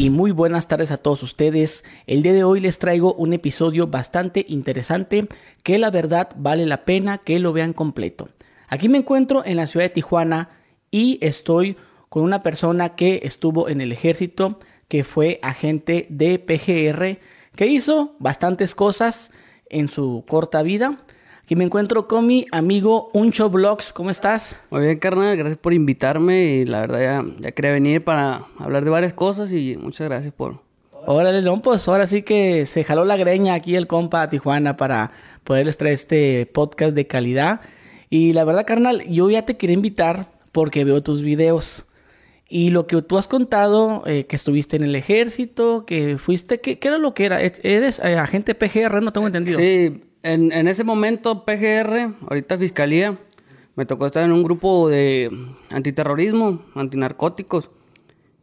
y muy buenas tardes a todos ustedes. El día de hoy les traigo un episodio bastante interesante que la verdad vale la pena que lo vean completo. Aquí me encuentro en la ciudad de Tijuana y estoy con una persona que estuvo en el ejército, que fue agente de PGR, que hizo bastantes cosas en su corta vida. Aquí me encuentro con mi amigo Uncho Vlogs. ¿Cómo estás? Muy bien, carnal. Gracias por invitarme. Y la verdad, ya, ya quería venir para hablar de varias cosas. Y muchas gracias por. Órale, no, pues ahora sí que se jaló la greña aquí el compa a Tijuana para poderles traer este podcast de calidad. Y la verdad, carnal, yo ya te quería invitar porque veo tus videos. Y lo que tú has contado, eh, que estuviste en el ejército, que fuiste, ¿qué, qué era lo que era? ¿Eres eh, agente PGR? No tengo entendido. Sí, en, en ese momento PGR, ahorita Fiscalía, me tocó estar en un grupo de antiterrorismo, antinarcóticos.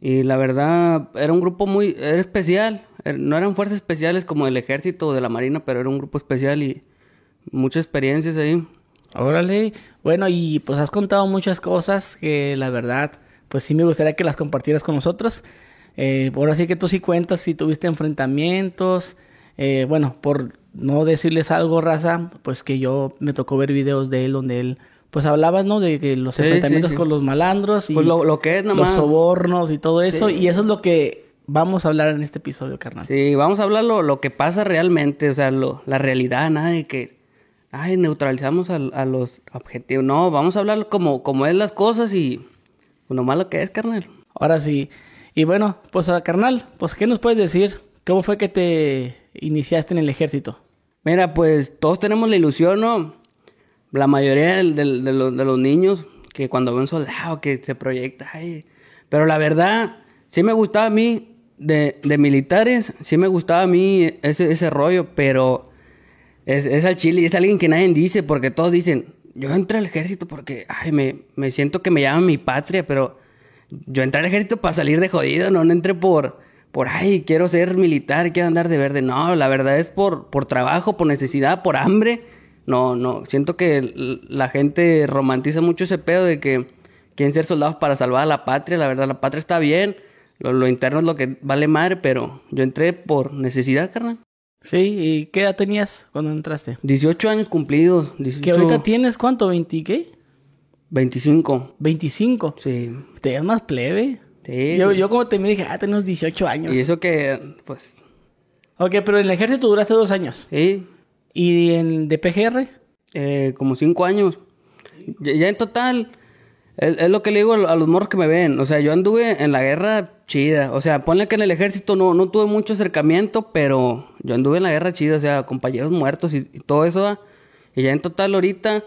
Y la verdad, era un grupo muy era especial. Er, No eran fuerzas especiales como el ejército o de la marina, pero era un grupo especial y muchas experiencias ahí. Órale. Bueno, y pues has contado muchas cosas que la verdad, pues sí me gustaría que las compartieras con nosotros. Eh, ahora sí que tú sí cuentas si tuviste enfrentamientos. Eh, bueno, por no decirles algo, raza, pues que yo me tocó ver videos de él donde él, pues hablaba, ¿no? De que los Sí, enfrentamientos sí, sí. con los malandros y Pues lo, lo que es los nomás. sobornos y todo eso. Y eso es lo que vamos a hablar en este episodio, carnal. Sí, vamos a hablar lo, lo que pasa realmente, o sea, lo, la realidad, nada de que, ay, neutralizamos a, a los objetivos. No, vamos a hablar como, como es las cosas y pues, nomás lo que es, carnal. Ahora sí. Y bueno, pues ah, carnal, pues ¿qué nos puedes decir? ¿Cómo fue que te iniciaste en el ejército? Mira, pues todos tenemos la ilusión, ¿no? La mayoría de, los, niños que cuando ven soldado que se proyecta, ay. Pero la verdad, sí me gustaba a mí, de, militares, sí me gustaba a mí ese, rollo, pero es, es al chile es alguien que nadie dice, porque todos dicen, yo entré al ejército porque, ay, me, me siento que me llama mi patria, pero yo entré al ejército para salir de jodido, no, no entré por, por, ay, quiero ser militar, quiero andar de verde. No, la verdad es por, por trabajo, por necesidad, por hambre. No, no, siento que la gente romantiza mucho ese pedo de que quieren ser soldados para salvar a la patria. La verdad, la patria está bien, lo, lo interno es lo que vale madre, pero yo entré por necesidad, carnal. Sí, ¿y qué edad tenías cuando entraste? 18 años cumplidos, 18, Que ahorita tienes cuánto, 20 qué? 25. 25. Sí, Te ves más plebe. Sí. Yo, yo como te me dije, ah, tenemos 18 años. Y eso que, pues, Ok, pero en el ejército duraste dos años. sí, ¿Y en de PGR? eh, como 5 años. Ya, ya en total, es, es lo que le digo a, los morros que me ven. O sea, yo anduve en la guerra chida. O sea, ponle que en el ejército no, no tuve mucho acercamiento, pero yo anduve en la guerra chida. O sea, compañeros muertos y, y todo eso. ¿va? Y ya en total ahorita,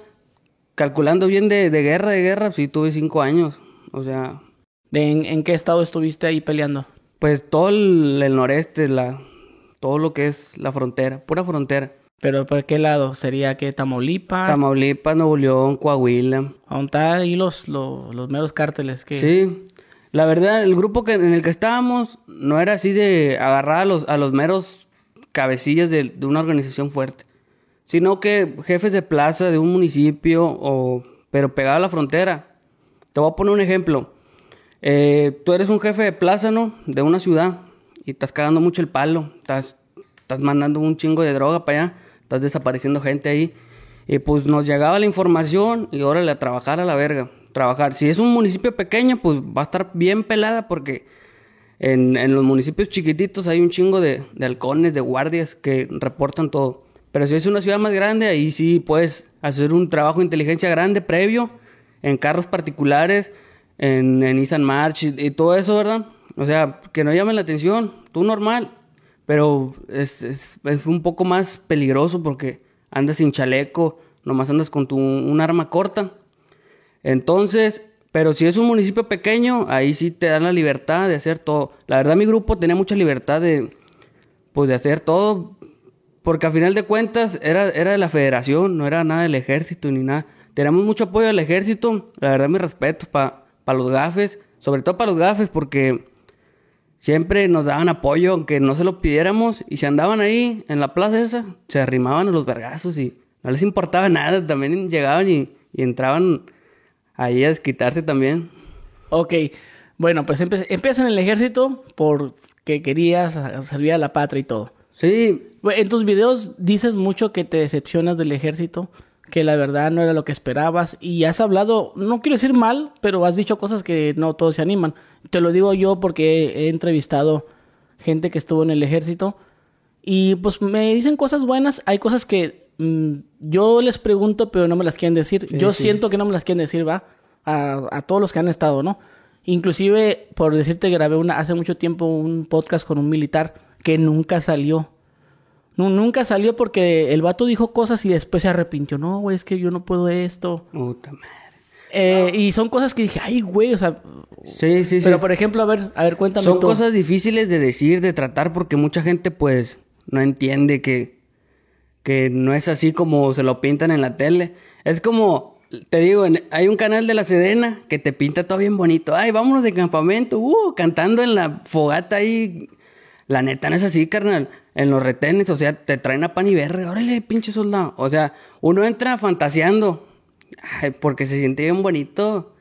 calculando bien de, de guerra, de guerra, sí tuve 5 años. O sea, ¿De en, en qué estado estuviste ahí peleando? pues todo el, el noreste, la, todo lo que es la frontera, pura frontera. ¿Pero por qué lado? ¿Sería que Tamaulipas? Tamaulipas, Nuevo León, Coahuila. ¿Dónde están ahí los, los, los meros cárteles? Que... Sí. La verdad, el grupo que, en el que estábamos no era así de agarrar a los, a los meros cabecillas de, de una organización fuerte, sino que jefes de plaza de un municipio, o, pero pegado a la frontera. Te voy a poner un ejemplo. Eh, tú eres un jefe de plaza, ¿no? De una ciudad y estás cagando mucho el palo, estás, estás mandando un chingo de droga para allá, estás desapareciendo gente ahí. Y pues nos llegaba la información y órale a trabajar a la verga. Trabajar. Si es un municipio pequeño, pues va a estar bien pelada porque en, en los municipios chiquititos hay un chingo de, de halcones, de guardias que reportan todo. Pero si es una ciudad más grande, ahí sí puedes hacer un trabajo de inteligencia grande previo, en carros particulares, en, en Nissan March y, y todo eso, ¿verdad? O sea, que no llamen la atención, tú normal. Pero es, es, es un poco más peligroso porque andas sin chaleco, nomás andas con tu, un arma corta. Entonces, pero si es un municipio pequeño, ahí sí te dan la libertad de hacer todo. La verdad, mi grupo tenía mucha libertad de, pues, de hacer todo, porque a final de cuentas era, era de la federación, no era nada del ejército ni nada. Tenemos mucho apoyo del ejército, la verdad, mi respeto para los gafes, sobre todo para los gafes, porque siempre nos daban apoyo, aunque no se lo pidiéramos, y se andaban ahí en la plaza esa, se arrimaban a los vergazos y no les importaba nada, también llegaban y, y entraban ahí a desquitarse también. Ok, bueno, pues empe- empiezan en el ejército por que querías servir a la patria y todo. Sí, En tus videos dices mucho que te decepcionas del ejército, que la verdad no era lo que esperabas y has hablado, no quiero decir mal, pero has dicho cosas que no todos se animan. Te lo digo yo porque he entrevistado gente que estuvo en el ejército y pues me dicen cosas buenas, hay cosas que mm, yo les pregunto pero no me las quieren decir. Sí, yo sí. siento que no me las quieren decir, va, a, a todos los que han estado, ¿no? Inclusive, por decirte, grabé una, hace mucho tiempo un podcast con un militar que nunca salió. Nu- Nunca salió porque el vato dijo cosas y después se arrepintió. No, güey, es que yo no puedo esto. puta madre. Eh, Y son cosas que dije, ay, güey, o sea. Sí, sí, pero sí. por ejemplo, a ver, a ver, cuéntame Son tú. cosas difíciles de decir, de tratar, porque mucha gente, pues, no entiende que, que no es así como se lo pintan en la tele. Es como, te digo, en- hay un canal de la Sedena que te pinta todo bien bonito. Ay, vámonos de campamento, uh, cantando en la fogata ahí. La neta no es así, carnal. En los retenes, o sea, te traen a pan y verga. Órale, pinche soldado. O sea, uno entra fantaseando. Porque se siente bien bonito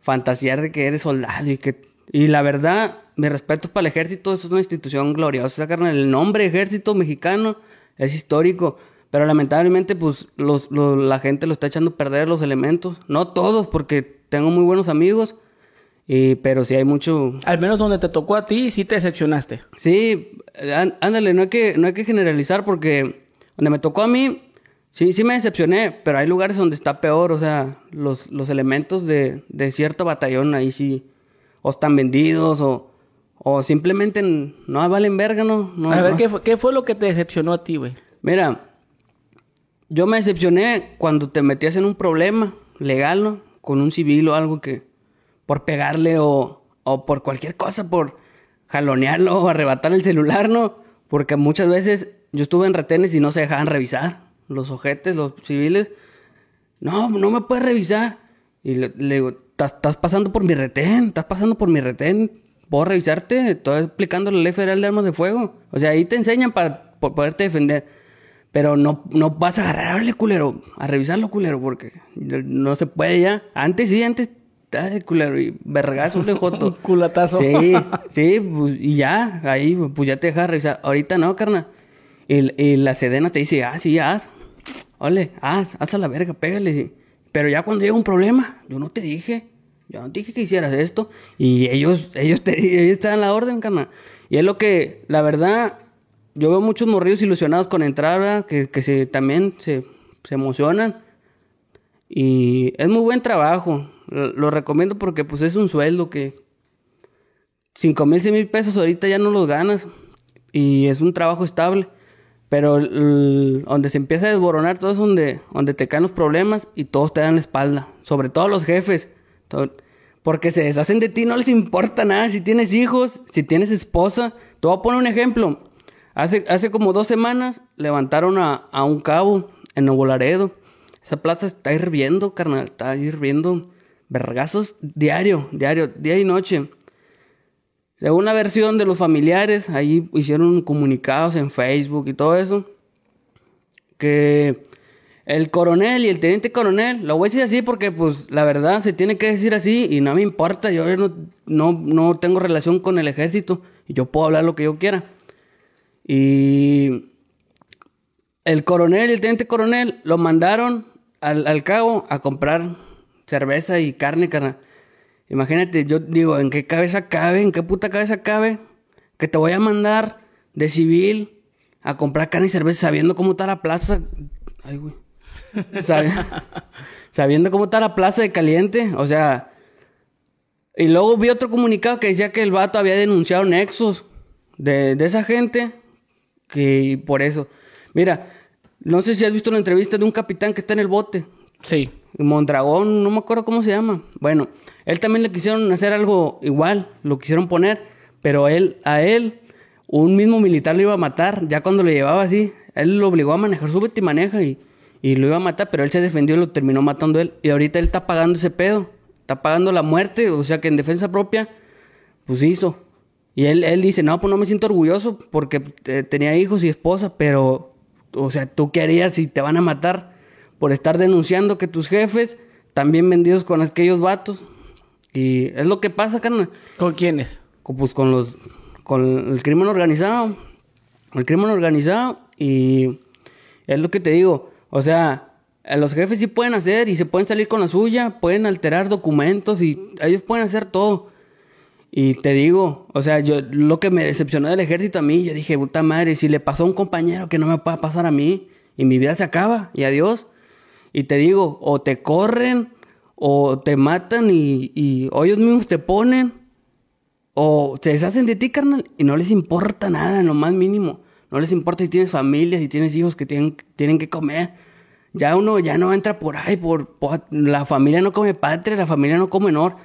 fantasear de que eres soldado y que... Y la verdad, mi respeto para el ejército, es una institución gloriosa, carnal. El nombre ejército mexicano es histórico. Pero lamentablemente, pues, los, lo- la gente lo está echando a perder los elementos. No todos, porque tengo muy buenos amigos. Y, pero sí hay mucho... Al menos donde te tocó a ti, sí te decepcionaste. Sí, án- ándale, no hay que, no hay que generalizar porque donde me tocó a mí, sí, sí me decepcioné, pero hay lugares donde está peor, o sea, los, los elementos de, de cierto batallón ahí sí, o están vendidos o, o simplemente no valen verga, ¿no? no a ver, no- ¿qué fue, ¿qué fue lo que te decepcionó a ti, güey? Mira, yo me decepcioné cuando te metías en un problema legal, ¿no? Con un civil o algo que... Por pegarle o, o por cualquier cosa, por jalonearlo o arrebatar el celular, ¿no? Porque muchas veces yo estuve en retenes y no se dejaban revisar. Los ojetes, los civiles. No, no me puedes revisar. Y le, le digo, "Estás- pasando por mi retén, estás pasando por mi retén. ¿Puedo revisarte? Estoy explicando la ley federal de armas de fuego. O sea, ahí te enseñan para po- poderte defender. Pero no, no vas a agarrarle, culero, a revisarlo, culero, porque no se puede ya. Antes sí, antes, dale, culero, y vergazo, le Un joto. culatazo. Sí, sí, pues, y ya, ahí, pues ya te dejas revisar. Ahorita no, carnal. Y, y la sedena te dice, ah, sí, haz. Ole, haz, haz a la verga, pégale. sí. Pero ya cuando llega un problema, yo no te dije. Yo no te dije que hicieras esto. Y ellos, ellos te ellos te dan la orden, carnal. Y es lo que, la verdad, yo veo muchos morrillos ilusionados con entrar, ¿verdad? que, que se, también se, se emocionan. Y es muy buen trabajo. Lo, recomiendo porque pues es un sueldo que 5 mil, 6 mil pesos ahorita ya no los ganas. Y es un trabajo estable. Pero donde se empieza a desboronar todo es donde, donde te caen los problemas y todos te dan la espalda. Sobre todo los jefes. Porque se deshacen de ti, no les importa nada. Si tienes hijos, si tienes esposa. Te voy a poner un ejemplo. Hace, hace como dos semanas levantaron a, a un cabo en Nuevo Laredo. Esa plaza está hirviendo, carnal. Está hirviendo vergazos diario, diario, día y noche. Según la versión de los familiares, ahí hicieron comunicados en Facebook y todo eso. Que el coronel y el teniente coronel, lo voy a decir así porque pues la verdad se tiene que decir así y no me importa, yo no, no, no tengo relación con el ejército y yo puedo hablar lo que yo quiera. Y el coronel y el teniente coronel lo mandaron al, al cabo a comprar cerveza y carne, carnal. Imagínate, yo digo, ¿en qué cabeza cabe? ¿En qué puta cabeza cabe? Que te voy a mandar de civil a comprar carne y cerveza sabiendo cómo está la plaza. Ay, güey. Sabi- sabiendo cómo está la plaza de caliente. O sea. Y luego vi otro comunicado que decía que el vato había denunciado nexos de, de esa gente. Que por eso. Mira, no sé si has visto la entrevista de un capitán que está en el bote. Sí. Mondragón, no me acuerdo cómo se llama. Bueno, él también le quisieron hacer algo igual, lo quisieron poner, pero él, a él, un mismo militar lo iba a matar, ya cuando lo llevaba así, él lo obligó a manejar, súbete y maneja y, y lo iba a matar, pero él se defendió y lo terminó matando él. Y ahorita él está pagando ese pedo, está pagando la muerte, o sea que en defensa propia, pues hizo. Y él, él dice, no, pues no me siento orgulloso porque eh, tenía hijos y esposa, pero, o sea, ¿tú qué harías si te van a matar por estar denunciando que tus jefes bien vendidos con aquellos vatos? Y es lo que pasa, carnal. ¿Con quiénes? Pues con los, con el crimen organizado. El crimen organizado y es lo que te digo. O sea, los jefes sí pueden hacer y se pueden salir con la suya, pueden alterar documentos y ellos pueden hacer todo. Y te digo, o sea, yo lo que me decepcionó del ejército a mí, yo dije, puta madre, si le pasó a un compañero que no me pueda pasar a mí, y mi vida se acaba, y adiós. Y te digo, o te corren, o te matan y, y ellos mismos te ponen, o se deshacen de ti, carnal, y no les importa nada, en lo más mínimo. No les importa si tienes familia, si tienes hijos que tienen, tienen que comer. Ya uno ya no entra por ahí, por, la familia no come patria, la familia no come honor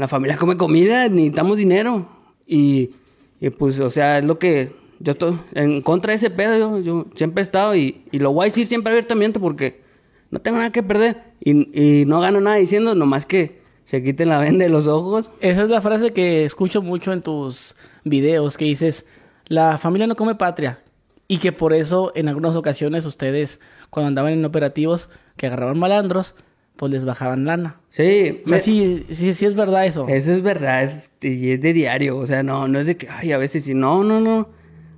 la familia come comida, necesitamos dinero. Y, y, pues, o sea, es lo que yo estoy en contra de ese pedo. Yo, siempre he estado y, y, lo voy a decir siempre abiertamente porque no tengo nada que perder. Y, y no gano nada diciendo, nomás que se quiten la venda de los ojos. Esa es la frase que escucho mucho en tus videos, que dices, la familia no come patria. Y que por eso en algunas ocasiones ustedes, cuando andaban en operativos, que agarraban malandros, pues les bajaban lana. Sí. O sea, sí, sí, sí es verdad eso. Eso es verdad, es, y es de diario, o sea, no, no es de que, ay, a veces sí, no, no, no.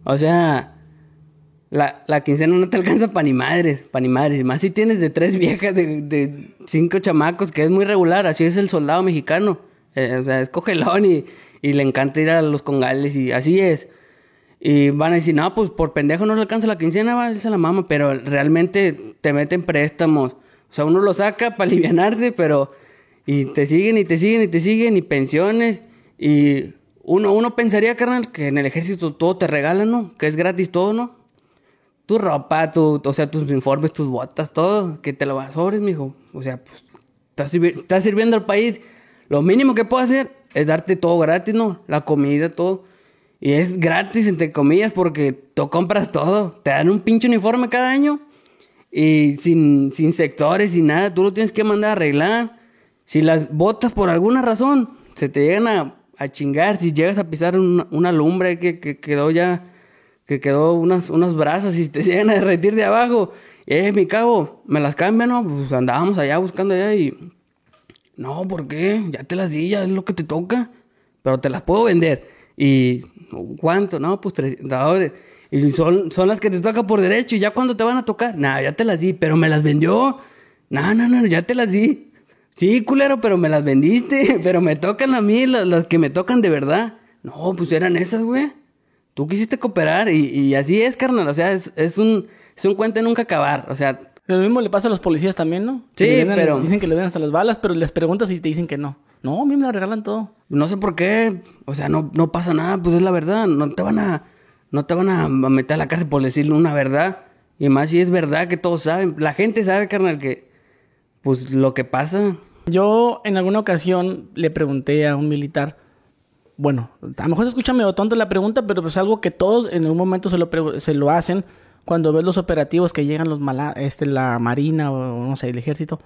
O sea, la, la quincena no te alcanza para ni madres, para ni madres. Más si tienes de tres viejas, de, cinco chamacos, que es muy regular, así es el soldado mexicano. Eh, o sea, es cogelón y, y le encanta ir a los congales y así es. Y van a decir, no, pues por pendejo no le alcanza la quincena, va a irse la mama, pero realmente te meten préstamos o sea, uno lo saca para alivianarse, pero... Y te siguen y te siguen y te siguen y pensiones. Y uno, uno pensaría, carnal, que en el ejército todo te regalan, ¿no? Que es gratis todo, ¿no? Tu ropa, tu, o sea, tus informes, tus botas, todo. Que te lo vas sobres, mijo. O sea, pues... Estás, sirviendo al país. Lo mínimo que puedo hacer es darte todo gratis, ¿no? La comida, todo. Y es gratis, entre comillas, porque tú compras todo. Te dan un pinche uniforme cada año y sin, sin sectores, sin nada, tú lo tienes que mandar a arreglar. Si las botas por alguna razón se te llegan a, a chingar, si llegas a pisar una, una lumbre que, que, quedó ya, que quedó unas, unas brasas y te llegan a derretir de abajo, eh, mi cabo, me las cambian, ¿no? Pues andábamos allá buscando allá y... No, ¿por qué? Ya te las di, ya es lo que te toca, pero te las puedo vender. ¿Y cuánto? No, pues tres dólares. Y son, son las que te toca por derecho. Y ya cuando te van a tocar, nada, ya te las di, pero me las vendió. No, no, no, ya te las di. Sí, culero, pero me las vendiste. Pero me tocan a mí, las, que me tocan de verdad. No, pues eran esas, güey. Tú quisiste cooperar y, y, así es, carnal. O sea, es, es, un, es un cuento nunca acabar. O sea... Lo mismo le pasa a los policías también, ¿no? Sí, pero... Dicen que le den hasta las balas, pero les preguntas y te dicen que no. No, a mí me la regalan todo. No sé por qué. O sea, no, no pasa nada, pues es la verdad. No te van a no te van a meter a la cárcel por decirle una verdad. Y más si es verdad que todos saben. La gente sabe, carnal, que pues lo que pasa. Yo en alguna ocasión le pregunté a un militar, bueno, a lo mejor se escucha medio tonto la pregunta, pero pues algo que todos en un momento se lo, se lo hacen cuando ves los operativos que llegan los mala este, la marina o no sé, el ejército,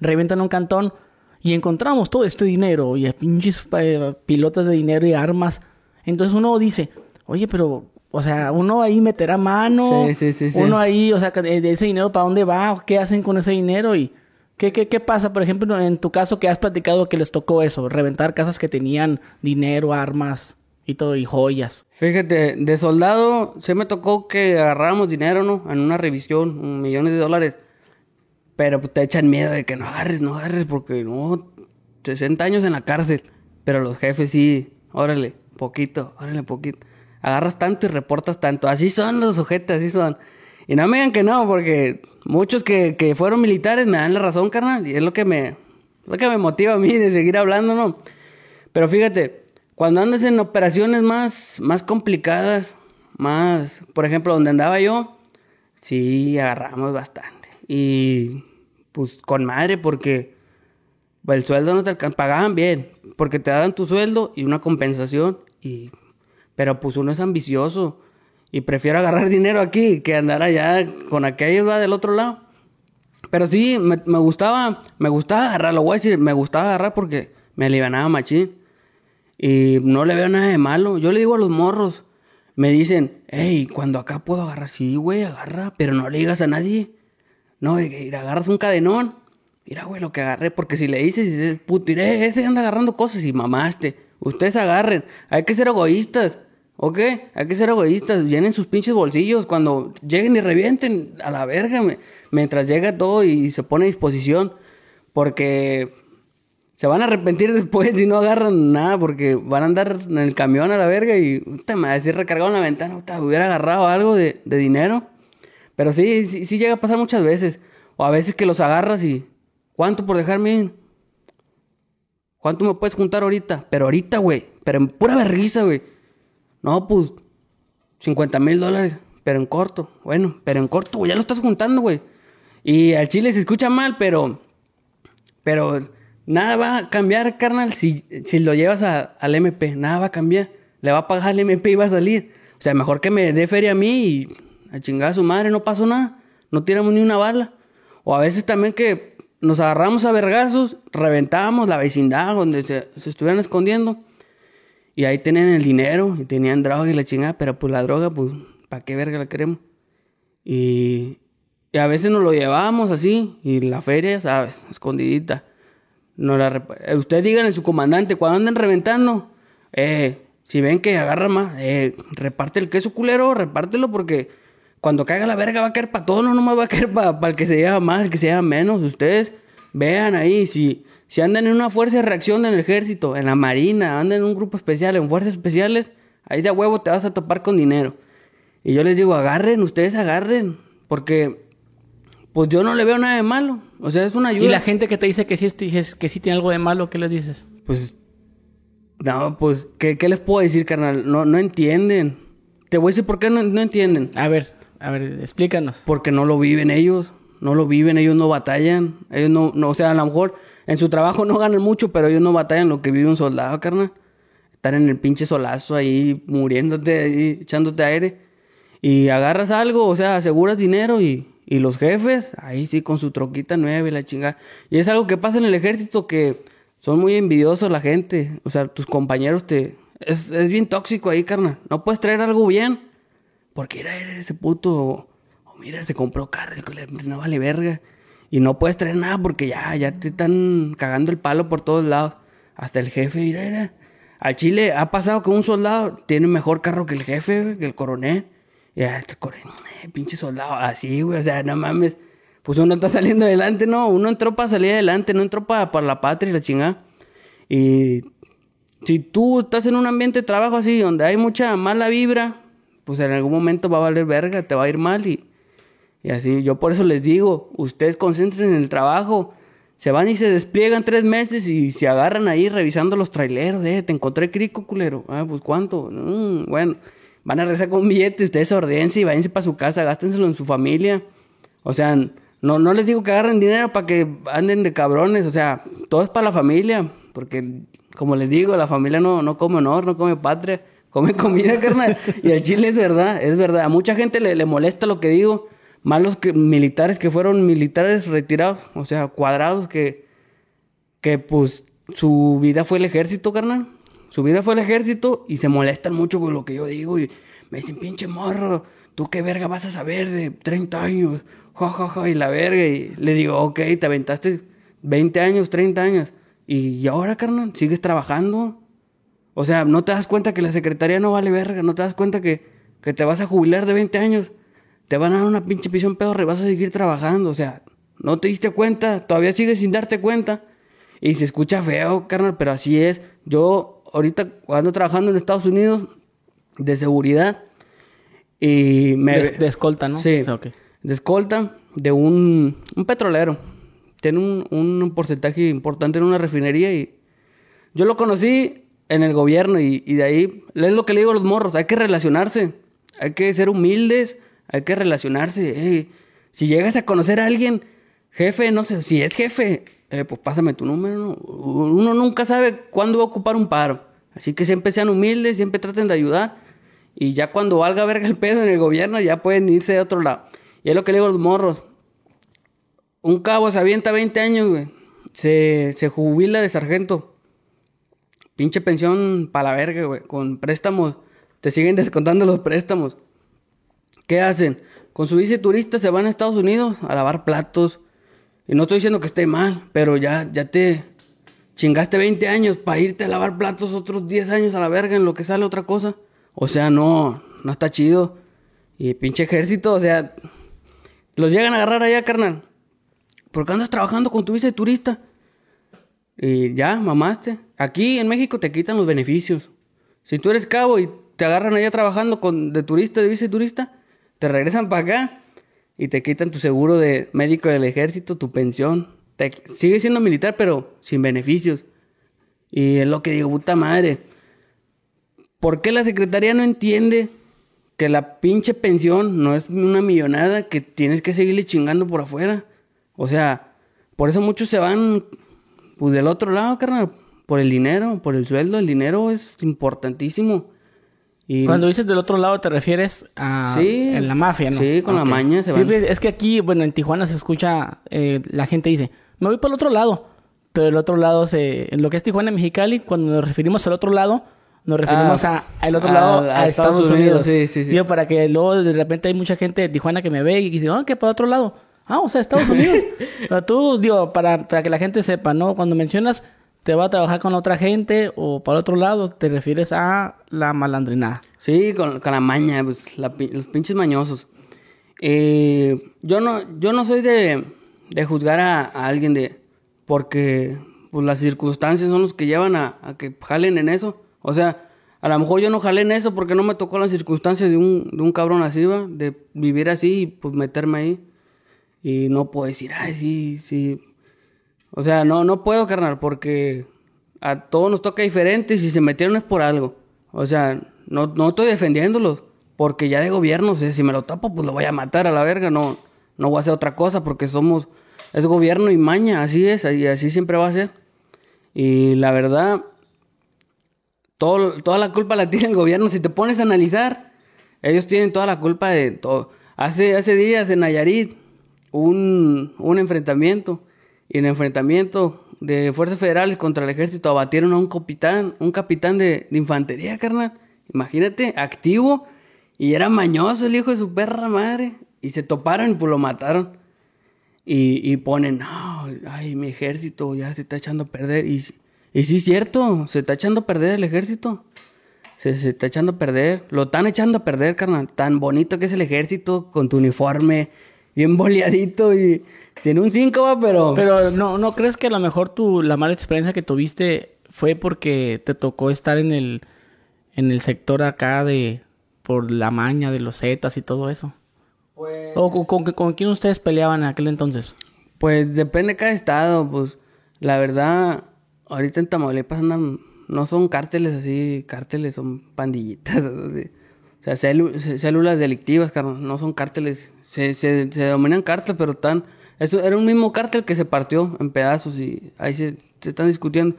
revientan un cantón y encontramos todo este dinero y pinches eh, pilotas de dinero y armas. Entonces uno dice, oye, pero o sea, uno ahí meterá mano. Sí, sí, sí, uno ahí, o sea, de ese dinero, ¿para dónde va? ¿Qué hacen con ese dinero? Y ¿qué, qué, qué pasa, por ejemplo, en tu caso que has platicado que les tocó eso? Reventar casas que tenían dinero, armas y todo, y joyas. Fíjate, de soldado se me tocó que agarráramos dinero, ¿no? En una revisión, millones de dólares. Pero pues, te echan miedo de que no agarres, no agarres, porque no, 60 años en la cárcel. Pero los jefes sí, órale, poquito, órale, poquito agarras tanto y reportas tanto. Así son los sujetos, así son. Y no me digan que no, porque muchos que, que fueron militares me dan la razón, carnal. Y es lo que me, lo que me motiva a mí de seguir hablando, ¿no? Pero fíjate, cuando andas en operaciones más, más complicadas, más, por ejemplo, donde andaba yo, sí agarramos bastante. Y pues con madre, porque el sueldo no te pagaban bien, porque te daban tu sueldo y una compensación y pero pues uno es ambicioso y prefiero agarrar dinero aquí que andar allá con aquello del otro lado. Pero sí, me, gustaba, me gustaba agarrar, lo voy a decir, me gustaba agarrar porque me alivianaba machín. Y no le veo nada de malo. Yo le digo a los morros, me dicen, hey, cuando acá puedo agarrar, sí, güey, agarra, pero no le digas a nadie. No, de agarras un cadenón. Mira, güey, lo que agarré, porque si le dices, puto, ese anda agarrando cosas y mamaste. Ustedes agarren. Hay que ser egoístas. ¿Ok? Hay que ser egoístas. Llenen sus pinches bolsillos. Cuando lleguen y revienten a la verga. Mientras llega todo y se pone a disposición. Porque se van a arrepentir después si no agarran nada. Porque van a andar en el camión a la verga y... Puta, me va a decir recargado en la ventana. Hubiera agarrado algo de, de dinero. Pero sí, sí, sí llega a pasar muchas veces. O a veces que los agarras y... ¿Cuánto por dejarme? ¿Cuánto me puedes juntar ahorita? Pero ahorita, güey. Pero en pura vergüenza, güey. No, pues... 50 mil dólares. Pero en corto. Bueno, pero en corto, güey. Ya lo estás juntando, güey. Y al chile se escucha mal, pero... Pero... Nada va a cambiar, carnal, si, si lo llevas al MP. Nada va a cambiar. Le va a pagar el MP y va a salir. O sea, mejor que me dé feria a mí y a chingar a su madre, no pasó nada. No tiramos ni una bala. O a veces también que nos agarramos a vergazos, reventábamos la vecindad donde se, estuvieran escondiendo. Y ahí tenían el dinero y tenían droga y la chingada, pero pues la droga, pues, ¿para qué verga la queremos? Y, y a veces nos lo llevábamos así, y la feria, ¿sabes? Escondidita. No la eh, Ustedes digan a su comandante, cuando anden reventando, eh, si ven que agarra más, eh, reparte el queso culero, repártelo porque cuando caiga la verga va a caer para todos, no nomás va a caer para el que se lleva más, el que se lleva menos. Ustedes vean ahí, si, si andan en una fuerza de reacción en el ejército, en la marina, andan en un grupo especial, en fuerzas especiales, ahí de huevo te vas a topar con dinero. Y yo les digo, agarren, ustedes agarren, porque pues yo no le veo nada de malo. O sea, es una ayuda. Y la gente que te dice que sí, que sí tiene algo de malo, ¿qué les dices? Pues, no, pues, ¿qué, qué les puedo decir, carnal? No, no entienden. Te voy a decir por qué no, no entienden. A ver. A ver, explícanos. Porque no lo viven ellos, no lo viven, ellos no batallan, ellos no, no, o sea, a lo mejor en su trabajo no ganan mucho, pero ellos no batallan lo que vive un soldado, carnal. Estar en el pinche solazo ahí, muriéndote, ahí, echándote aire. Y agarras algo, o sea, aseguras dinero y, y los jefes, ahí sí, con su troquita nueva y la chingada. Y es algo que pasa en el ejército que son muy envidiosos la gente. O sea, tus compañeros te... Es, es bien tóxico ahí, carnal. No puedes traer algo bien porque era ese puto, o mira, se compró carro, no vale verga. Y no puedes traer nada porque ya, ya te están cagando el palo por todos lados. Hasta el jefe, mira, era. Al Chile ha pasado que un soldado tiene mejor carro que el jefe, que el coronel. Y el coronel, eh, pinche soldado, así, güey, o sea, no mames. Pues uno está saliendo adelante, no, uno entró para salir adelante, no entró para, para la patria y la chingada. Y si tú estás en un ambiente de trabajo así, donde hay mucha mala vibra, pues en algún momento va a valer verga, te va a ir mal y, y así. Yo por eso les digo, ustedes concentren en el trabajo. Se van y se despliegan tres meses y se agarran ahí revisando los traileros. Eh, te encontré crico, culero. Ah, pues cuánto. Mm, bueno, van a regresar con un billete. Ustedes ordense y váyanse para su casa, gástenselo en su familia. O sea, no, no les digo que agarren dinero para que anden de cabrones. O sea, todo es para la familia. Porque, como les digo, la familia no, no come honor, no come patria come comida, carnal. Y el chile es verdad, es verdad. A mucha gente le, le molesta lo que digo. Más los que, militares que fueron militares retirados, o sea, cuadrados, que, que pues su vida fue el ejército, carnal. Su vida fue el ejército y se molestan mucho con lo que yo digo. Y me dicen, pinche morro, ¿tú qué verga vas a saber de 30 años? Ja, ja, ja, y la verga. Y le digo, ok, te aventaste 20 años, 30 años. Y ahora, carnal, sigues trabajando. O sea, no te das cuenta que la secretaría no vale verga, no te das cuenta que, que te vas a jubilar de 20 años, te van a dar una pinche prisión peor y vas a seguir trabajando, o sea, no te diste cuenta, todavía sigues sin darte cuenta. Y se escucha feo, carnal, pero así es. Yo ahorita ando trabajando en Estados Unidos de seguridad y me... De, escolta, ¿no? Sí, de escolta de un, un petrolero. Tiene un, un porcentaje importante en una refinería y yo lo conocí en el gobierno y, de ahí es lo que le digo a los morros, hay que relacionarse, hay que ser humildes, hay que relacionarse. si llegas a conocer a alguien, jefe, no sé, si es jefe, eh, pues pásame tu número. Uno nunca sabe cuándo va a ocupar un paro. Así que siempre sean humildes, siempre traten de ayudar. Y ya cuando valga verga el pedo en el gobierno, ya pueden irse de otro lado. Y es lo que le digo a los morros. Un cabo se avienta 20 años, güey. Se, se jubila de sargento Pinche pensión para la verga, güey. Con préstamos. Te siguen descontando los préstamos. ¿Qué hacen? Con su bici turista se van a Estados Unidos a lavar platos. Y no estoy diciendo que esté mal, pero ya, ya te chingaste 20 años para irte a lavar platos otros 10 años a la verga en lo que sale otra cosa. O sea, no, no está chido. Y pinche ejército, o sea, los llegan a agarrar allá, carnal. ¿Por qué andas trabajando con tu visa turista? Y ya, mamaste. Aquí en México te quitan los beneficios. Si tú eres cabo y te agarran allá trabajando con, de turista, de visa turista, te regresan para acá y te quitan tu seguro de médico del ejército, tu pensión. Te, sigue siendo militar, pero sin beneficios. Y es lo que digo, puta madre. ¿Por qué la secretaría no entiende que la pinche pensión no es una millonada que tienes que seguirle chingando por afuera? O sea, por eso muchos se van pues del otro lado, carnal, por el dinero, por el sueldo, el dinero es importantísimo. Y... Cuando dices del otro lado te refieres a sí, en la mafia, ¿no? Sí, con la maña se van. Sí, es que aquí, bueno, en Tijuana se escucha, eh, la gente dice, me voy para el otro lado. Pero el otro lado, se, en lo que es Tijuana, Mexicali, cuando nos referimos al otro lado, nos referimos ah, a, al otro lado, a, Estados, Unidos. Sí, sí, sí. Digo, para que luego de repente hay mucha gente de Tijuana que me ve y dice, ah, ¿qué para el otro lado? Ah, o sea, Estados Unidos. o tú, digo, para, para que la gente sepa, ¿no? Cuando mencionas te va a trabajar con otra gente o para otro lado, te refieres a la malandrinada. Sí, con, la maña, pues, los pinches mañosos. Eh, yo no, yo no soy de, de juzgar a, alguien de porque pues, las circunstancias son los que llevan a, a, que jalen en eso. O sea, a lo mejor yo no jalé en eso porque no me tocó las circunstancias de un, de un cabrón así, ¿va? de vivir así y pues meterme ahí. Y no puedo decir, ay, sí, sí. O sea, no, no puedo, carnal, porque a todos nos toca diferente y si se metieron es por algo. O sea, no, no estoy defendiéndolos, porque ya de gobierno, si me lo tapo, pues lo voy a matar a la verga, no, no voy a hacer otra cosa, porque somos, es gobierno y maña, así es, y así siempre va a ser. Y la verdad, todo, toda la culpa la tiene el gobierno, si te pones a analizar, ellos tienen toda la culpa de todo. Hace, hace días en Nayarit, un, un enfrentamiento. En enfrentamiento de fuerzas federales contra el ejército abatieron a un capitán, un capitán de, infantería, carnal. Imagínate, activo. Y era mañoso el hijo de su perra madre. Y se toparon y pues lo mataron. Y, ponen, no, ay, mi ejército ya se está echando a perder. Y, y sí es cierto, se está echando a perder el ejército. Se, se está echando a perder. Lo están echando a perder, carnal. Tan bonito que es el ejército con tu uniforme bien boleadito y sin un 5 va, pero... Pero no, ¿no crees que a lo mejor tu, la mala experiencia que tuviste fue porque te tocó estar en el, en el sector acá de... por la maña de los Zetas y todo eso? Pues... ¿O con, con, quién ustedes peleaban en aquel entonces? Pues depende de cada estado, pues la verdad, ahorita en Tamaulipas andan, no son cárteles así, cárteles son pandillitas, o sea, células delictivas, no son cárteles se, se, se cártel, pero están... Eso era un mismo cártel que se partió en pedazos y ahí se, se están discutiendo.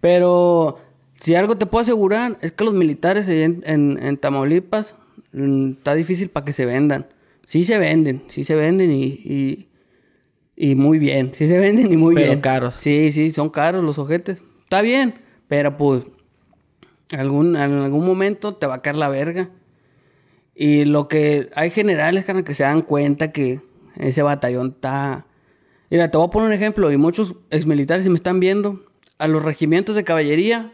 Pero si algo te puedo asegurar es que los militares en, en, Tamaulipas mm, está difícil para que se vendan. Sí se venden, sí se venden y, y, y muy bien. Sí se venden y muy pero bien. caros. Sí, sí, son caros los ojetes. Está bien, pero pues algún, en algún momento te va a caer la verga. Y lo que hay generales, que se dan cuenta que ese batallón está... Mira, te voy a poner un ejemplo, y muchos exmilitares, si me están viendo, a los regimientos de caballería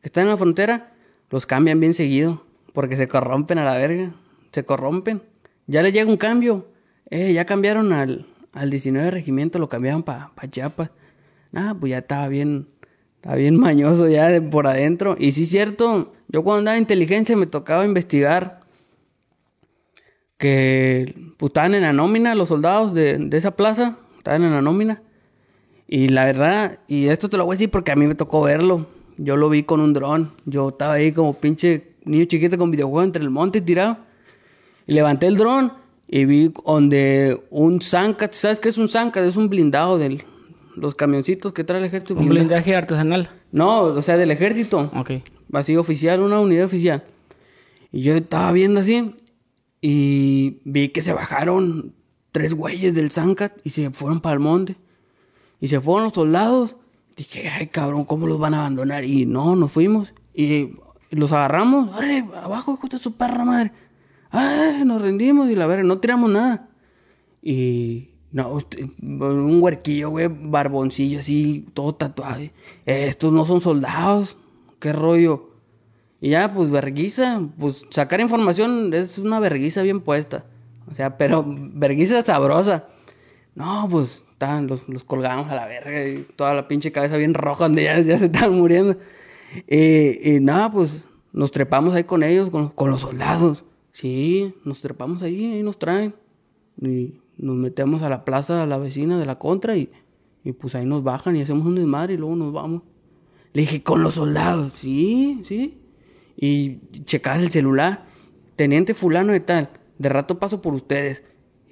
que están en la frontera, los cambian bien seguido, porque se corrompen a la verga, se corrompen. Ya les llega un cambio, eh, ya cambiaron al, al 19 regimiento, lo cambiaron para pa Chiapas. Ah, pues ya estaba bien, estaba bien mañoso ya de por adentro. Y sí cierto, yo cuando andaba en inteligencia me tocaba investigar que pues, estaban en la nómina los soldados de, de esa plaza, estaban en la nómina. Y la verdad, y esto te lo voy a decir porque a mí me tocó verlo. Yo lo vi con un dron. Yo estaba ahí como pinche niño chiquito con videojuego entre el monte tirado. Y levanté el dron y vi donde un Zancat, ¿sabes qué es un Zancat? Es un blindado de los camioncitos que trae el ejército. ¿Un blindaje artesanal? No, o sea, del ejército. Ok. Así oficial, una unidad oficial. Y yo estaba viendo así y vi que se bajaron tres güeyes del Zancat y se fueron para el monte. Y se fueron los soldados. Dije, ay cabrón, ¿cómo los van a abandonar? Y no, nos fuimos. Y los agarramos. ¡Ay, abajo, hijo su perra madre! ¡Ay, nos rendimos! Y la verdad, no tiramos nada. Y no, un huerquillo, güey, barboncillo así, todo tatuado. Estos no son soldados. ¿Qué rollo? Y ya, pues, verguiza. Pues, sacar información es una verguiza bien puesta. O sea, pero verguiza sabrosa. No, pues, estaban, los, los colgamos a la verga y toda la pinche cabeza bien roja donde ya, ya se estaban muriendo. Y, y nada, pues, nos trepamos ahí con ellos, con, con los soldados. Sí, nos trepamos ahí, ahí nos traen. Y nos metemos a la plaza, a la vecina de la contra y, y pues ahí nos bajan y hacemos un desmadre y luego nos vamos. Le dije, con los soldados, sí, sí. Y checabas el celular, teniente fulano y tal, de rato paso por ustedes.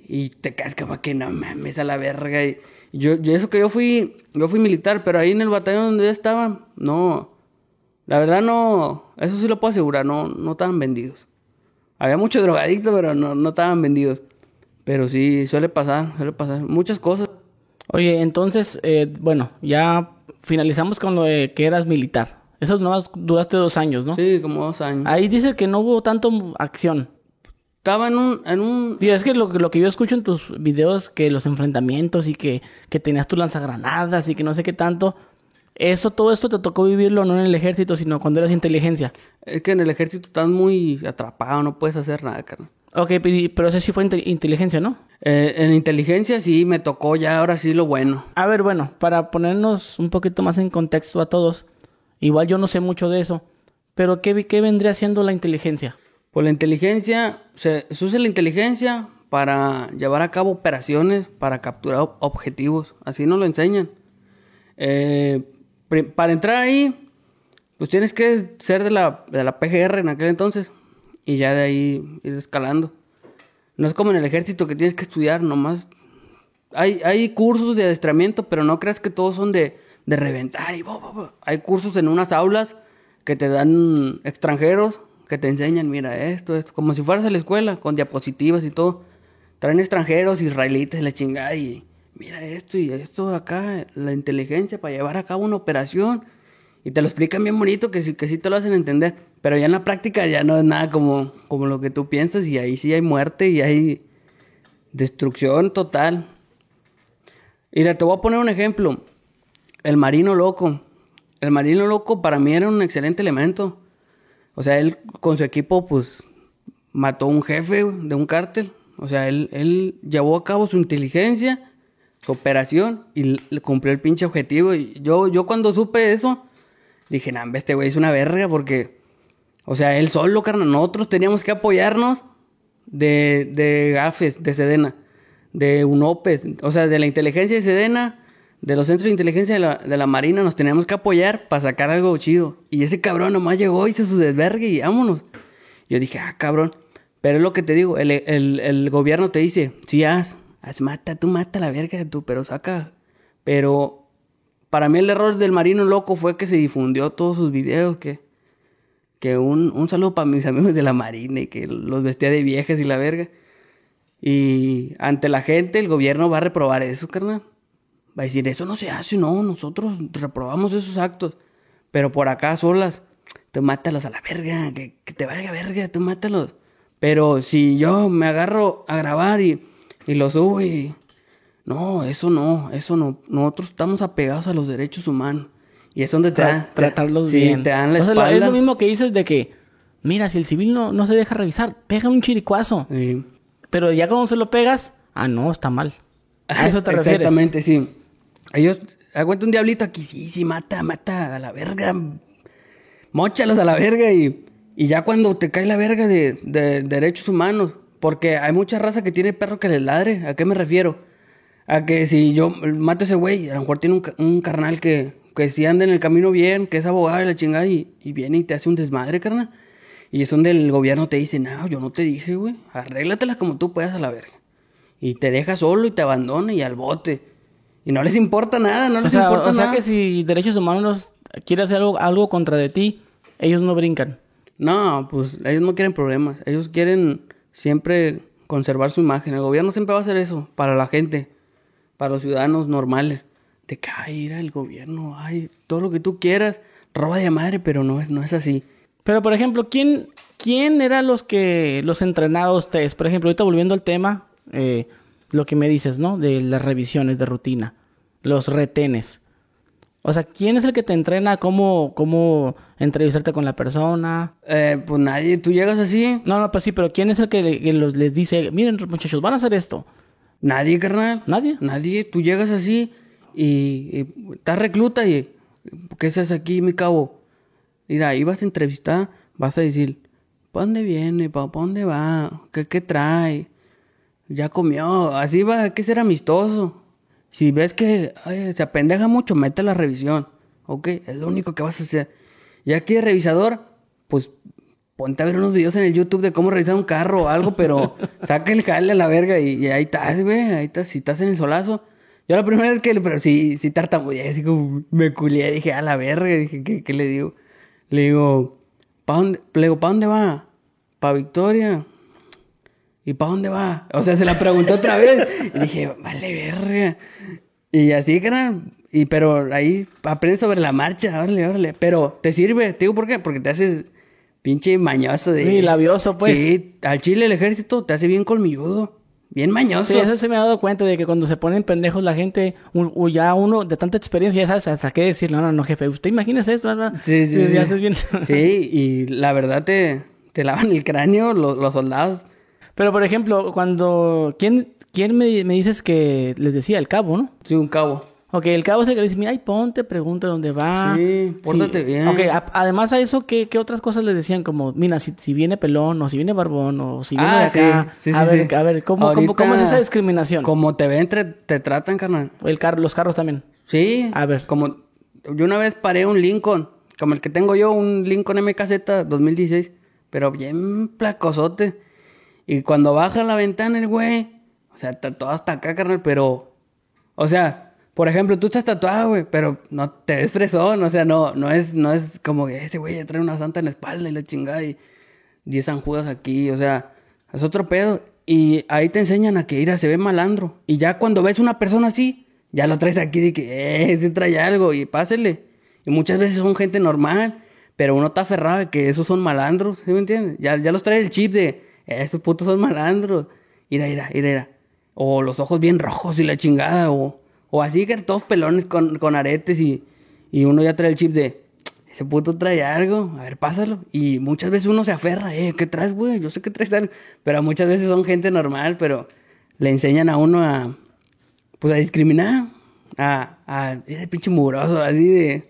Y te caes como que no mames a la verga. Y yo, yo eso que yo fui, yo fui militar, pero ahí en el batallón donde yo estaba, no. La verdad no, eso sí lo puedo asegurar, no, no estaban vendidos. Había muchos drogadictos, pero no, no estaban vendidos. Pero sí, suele pasar, suele pasar. Muchas cosas. Oye, entonces, eh, bueno, ya finalizamos con lo de que eras militar. Eso nomás duraste dos años, ¿no? Sí, como dos años. Ahí dice que no hubo tanto acción. Estaba en un... En un... Digo, es que lo, lo que yo escucho en tus videos, que los enfrentamientos y que, que tenías tus lanzagranadas y que no sé qué tanto, eso, todo esto te tocó vivirlo no en el ejército, sino cuando eras inteligencia. Es que en el ejército estás muy atrapado, no puedes hacer nada, carnal. Ok, pero eso sí fue inte- inteligencia, ¿no? Eh, en inteligencia sí me tocó ya ahora sí lo bueno. A ver, bueno, para ponernos un poquito más en contexto a todos, igual yo no sé mucho de eso, pero ¿qué, qué vendría siendo la inteligencia? Pues la inteligencia, se, usa la inteligencia para llevar a cabo operaciones, para capturar ob- objetivos. Así nos lo enseñan. Eh, para entrar ahí, pues tienes que ser de la, de la PGR en aquel entonces. Y ya de ahí ir escalando. No es como en el ejército que tienes que estudiar nomás. Hay, hay cursos de adiestramiento, pero no creas que todos son de, de reventar y bo. Hay cursos en unas aulas que te dan extranjeros que te enseñan, mira esto, esto, como si fueras a la escuela, con diapositivas y todo. Traen extranjeros, israelitas, la chingada, y mira esto y esto acá, la inteligencia para llevar a cabo una operación. Y te lo explican bien bonito, que sí, que sí te lo hacen entender. Pero ya en la práctica ya no es nada como, como lo que tú piensas, y ahí sí hay muerte y hay destrucción total. Mira, te voy a poner un ejemplo. El marino loco. El marino loco para mí era un excelente elemento. O sea, él con su equipo, pues, mató un jefe de un cártel. O sea, él, él llevó a cabo su inteligencia, su operación, y le cumplió el pinche objetivo. Y yo, yo cuando supe eso, dije, nah, este güey es una verga porque... O sea, él solo, carnal. Nosotros teníamos que apoyarnos de, de GAFES, de Sedena, de UNOPES, o sea, de la inteligencia de Sedena, de los centros de inteligencia de la, de la Marina, nos teníamos que apoyar para sacar algo chido. Y ese cabrón nomás llegó, hizo su desvergue y vámonos. Yo dije, ah, cabrón. Pero es lo que te digo, el, el, el gobierno te dice, sí, haz, haz, mata, tú mata la verga, tú, pero saca. Pero para mí el error del marino loco fue que se difundió todos sus videos, que que un, un saludo para mis amigos de la Marina y que los vestía de viejas y la verga. Y ante la gente el gobierno va a reprobar eso, carnal. Va a decir, eso no se hace, no, nosotros reprobamos esos actos. Pero por acá solas, tú mátalos a la verga, que, que te valga verga, tú mátalos. Pero si yo me agarro a grabar y, y lo subo y... No, eso no, eso no. Nosotros estamos apegados a los derechos humanos. Y es donde te Tra- dan... tratarlos sí, bien. te dan la O sea, espalda. es lo mismo que dices de que, mira, si el civil no, no se deja revisar, pega un chiricuazo. Sí. Pero ya cuando se lo pegas, ah, no, está mal. A eso te refieres. Exactamente, sí. Ellos, aguanta un diablito aquí, sí, sí, mata, mata a la verga. Móchalos a la verga y, y ya cuando te cae la verga de, de derechos humanos, porque hay mucha raza que tiene perro que les ladre. ¿A qué me refiero? A que si yo mato a ese güey, a lo mejor tiene un, ca- un carnal que, que sí anda en el camino bien, que es abogado y la chingada, y, y viene y te hace un desmadre, carnal. Y es donde el gobierno te dice, no, yo no te dije, güey, arréglatelas como tú puedas a la verga. Y te deja solo y te abandona y al bote. Y no les importa nada, no O les sea, importa o sea nada. que si derechos humanos quiere hacer algo, algo contra de ti, ellos no brincan. No, pues ellos no quieren problemas. Ellos quieren siempre conservar su imagen. El gobierno siempre va a hacer eso para la gente, para los ciudadanos normales. De que, ay, ir el gobierno, ay, todo lo que tú quieras, roba de madre, pero no es, no es así. Pero, por ejemplo, ¿quién, quién eran los que los entrenados ustedes? Por ejemplo, ahorita volviendo al tema, eh, lo que me dices, ¿no? De las revisiones de rutina, los retenes. O sea, ¿quién es el que te entrena cómo, cómo entrevistarte con la persona? Eh, pues nadie, tú llegas así. No, no, pues sí, pero ¿quién es el que, le- que los, les dice, miren muchachos, van a hacer esto? Nadie, carnal. ¿Nadie? Nadie. Tú llegas así y, y estás recluta y... ¿Qué haces aquí, mi cabo? Mira, ahí vas a entrevistar, vas a decir, ¿para dónde viene? ¿Para dónde va? ¿Qué, qué trae? Ya comió. Así va, hay que ser amistoso. Si ves que ay, se apendeja mucho, mete la revisión. ¿Ok? Es lo único que vas a hacer. Y aquí de revisador, pues ponte a ver unos videos en el YouTube de cómo revisar un carro o algo, pero saca el jale a la verga y, y ahí estás, güey. Ahí estás, si estás en el solazo. Yo la primera vez que, le- pero sí, sí tartamudeé, así como me culié, dije, a la verga, dije, ¿qué, qué le digo? Le digo, ¿pa dónde, le digo, ¿pa dónde va? ¿Pa Victoria? ¿Y pa dónde va? O sea, se la preguntó otra vez. Y dije, vale, verga. Y así que era, y pero ahí aprendes sobre la marcha, órale, órale. Pero te sirve, te digo por qué, porque te haces pinche mañoso de. Sí, labioso, pues. Sí, al chile el ejército te hace bien colmilludo, bien mañoso. Sí, eso se me ha dado cuenta de que cuando se ponen pendejos la gente, un- o ya uno de tanta experiencia ya sabes hasta qué decir, no, no, no, jefe, usted imagínese esto, ¿verdad? Sí, sí, sí. haces bien. Sí, y la verdad te, te lavan el cráneo los, los soldados. Pero, por ejemplo, cuando... ¿Quién, quién me, me dices que les decía? El cabo, ¿no? Sí, un cabo. Ok, el cabo es el que le dice, mira, ponte, pregunta dónde va. Sí, pórtate bien. Ok, a- además a eso, ¿qué, qué otras cosas les decían? Como, mira, si, si viene pelón, o si viene barbón, o si viene Ah, de acá. sí, sí, a ver, a ver, ¿cómo, cómo, cómo es esa discriminación? Como te ven, te, te tratan, carnal. El carro, los carros también. Sí. A ver. Como yo una vez paré un Lincoln, como el que tengo yo, un Lincoln MKZ 2016, pero bien placosote. Y cuando baja la ventana el güey, o sea, está todo hasta acá, carnal, pero, o sea, por ejemplo, tú estás tatuado, güey, pero no te ves fresón, o sea, no, no es, no es como que ese güey trae una santa en la espalda y la chingada y 10 sanjudas aquí, o sea, es otro pedo. Y ahí te enseñan a que ira se ve malandro. Y ya cuando ves una persona así, ya lo traes aquí de que, eh, se trae algo y pásele. Y muchas veces son gente normal, pero uno está aferrado de que esos son malandros, ¿sí me entiendes? Ya, ya los trae el chip de, "Eh, estos putos son malandros. Ira, ira, ira, ira. O los ojos bien rojos y la chingada, o, o así que todos pelones con, con aretes y, y uno ya trae el chip de, ese puto trae algo, a ver, pásalo. Y muchas veces uno se aferra, eh, ¿qué traes, güey? Yo sé que traes algo. Pero muchas veces son gente normal, pero le enseñan a uno a, pues a discriminar, a, a, eres pinche mugroso, así de,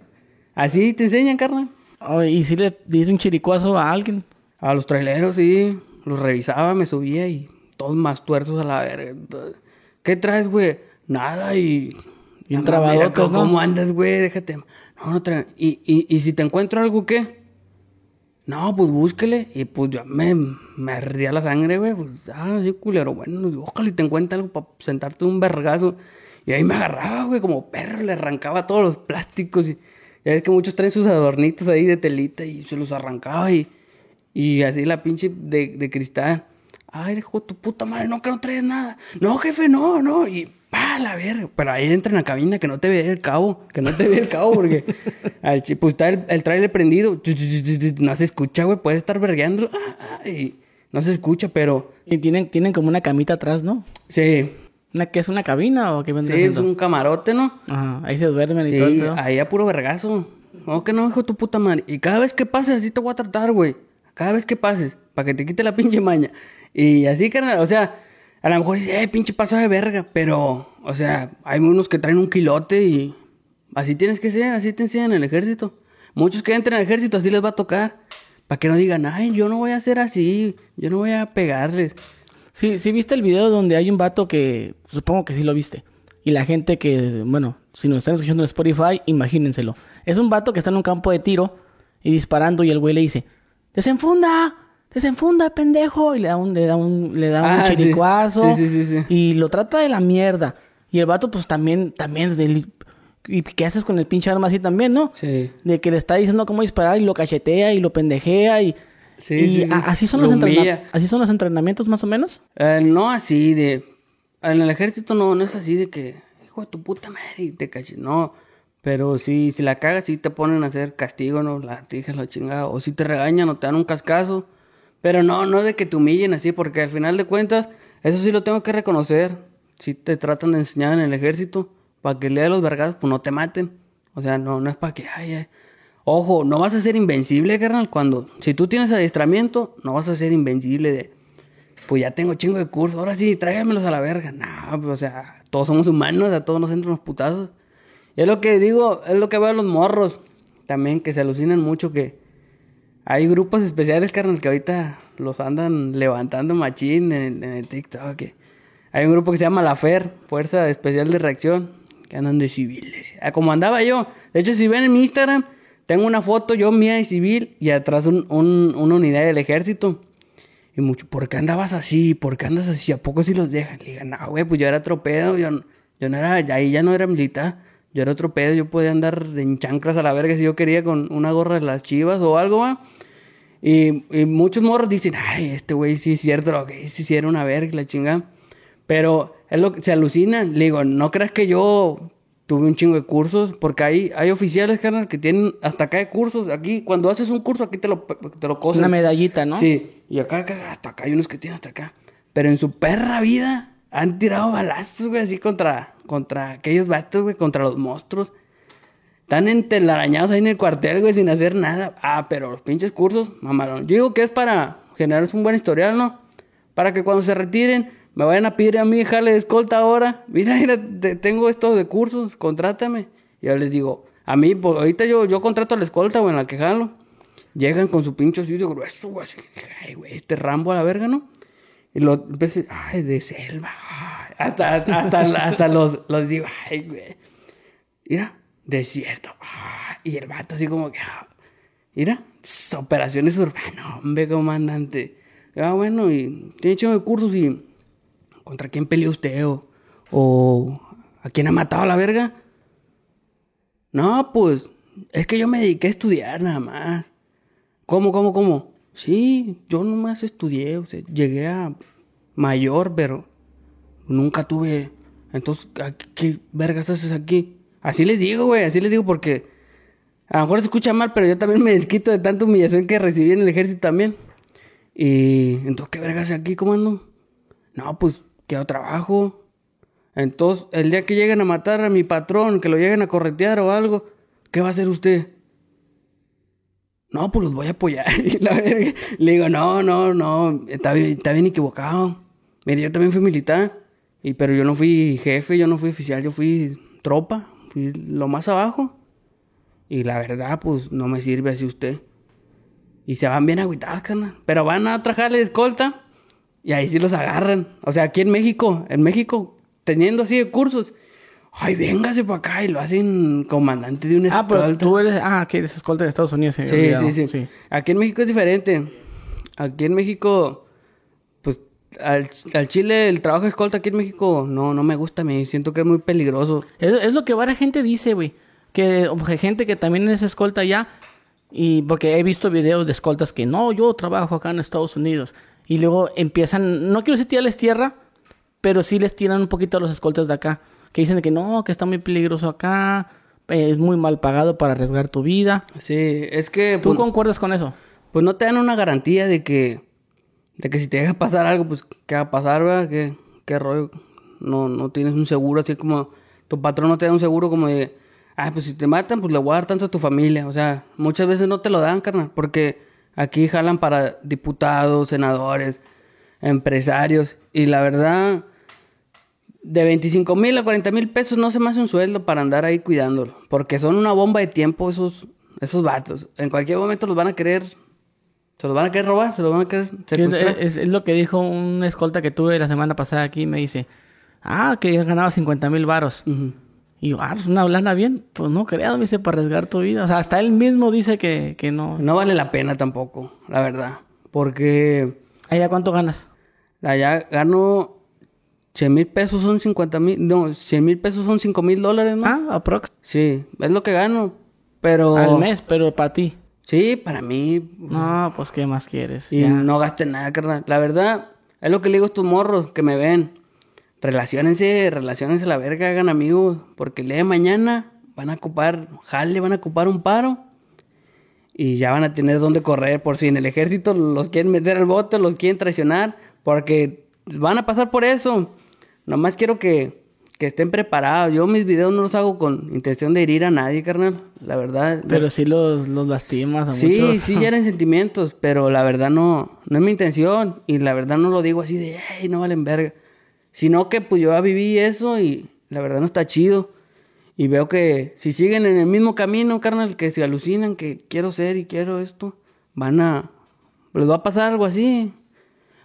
así te enseñan, carnal. Oh, y si le dice un chiricuazo a alguien. A los traileros, sí, los revisaba, me subía y todos más tuerzos a la verga. ¿Qué traes, güey? Nada y... Bien "Ah, trabadotes, mira, ¿cómo- ¿no? ¿Cómo andas, güey? Déjate. No, no tra- ¿Y, y, y si te encuentro algo, ¿qué? No, pues búsquele. Y pues yo me, me ardía la sangre, güey. Pues, ah, sí, culero. Bueno, ojalá y te encuentre algo para sentarte un vergazo. Y ahí me agarraba, güey, como perro. Le arrancaba todos los plásticos. Y ya ves que muchos traen sus adornitos ahí de telita y se los arrancaba. Y, y así la pinche de, de cristal. Ay, hijo tu puta madre, no, que no traes nada. No, jefe, no, no. Y pa, la verga. Pero ahí entra en la cabina que no te vea el cabo. Que no te vea el cabo porque al pues está el, el trailer prendido. No se escucha, güey. Puedes estar vergueándolo. ah, ah, y no se escucha, pero Y tienen, tienen como una camita atrás, ¿no? sí. ¿Una, ¿Qué es una cabina o qué Sí, vendría es siendo? un camarote, ¿no? Ajá, ahí se duermen y todo el Sí, ahí a puro vergazo. No, que no, hijo tu puta madre. Y cada vez que pases, así te voy a tratar, güey. Cada vez que pases, para que te quite la pinche maña. Y así, carnal, o sea, a lo mejor dice, eh, pinche paso de verga. Pero, o sea, hay unos que traen un kilote y así tienes que ser, así te enseñan en el ejército. Muchos que entran al ejército así les va a tocar. Para que no digan, ay, yo no voy a ser así, yo no voy a pegarles. Sí, sí viste el video donde hay un vato que, supongo que sí lo viste. Y la gente que, bueno, si nos están escuchando en Spotify, imagínenselo. Es un vato que está en un campo de tiro y disparando y el güey le dice, desenfunda, desenfunda, pendejo. Y le da un, le da un, le da un Ah, chiricuazo. Sí, sí, sí. Y lo trata de la mierda. Y el vato pues también, también es del... ¿Y qué haces con el pinche arma así también, no? Sí. De que le está diciendo cómo disparar y lo cachetea y lo pendejea y... Sí, y sí, así son Lo los entrena- humilla. así son los entrenamientos más o menos. Eh, no así de... En el ejército no, no es así de que... Hijo de tu puta madre, y te caché. No. Pero si la cagas, sí te ponen a hacer castigo, ¿no? La tijas, la chingada. O si te regañan o te dan un cascazo. Pero no, no de que te humillen así, porque al final de cuentas, eso sí lo tengo que reconocer. Si te tratan de enseñar en el ejército, para que lea los vergados, pues no te maten. O sea, no, no es para que, ay, ay. Ojo, no vas a ser invencible, carnal. Cuando, si tú tienes adiestramiento, no vas a ser invencible de, pues ya tengo chingo de cursos, ahora sí, tráigamelos a la verga. No, pues, o sea, todos somos humanos, a todos nos entran los putazos. Y es lo que digo, es lo que veo a los morros también, que se alucinan mucho que hay grupos especiales, carnal, que ahorita los andan levantando machín en, el TikTok. Que hay un grupo que se llama La FER, Fuerza Especial de Reacción, que andan de civiles. Ah, Como andaba yo. De hecho, si ven en mi Instagram, tengo una foto yo mía de civil y atrás un- un- una unidad del ejército. Y mucho, ¿por qué andabas así? ¿Por qué andas así? ¿A poco si los dejan? Le digo, no, güey, pues yo era otro pedo, yo, yo no era, ahí ya no era militar, yo era otro pedo, yo podía andar en chanclas a la verga si yo quería con una gorra de las chivas o algo, va. Y, y muchos morros dicen, ay, este güey sí es cierto, lo que sí, sí era una verga, la chingada. Pero es lo que se alucinan. Le digo, no creas que yo tuve un chingo de cursos, porque hay, hay oficiales, carnal, que tienen hasta acá de cursos. Aquí, cuando haces un curso, aquí te lo, te lo cosen. Una medallita, ¿no? Sí, y acá, acá, hasta acá hay unos que tienen hasta acá. Pero en su perra vida han tirado balazos, güey, así contra, contra aquellos vatos, güey, contra los monstruos. Están entelarañados ahí en el cuartel, güey, sin hacer nada. Ah, pero los pinches cursos, mamalón. Yo digo que es para generarse un buen historial, ¿no? Para que cuando se retiren, me vayan a pedir a mí jale de escolta ahora. Mira, mira, te- tengo estos de cursos, contrátame. Y yo les digo, a mí, pues, ahorita yo, yo contrato a la escolta, güey, en la que jalo. Llegan con su pincho así grueso, güey, así. Ay, güey, este Rambo a la verga, ¿no? Y lo empecé, ay, de selva. Hasta, hasta, hasta, los, los digo, ay, güey. Mira, desierto. Y el vato así como que, ah, mira, operaciones urbanas, hombre, comandante. Ah, bueno, y tiene hecho de cursos y ¿contra quién peleó usted? O, o ¿a quién ha matado a la verga? No, pues, es que yo me dediqué a estudiar nada más. ¿Cómo, cómo, cómo? Sí, yo nomás estudié, o sea, llegué a mayor, pero nunca tuve. Entonces, ¿a ¿qué, vergas haces aquí? Así les digo, güey, así les digo porque a lo mejor se escucha mal, pero yo también me desquito de tanta humillación que recibí en el ejército también. Y entonces, ¿qué vergas aquí? ¿Cómo ando? No, pues, quiero trabajo. Entonces, el día que lleguen a matar a mi patrón, que lo lleguen a corretear o algo, ¿qué va a hacer usted? No, pues los voy a apoyar. Y Le digo, no, no, no, está bien, está bien equivocado. Mire, yo también fui militar, y, pero yo no fui jefe, yo no fui oficial, yo fui tropa, fui lo más abajo. Y la verdad, pues no me sirve así usted. Y se van bien agüitados, carnal. Pero van a trabajarle escolta y ahí sí los agarran. O sea, aquí en México, en México, teniendo así de cursos, ay, véngase para acá y lo hacen comandante de una Ah, pero escolta. tú eres, ah, que eres escolta de Estados Unidos. me Sí, olvidado. sí, sí, Aquí en México es diferente. Aquí en México, pues al, al Chile el trabajo de escolta aquí en México no, no me gusta mí. Siento que es muy peligroso. Es, es lo que varias gente dice, güey. Que gente que también es escolta ya. Y porque he visto videos de escoltas que no, yo trabajo acá en Estados Unidos. Y luego empiezan, no quiero decir tirarles tierra, pero sí les tiran un poquito a los escoltas de acá. Que dicen que no, que está muy peligroso acá, eh, es muy mal pagado para arriesgar tu vida. Sí, es que ¿Tú pues, concuerdas con eso? pues no te dan una garantía de que de que si te deja pasar algo, pues qué va a pasar, ¿verdad? ¿Qué, qué rollo? No, no tienes un seguro así como tu patrón no te da un seguro como de, ah, pues si te matan, pues le voy a dar tanto a tu familia. O sea, muchas veces no te lo dan, carnal, porque aquí jalan para diputados, senadores, empresarios. Y la verdad, de 25 mil a 40 mil pesos no se me hace un sueldo para andar ahí cuidándolo. Porque son una bomba de tiempo esos, esos vatos. En cualquier momento los van a querer, se los van a querer robar, se los van a querer Sí, es, es lo que dijo un escolta que tuve la semana pasada aquí. Me dice, ah, que ganaba 50 mil varos. Ujú. Y yo, ah, pues una lana bien. Pues no creas, me dice, para arriesgar tu vida. O sea, hasta él mismo dice que, que no. No vale la pena tampoco, la verdad. Porque ¿Allá cuánto ganas? allá gano 100 mil pesos son 50 mil, no, 100 mil pesos son 5 mil dólares, ¿no? Ah, aprox. Sí, es lo que gano. Pero... Al mes, pero para ti. Sí, para mí. No, pues, ¿qué más quieres? Y Ya. no gaste nada, carnal. La verdad, es lo que le digo a estos morros que me ven. Relaciónense, relaciónense a la verga, hagan amigos. Porque el día de mañana van a ocupar, jale, van a ocupar un paro. Y ya van a tener dónde correr. Por si en el ejército los quieren meter al bote, los quieren traicionar. Porque van a pasar por eso. Nomás quiero que, que estén preparados. Yo mis videos no los hago con intención de herir a nadie, carnal. La verdad. Pero sí los, los lastimas a Sí, muchos. sí hieren sentimientos, pero la verdad no, no es mi intención. Y la verdad no lo digo así de, ey, no valen verga. Sino que pues yo ya viví eso y la verdad no está chido. Y veo que si siguen en el mismo camino, carnal, que se alucinan que quiero ser y quiero esto, van a... Les va a pasar algo así.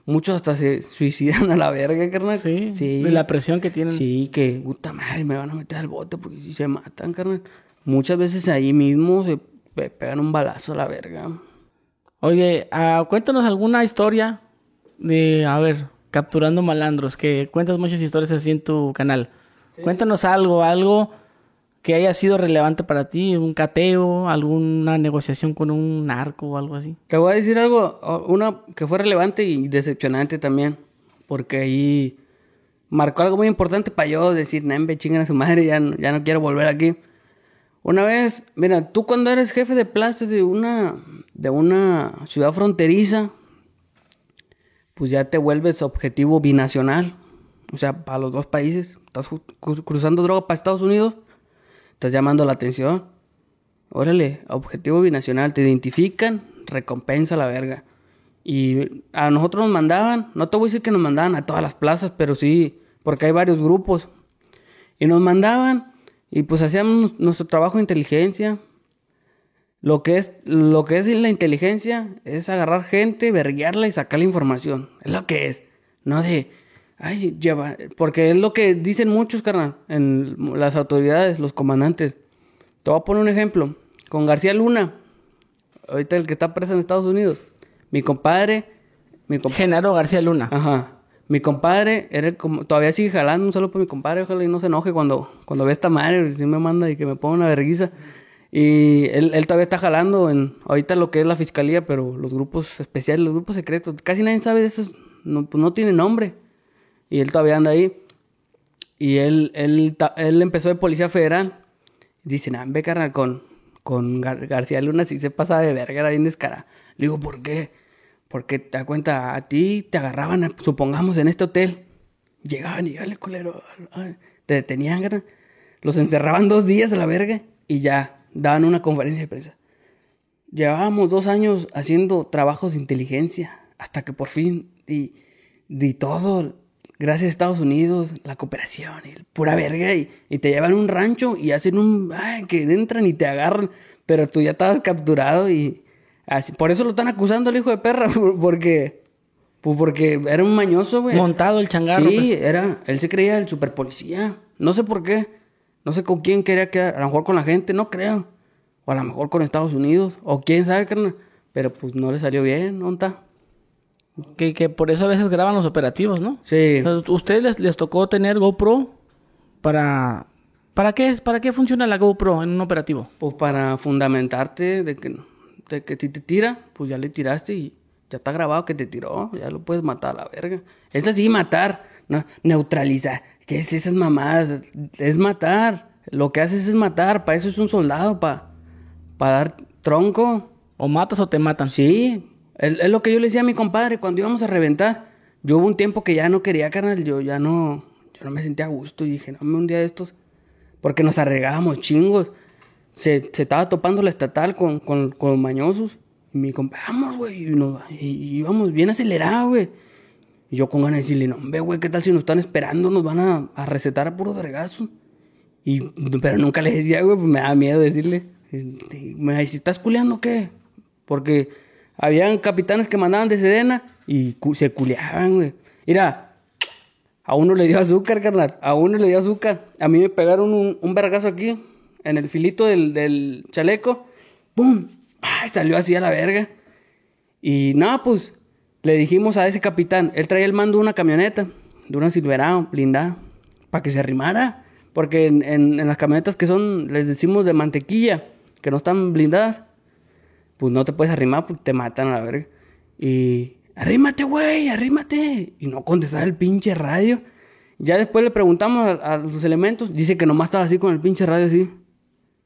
Muchos hasta se suicidan a la verga, carnal. Sí, sí. de la presión que tienen. Sí, que puta madre, me van a meter al bote porque si se matan, carnal. Muchas veces ahí mismo se pe- pegan un balazo a la verga. Oye, ah, cuéntanos alguna historia de, a ver, capturando malandros, que cuentas muchas historias así en tu canal. Cuéntanos algo, algo que haya sido relevante para ti, un cateo, alguna negociación con un narco o algo así. Te voy a decir algo, una que fue relevante y decepcionante también, porque ahí marcó algo muy importante para yo decir, Nembe, chingan a su madre, ya no, ya no quiero volver aquí. Una vez, mira, tú cuando eres jefe de plaza de una, de una ciudad fronteriza, pues ya te vuelves objetivo binacional, o sea, para los dos países. Estás cruzando droga para Estados Unidos, estás llamando la atención. Órale, objetivo binacional, te identifican, recompensa la verga. Y a nosotros nos mandaban, no te voy a decir que nos mandaban a todas las plazas, pero sí, porque hay varios grupos. Y nos mandaban y pues hacíamos nuestro trabajo de inteligencia. Lo que es, lo que es la inteligencia es agarrar gente, verguiarla y sacar la información. Es lo que es. No de, ay, lleva, porque es lo que dicen muchos, carnal, en las autoridades, los comandantes. Te voy a poner un ejemplo. Con García Luna, ahorita el que está preso en Estados Unidos. Mi compadre, mi Genaro García Luna. Ajá. Mi compadre, era como, todavía sigue jalando un saludo para mi compadre, ojalá y no se enoje cuando, cuando ve esta madre, si me manda y que me ponga una verguiza. Y él, él todavía está jalando en ahorita lo que es la fiscalía, pero los grupos especiales, los grupos secretos, casi nadie sabe de esos, no, pues no tiene nombre. Y él todavía anda ahí. Y él, él, él empezó de policía federal. Dicen, ah, ve carnal, con, con Gar- García Luna si se pasa de verga, era bien descarada. Le digo, ¿por qué? Porque te das cuenta, a ti te agarraban, a- supongamos, en este hotel. Llegaban y, dale, culero. ay, Te detenían, carnal. Los encerraban dos días a la verga y ya daban una conferencia de prensa. Llevábamos dos años haciendo trabajos de inteligencia hasta que por fin y, y todo, gracias a Estados Unidos, la cooperación y el pura verga y, y te llevan a un rancho y hacen un, ay, que entran y te agarran, pero tú ya estabas capturado y así, por eso lo están acusando al hijo de perra, porque, pues porque era un mañoso, güey. Montado el changarro. Sí, pues. era, él se creía el super policía. No sé por qué. No sé con quién quería quedar. A lo mejor con la gente, no creo. O a lo mejor con Estados Unidos. O quién sabe, carnal. Pero pues no le salió bien, ¿dónde está? Que, que por eso a veces graban los operativos, ¿no? Sí. O sea, ¿Ustedes les, les tocó tener GoPro para... ¿Para qué, es? ¿Para qué funciona la GoPro en un operativo? Pues para fundamentarte de que, de que si te tira, pues ya le tiraste y ya está grabado que te tiró. Ya lo puedes matar a la verga. Es así, matar. No, neutralizar. ¿Qué es esas mamadas? Es matar. Lo que haces es matar. Para eso es un soldado, para para dar tronco. ¿O matas o te matan? Sí, es, lo que yo le decía a mi compadre cuando íbamos a reventar. Yo hubo un tiempo que ya no quería, carnal. Yo ya no, yo no me sentía a gusto. Y dije, no, un día de estos. Porque nos arregábamos chingos. Se, se estaba topando la estatal con, con, con los mañosos. Y mi compadre, vamos, güey. Y, nos- y- íbamos bien acelerados, güey. Y yo con ganas de decirle, no, hombre, güey, ¿qué tal si nos están esperando? Nos van a, a recetar a puro vergazo. Y, pero nunca le decía, güey, pues me daba miedo decirle. Me dice, ¿estás culeando qué? Porque habían capitanes que mandaban de Sedena y cu- se culeaban, güey. Mira, a uno le dio azúcar, carnal. A uno le dio azúcar. A mí me pegaron un, vergazo aquí, en el filito del, del chaleco. ¡Pum! ¡Ay! Salió así a la verga. Y nada, pues le dijimos a ese capitán, él traía el mando de una camioneta, de una Silverado blindada, para que se arrimara. Porque en- en las camionetas que son, les decimos de mantequilla, que no están blindadas, pues no te puedes arrimar porque te matan a la verga. Y, arrímate, güey, arrímate. Y no contestaba el pinche radio. Ya después le preguntamos a, a los elementos, dice que nomás estaba así con el pinche radio así,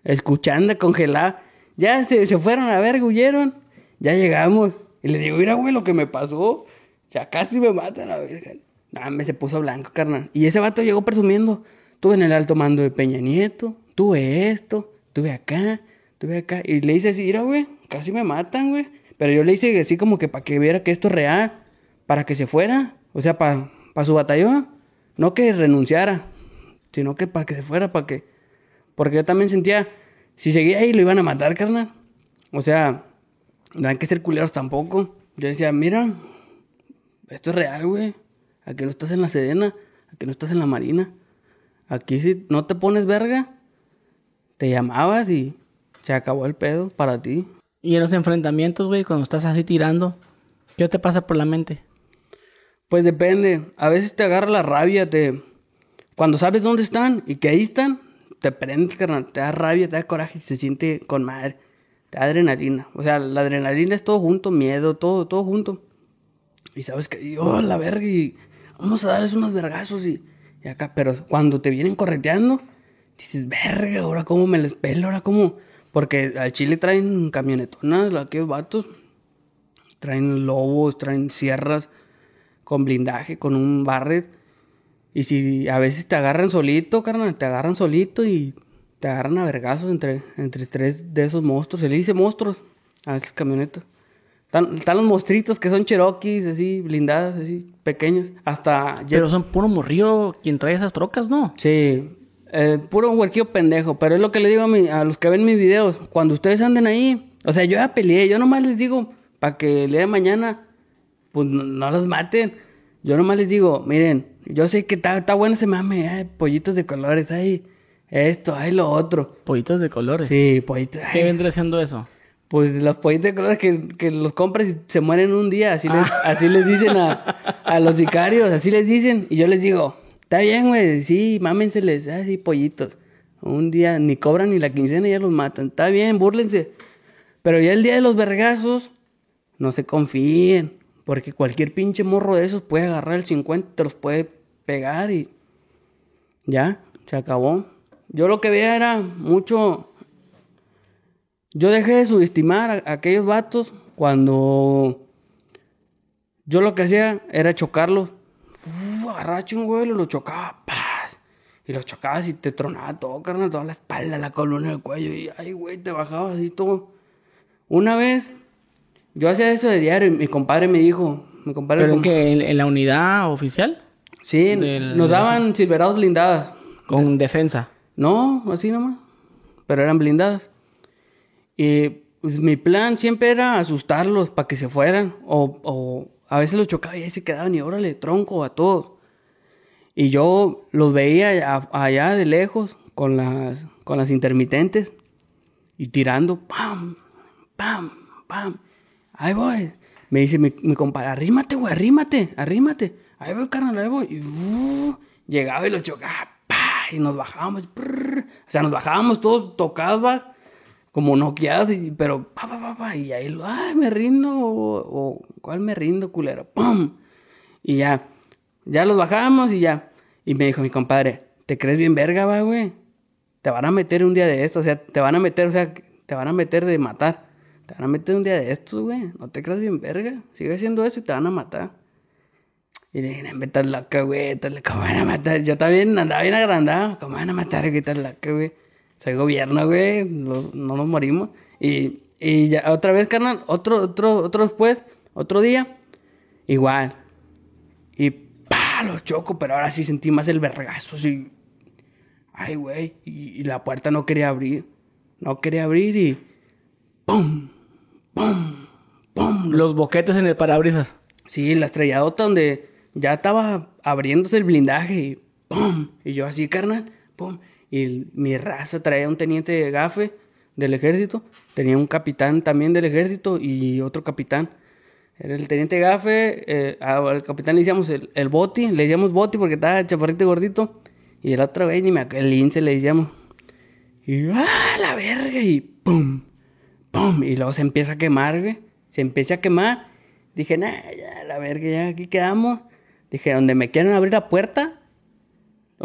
escuchando, congelado. Ya se, se fueron a verga, huyeron. Ya llegamos. Y le digo, mira, güey, lo que me pasó. Ya casi me matan a la verga. Nah, me se puso blanco, carnal. Y ese vato llegó presumiendo. Tuve en el alto mando de Peña Nieto, tuve esto, tuve acá, tuve acá. Y le hice así, mira, güey, casi me matan, güey. Pero yo le hice así como que para que viera que esto es real, para que se fuera, o sea, para su batallón. No que renunciara, sino que para que se fuera, para que... Porque yo también sentía, si seguía ahí lo iban a matar, carnal. O sea, no hay que ser culeros tampoco. Yo decía, mira, esto es real, güey. Aquí no estás en la Sedena, aquí no estás en la Marina. Aquí si no te pones verga, te llamabas y se acabó el pedo para ti. Y en los enfrentamientos, güey, cuando estás así tirando, ¿qué te pasa por la mente? Pues depende. A veces te agarra la rabia, te... Cuando sabes dónde están y que ahí están, te prendes, carnal. Te da rabia, te da coraje, se siente con madre. Te da adrenalina. O sea, la adrenalina es todo junto, miedo, todo, todo junto. Y sabes que, oh, la verga, y vamos a darles unos vergazos y, y acá. Pero cuando te vienen correteando, dices, verga, ahora cómo me les pelo, ahora cómo... Porque al Chile traen camionetonas, aquellos vatos. Traen lobos, traen sierras con blindaje, con un barret. Y si a veces te agarran solito, carnal, te agarran solito y te agarran a vergazos entre, entre tres de esos monstruos. Se le dice monstruos a esas camionetas. Están, los monstruitos que son cherokees, así, blindadas, así, pequeños. Hasta... Pero son puro morrío quien trae esas trocas, ¿no? Sí. Eh, puro huerquillo pendejo. Pero es lo que le digo a, a los que ven mis videos. Cuando ustedes anden ahí... O sea, yo ya peleé. Yo nomás les digo... Para que el día de mañana... Pues no, no los maten. Yo nomás les digo... Miren... Yo sé que está, bueno ese mame. Eh, pollitos de colores. Ahí... Esto, ahí lo otro. Pollitos de colores. Sí, pollitos. ¿Qué vendría siendo eso? Pues los pollitos de colores que, que los compras y se mueren un día. Así, les, ah. así les dicen a, a, los sicarios. Así les dicen. Y yo les digo, está bien, güey. Sí, mámenseles. Así, pollitos. Un día ni cobran ni la quincena y ya los matan. Está bien, búrlense. Pero ya el día de los vergazos, no se confíen. Porque cualquier pinche morro de esos puede agarrar el 50, te los puede pegar y. Ya, se acabó. Yo lo que veía era mucho. Yo dejé de subestimar a, aquellos vatos cuando. Yo lo que hacía era chocarlos. Agarrache un vuelo, lo chocaba, ¡paz! Y lo chocabas y te tronaba todo, carnal, toda la espalda, la columna, el cuello. Y ay, güey, te bajaba así todo. Una vez, yo hacía eso de diario y mi compadre me dijo. Mi compadre ¿Pero que en, la unidad oficial? Sí, nos daban silverados blindadas. Con defensa. No, así nomás. Pero eran blindadas. Y pues, mi plan siempre era asustarlos para que se fueran. O, o, a veces los chocaba y ahí se quedaban y órale, tronco a todos. Y yo los veía allá, de lejos con las, con las intermitentes y tirando, pam, pam, pam. Ahí voy. Me dice mi, mi compadre, arrímate, güey, arrímate, arrímate. Ahí voy, carnal, ahí voy. Y uh, llegaba y los chocaba, y nos bajábamos, o sea, nos bajábamos todos tocados, va, como noqueados, y, pero, pa, pa, pa, y ahí, ay, me rindo, o, ¿cuál me rindo, culero? ¡Pum! Y ya, ya los bajamos y ya. Y me dijo mi compadre, ¿te crees bien verga, va, güey? Te van a meter un día de esto, o sea, te van a meter, o sea, te van a meter de matar. Te van a meter un día de estos, güey. No te creas bien verga. Sigue haciendo eso y te van a matar. Y le dije, estás loca, güey, ¿cómo van a matar? Yo también andaba bien agrandado, ¿cómo van a matar? ¿Qué estás loca, güey? Soy gobierno, güey, no, nos morimos. Y, y ya, otra vez, carnal, otro, otro, otro después, otro día, igual. Y pa, los choco, pero ahora sí sentí más el vergazo, así. Ay, güey, y, y la puerta no quería abrir. No quería abrir y. ¡Pum! ¡Pum! ¡Pum! Los boquetes en el parabrisas. Sí, la estrelladota donde ya estaba abriéndose el blindaje y ¡pum! Y yo así, carnal, ¡pum! Y mi raza traía un teniente de gafe del ejército, tenía un capitán también del ejército y otro capitán. Era el teniente gafe, eh, al capitán le decíamos el, el, boti, le decíamos boti porque estaba chaparrito gordito. Y el otro güey, ni me el lince le decíamos. Y ¡ah, la verga! Y ¡pum! ¡pum! Y luego se empieza a quemar, güey. Se empieza a quemar. Dije, nah, ya, la verga, ya aquí quedamos. Dije, donde me quieran abrir la puerta,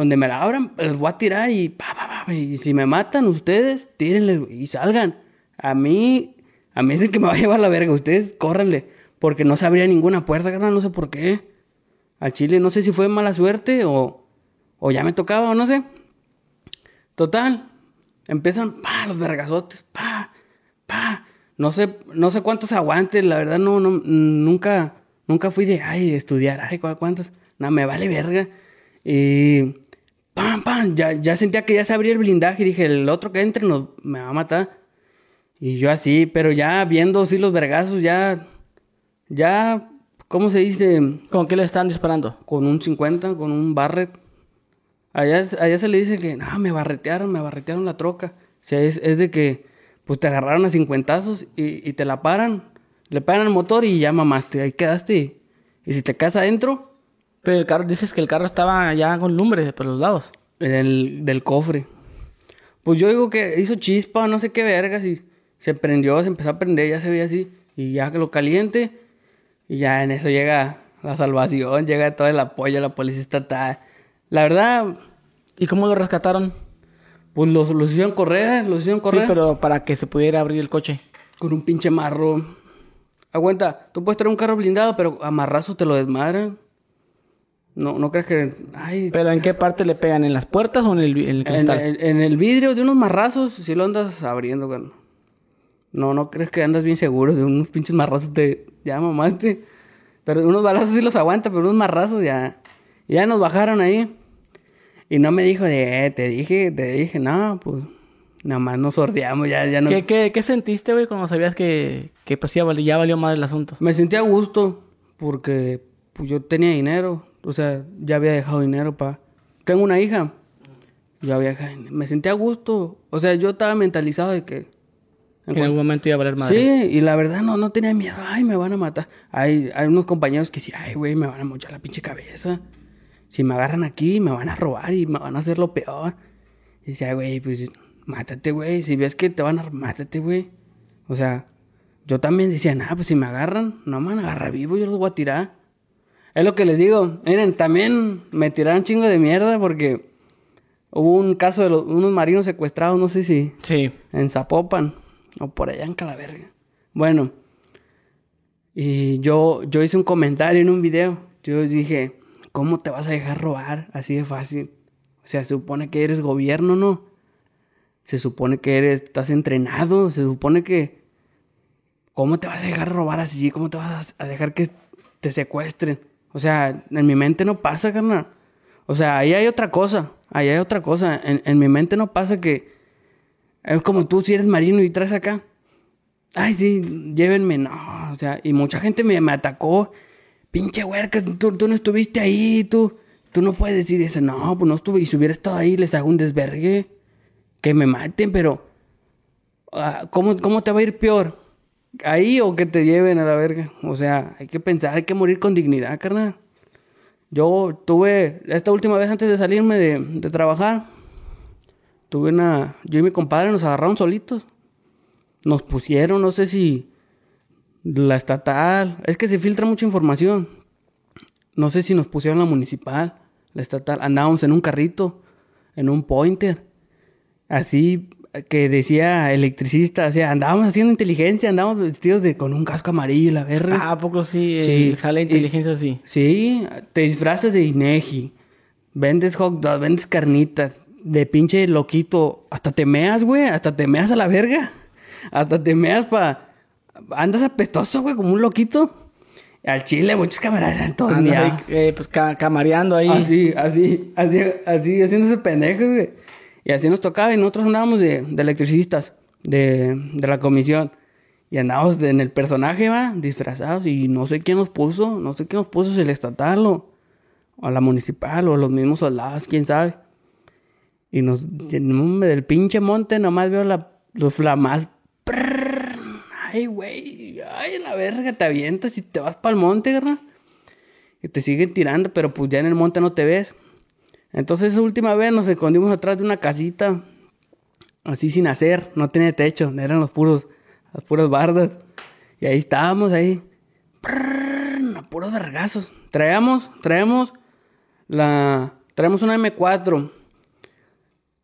donde me la abran, les voy a tirar y pa, pa, pa, y si me matan ustedes, tírenles y salgan. A mí, a mí es el que me va a llevar la verga, ustedes córrenle, porque no se abría ninguna puerta, carnal, no sé por qué. Al Chile no sé si fue mala suerte o, o ya me tocaba o no sé, Total, empiezan, pa, los vergazotes, pa, pa. No sé, no sé cuántos aguantes, la verdad no, no, nunca, nunca fui de, ay, estudiar, ay, cuántos. No, me vale verga. Y, pam, pam, ya, ya sentía que ya se abría el blindaje y dije, el otro que entre nos, me va a matar. Y yo así, pero ya viendo así los vergazos, ya, ya, ¿cómo se dice? ¿Con qué le están disparando? Con un 50, con un Barret. Allá, allá se le dice que, no, me barretearon, me barretearon la troca. O sea, es, es de que, pues te agarraron a cincuentazos y, y te la paran. Le paran el motor y ya mamaste, ahí quedaste. Y si te quedas adentro, Pero el carro, dices que el carro estaba ya con lumbre por los lados. en el, del cofre. Pues yo digo que hizo chispa, no sé qué vergas, y se prendió, se empezó a prender, ya se veía así. Y ya que lo caliente, y ya en eso llega la salvación, llega todo el apoyo, la policía estatal. La verdad, ¿Y cómo lo rescataron? pues los, los hicieron correr, los hicieron correr. Sí, pero para que se pudiera abrir el coche. Con un pinche marro. Aguanta, tú puedes traer un carro blindado, pero a marrazos te lo desmadran. No, no crees que. Ay, ¿Pero en qué parte le pegan? ¿En las puertas o en el, en el en, cristal? el- en el vidrio de unos marrazos, si lo andas abriendo, güey. No, no crees que andas bien seguro de unos pinches marrazos te. Ya mamaste. Pero unos balazos sí los aguanta, pero unos marrazos ya. Ya nos bajaron ahí. Y no me dijo de, eh, te dije, te dije, no, pues. Nada más nos sordeamos, ya, ya no. ¿Qué, qué, qué sentiste, güey, cuando sabías que, que pues, ya, vali- ya valió más el asunto? Me sentí a gusto porque pues, yo tenía dinero. O sea, ya había dejado dinero para... Tengo una hija. Yo había. Me sentí a gusto. O sea, yo estaba mentalizado de que... En algún momento iba a valer madre. Sí, y la verdad no, no tenía miedo. Ay, me van a matar. Hay, hay unos compañeros que decían, ay, güey, me van a mochar la pinche cabeza. Si me agarran aquí, me van a robar y me van a hacer lo peor. Y decía, güey, pues mátate, güey. Si ves que te van a... Mátate, güey. O sea, yo también decía, nah, pues si me agarran, no me van a agarrar vivo, yo los voy a tirar. Es lo que les digo. Miren, también me tiraron chingo de mierda porque hubo un caso de los- unos marinos secuestrados, no sé si Sí. en Zapopan o por allá en Calaverga. Bueno, y yo, yo hice un comentario en un video. Yo dije, ¿cómo te vas a dejar robar así de fácil? O sea, se supone que eres gobierno, ¿no? Se supone que eres, estás entrenado, se supone que... ¿Cómo te vas a dejar robar así? ¿Cómo te vas a dejar que te secuestren? O sea, en mi mente no pasa, carnal. O sea, ahí hay otra cosa. Ahí hay otra cosa. En, en mi mente no pasa que... Es como tú si eres marino y traes acá. Ay, sí, llévenme. No, o sea, y mucha gente me, me atacó. Pinche huerca, tú, tú no estuviste ahí, tú. Tú no puedes decir eso. No, pues no estuve. Y si hubiera estado ahí, les hago un desvergue. Que me maten, pero... ah, ¿cómo, ¿Cómo te va a ir peor? ¿Ahí o que te lleven a la verga? O sea, hay que pensar, hay que morir con dignidad, carnal. Yo tuve, esta última vez antes de salirme de, de trabajar, tuve una, yo y mi compadre nos agarraron solitos. Nos pusieron, no sé si la estatal, es que se filtra mucha información. No sé si nos pusieron la municipal, la estatal, andábamos en un carrito, en un pointer, así que decía electricista, o sea, andábamos haciendo inteligencia, andábamos vestidos de con un casco amarillo la verga. Ah, ¿a poco sí? Sí. El Y- inteligencia sí. Sí, te disfrazas de Inegi. Vendes hot dogs, vendes carnitas. De pinche loquito. Hasta te meas, güey. Hasta te meas a la verga. Hasta te meas pa... Andas apestoso, güey, como un loquito. Al chile, muchos camaradas, todos Andas ahí, eh, pues ca- camareando ahí. Así, así, así, así, haciéndose pendejos, güey. Y así nos tocaba y nosotros andábamos de, electricistas, de, la comisión. Y andábamos en el personaje, va, disfrazados. Y no sé quién nos puso, no sé quién nos puso, si el estatal o, o la municipal o los mismos soldados, quién sabe. Y nos, del pinche monte, nomás veo la, los flamas. Prrr. Ay, güey, ay, la verga, te avientas y te vas para el monte, carnal. Y te siguen tirando, pero pues ya en el monte no te ves. Entonces esa última vez nos escondimos atrás de una casita, así sin hacer, no tenía techo, eran los puros, las puras bardas. Y ahí estábamos, ahí, prrr, puros vergazos. Traemos, traemos la, traemos una M4.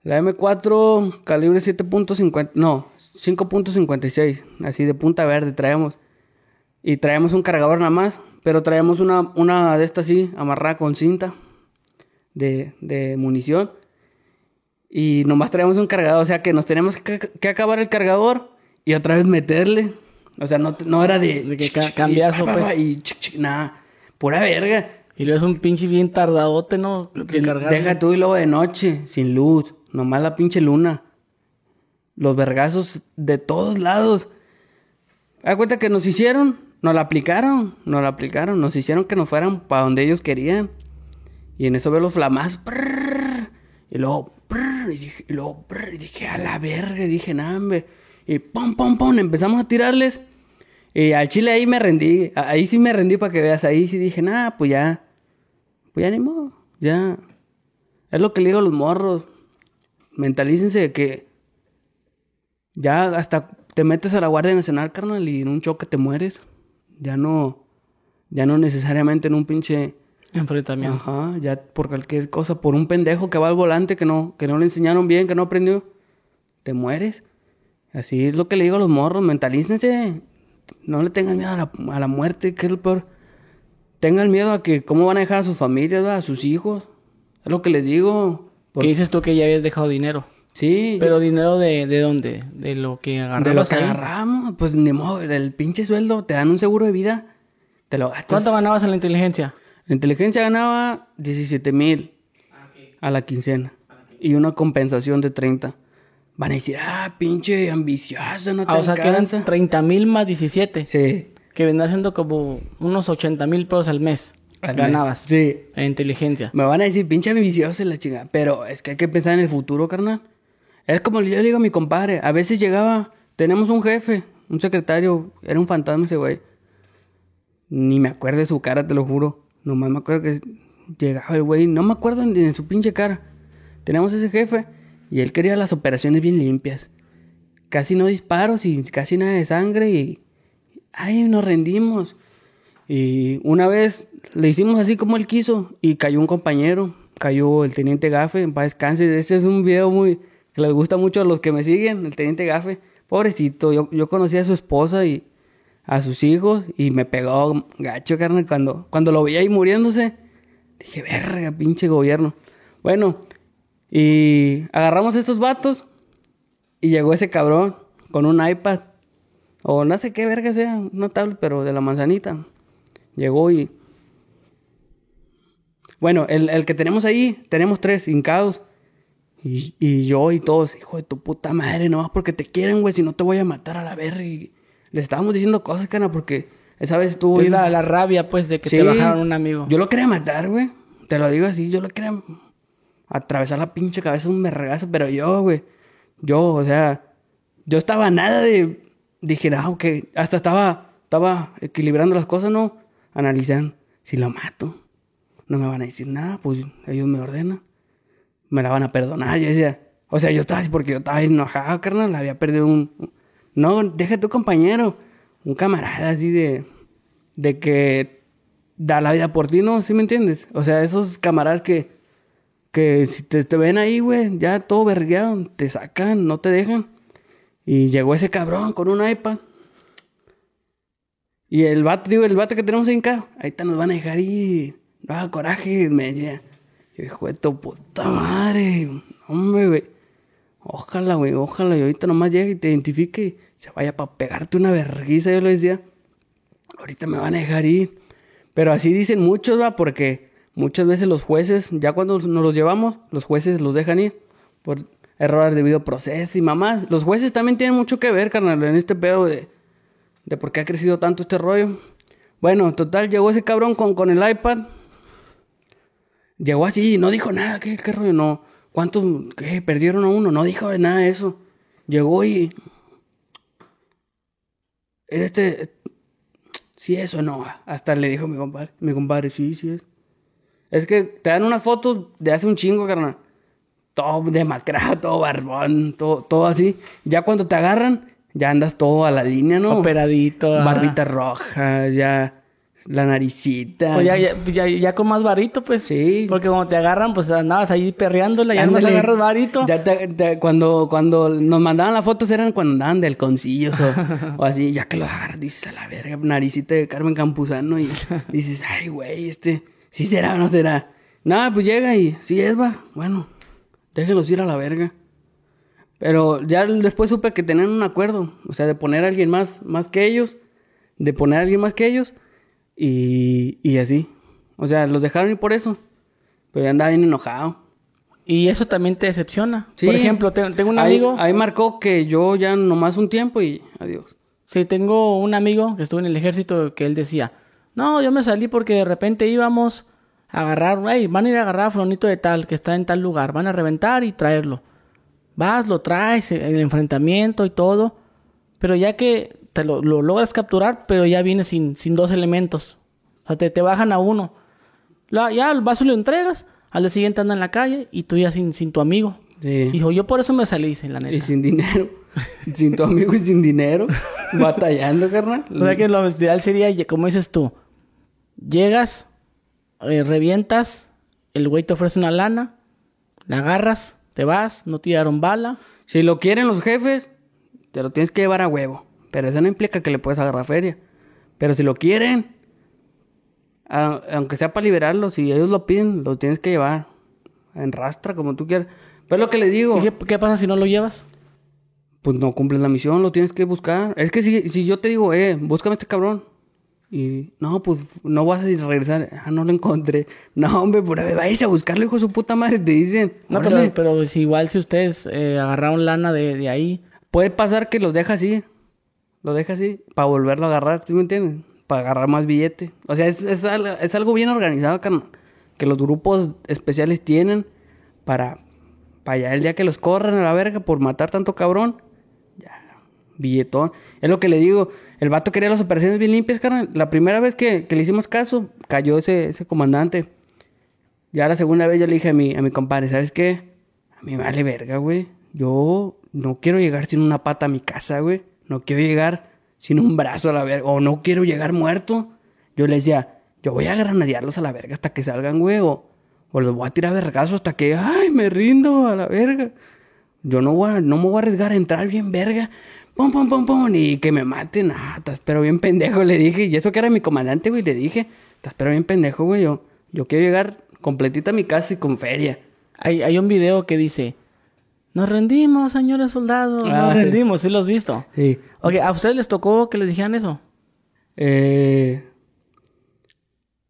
La M4 calibre 7.50, no, 5.56, así de punta verde traemos. Y traemos un cargador nada más, pero traemos una, una de estas así, amarrada con cinta de, de munición. Y nomás traíamos un cargador, o sea que nos tenemos que, que acabar el cargador y otra vez meterle. O sea, no, no era de... De que ca- cambiazo, y, pues. Y nada, pura verga. Y luego es un pinche bien tardadote, ¿no? Que. Deja tú y luego de noche, sin luz, nomás la pinche luna. Los vergazos de todos lados. Da cuenta que nos hicieron, nos la aplicaron, nos la aplicaron, nos hicieron que nos fueran para donde ellos querían. Y en eso veo los flamazos. prrr, y luego, y, dije, luego, y dije, a la verga, y dije, nah, hombre. Y pum, pum, pum, empezamos a tirarles. Y al chile ahí me rendí. Ahí sí me rendí para que veas. Ahí sí dije, nah, pues ya. Pues ya ni modo. Ya. Es lo que le digo a los morros. Mentalícense de que ya hasta te metes a la Guardia Nacional, carnal, y en un choque te mueres. Ya no. Ya no necesariamente en un pinche. Enfrentamiento. Ajá, ya por cualquier cosa, por un pendejo que va al volante que no, que no le enseñaron bien, que no aprendió, te mueres. Así es lo que le digo a los morros, mentalícense. No le tengan miedo a la, a la muerte, que es lo peor. Tengan miedo a que cómo van a dejar a sus familias, a sus hijos. Es lo que les digo. Que dices tú que ya habías dejado dinero. Sí, Pero dinero de, de dónde? De lo que de lo que ahí. agarramos, pues ni modo, el pinche sueldo, te dan un seguro de vida, te lo gastas. ¿Cuánto ganabas en la inteligencia? La inteligencia ganaba 17 mil a la quincena y una compensación de 30. Van a decir, ah, pinche ambiciosa, no te Ah, o sea que eran alcanza". 30 mil más 17. Sí. Que vendrá siendo como unos 80 mil pesos al mes. Al ganabas. mes. Sí. En inteligencia. Me van a decir, pinche ambiciosa la chica. Pero es que hay que pensar en el futuro, carnal. Es como yo le digo a mi compadre. A veces llegaba, tenemos un jefe, un secretario, era un fantasma ese güey. Ni me acuerdo de su cara, te lo juro. Nomás me acuerdo que llegaba el güey, no me acuerdo de su pinche cara. Tenemos ese jefe y él quería las operaciones bien limpias. Casi no disparos y casi nada de sangre y... Ay, nos rendimos. Y una vez le hicimos así como él quiso y cayó un compañero, cayó el teniente Gafe, en paz descanse. Este es un video muy que les gusta mucho a los que me siguen, el teniente Gafe. Pobrecito, yo, yo conocí a su esposa y a sus hijos y me pegó gacho, carnal, cuando, cuando lo veía ahí muriéndose. Dije, verga, pinche gobierno. Bueno, y agarramos estos vatos y llegó ese cabrón con un iPad. O no sé qué verga sea, una tablet, pero de la manzanita. Llegó y... Bueno, el, el que tenemos ahí, tenemos tres hincados. Y, y yo y todos, hijo de tu puta madre, no porque te quieren, güey, si no te voy a matar a la verga. Y le estábamos diciendo cosas, cana, porque esa vez estuvo... Es la, la rabia, pues, de que Sí. te bajaron un amigo. Yo lo quería matar, güey. Te lo digo así, yo lo quería atravesar la pinche cabeza un merregazo, pero yo, güey. Yo, o sea, yo estaba nada de. Dije, no, que hasta estaba, estaba equilibrando las cosas, ¿no? Analizando. Si lo mato, no me van a decir nada, pues ellos me ordenan. Me la van a perdonar. Yo decía, o sea, yo estaba así porque yo estaba enojado, carnal. Había perdido un. No, deja tu compañero. Un camarada así de. De que da la vida por ti, ¿no? ¿Sí me entiendes? O sea, esos camaradas que, que si te, te ven ahí, güey, ya todo vergueado, te sacan, no te dejan. Y llegó ese cabrón con un iPad. Y el vato, digo, el vato que tenemos ahí en casa, ahí te nos van a dejar ir. No, coraje, me decía. Yo, hijo de tu puta madre. Hombre, güey. Ojalá, güey, ojalá. Y ahorita nomás llegue y te identifique se vaya para pegarte una vergüenza, yo le decía. Ahorita me van a dejar ir. Pero así dicen muchos, va, porque muchas veces los jueces, ya cuando nos los llevamos, los jueces los dejan ir por errores de debido proceso y mamás. Los jueces también tienen mucho que ver, carnal, en este pedo de, de por qué ha crecido tanto este rollo. Bueno, total, llegó ese cabrón con, con el iPad. Llegó así, no dijo nada, ¿qué, rollo? No. ¿Cuántos perdieron a uno? No dijo nada de eso. Llegó y. Era este. Sí, eso no. Hasta le dijo mi compadre. Mi compadre, sí, sí es. Es que te dan unas fotos de hace un chingo, carnal. Todo demacrado, todo barbón, todo, todo así. Ya cuando te agarran, ya andas todo a la línea, ¿no? Operadito. Barbita roja, ya la naricita. Pues ya, ya, ya, ya con más varito, pues. Sí. Porque cuando te agarran, pues andabas ahí perreándola, ya no agarras varito. Ya te- te- cuando, cuando nos mandaban las fotos eran cuando andaban del concillos o, o así, ya que lo agarras, dices a la verga, naricita de Carmen Campuzano y dices, ay, güey, este, ¿sí será o no será? Nada, pues llega y, sí es, va, bueno, Déjenlos ir a la verga. Pero ya después supe que tenían un acuerdo. O sea, de poner a alguien más, más que ellos. De poner a alguien más que ellos. Y, y así. O sea, los dejaron ir por eso. Pero ya andaba bien enojado. Y eso también te decepciona. Sí. Por ejemplo, te- tengo un amigo. Ahí, marcó que yo ya nomás un tiempo y adiós. Sí, tengo un amigo que estuvo en el ejército que él decía, no, yo me salí porque de repente íbamos a agarrar, "Ey, van a ir a agarrar a Flonito de tal, que está en tal lugar, van a reventar y traerlo. Vas, lo traes, el enfrentamiento y todo, pero ya que te lo, lo logras capturar, pero ya viene sin, sin dos elementos. O sea, te, te bajan a uno. La- ya el vaso lo entregas, al día siguiente anda en la calle y tú ya sin, sin tu amigo. Sí. Dijo, yo por eso me salí, dice la neta. Y sin dinero. sin tu amigo y sin dinero. batallando, carnal. O sea que lo ideal sería, como dices tú, llegas, eh, revientas, el güey te ofrece una lana, la agarras, te vas, no tiraron bala. Si lo quieren los jefes, te lo tienes que llevar a huevo. Pero eso no implica que le puedes agarrar feria. Pero si lo quieren, a- aunque sea para liberarlo, si ellos lo piden, lo tienes que llevar. En rastra, como tú quieras. Pero es lo que le digo. ¿Y qué, qué pasa si no lo llevas? Pues no cumples la misión, lo tienes que buscar. Es que si, si yo te digo, eh, búscame a este cabrón. Y no, pues no vas a regresar. Ah, no lo encontré. No, hombre, por ahí váyase a buscarlo, hijo de su puta madre, te dicen. No, pero, pero si igual si ustedes eh, agarraron lana de, de ahí, Puede pasar que los deja así. Lo deja así. Para volverlo a agarrar, ¿sí me entiendes? Para agarrar más billete. O sea, es, es, es algo bien organizado, carnal. Que los grupos especiales tienen para, para ya el día que los corran a la verga por matar tanto cabrón. Ya, billetón. Es lo que le digo. El vato quería las operaciones bien limpias, carnal. La primera vez que, que le hicimos caso, cayó ese, ese comandante. Ya la segunda vez yo le dije a mi, a mi compadre, ¿sabes qué? A mí vale verga, güey. Yo no quiero llegar sin una pata a mi casa, güey. No quiero llegar sin un brazo a la verga. O no quiero llegar muerto. Yo le decía, yo voy a granadearlos a la verga hasta que salgan, güey. O, o los voy a tirar vergazos hasta que, ay, me rindo a la verga. Yo no, voy a- no me voy a arriesgar a entrar bien verga. Pum, pum, pum, pum. Y que me maten. Ah, te espero bien pendejo, le dije. Y eso que era mi comandante, güey, le dije. Te espero bien pendejo, güey. Yo, yo quiero llegar completita a mi casa y con feria. hay, hay un video que dice, nos rendimos, señores soldados, Ah, nos sí. rendimos, ¿sí lo has visto? Sí. Ok, ¿a ustedes les tocó que les dijeran eso? Eh,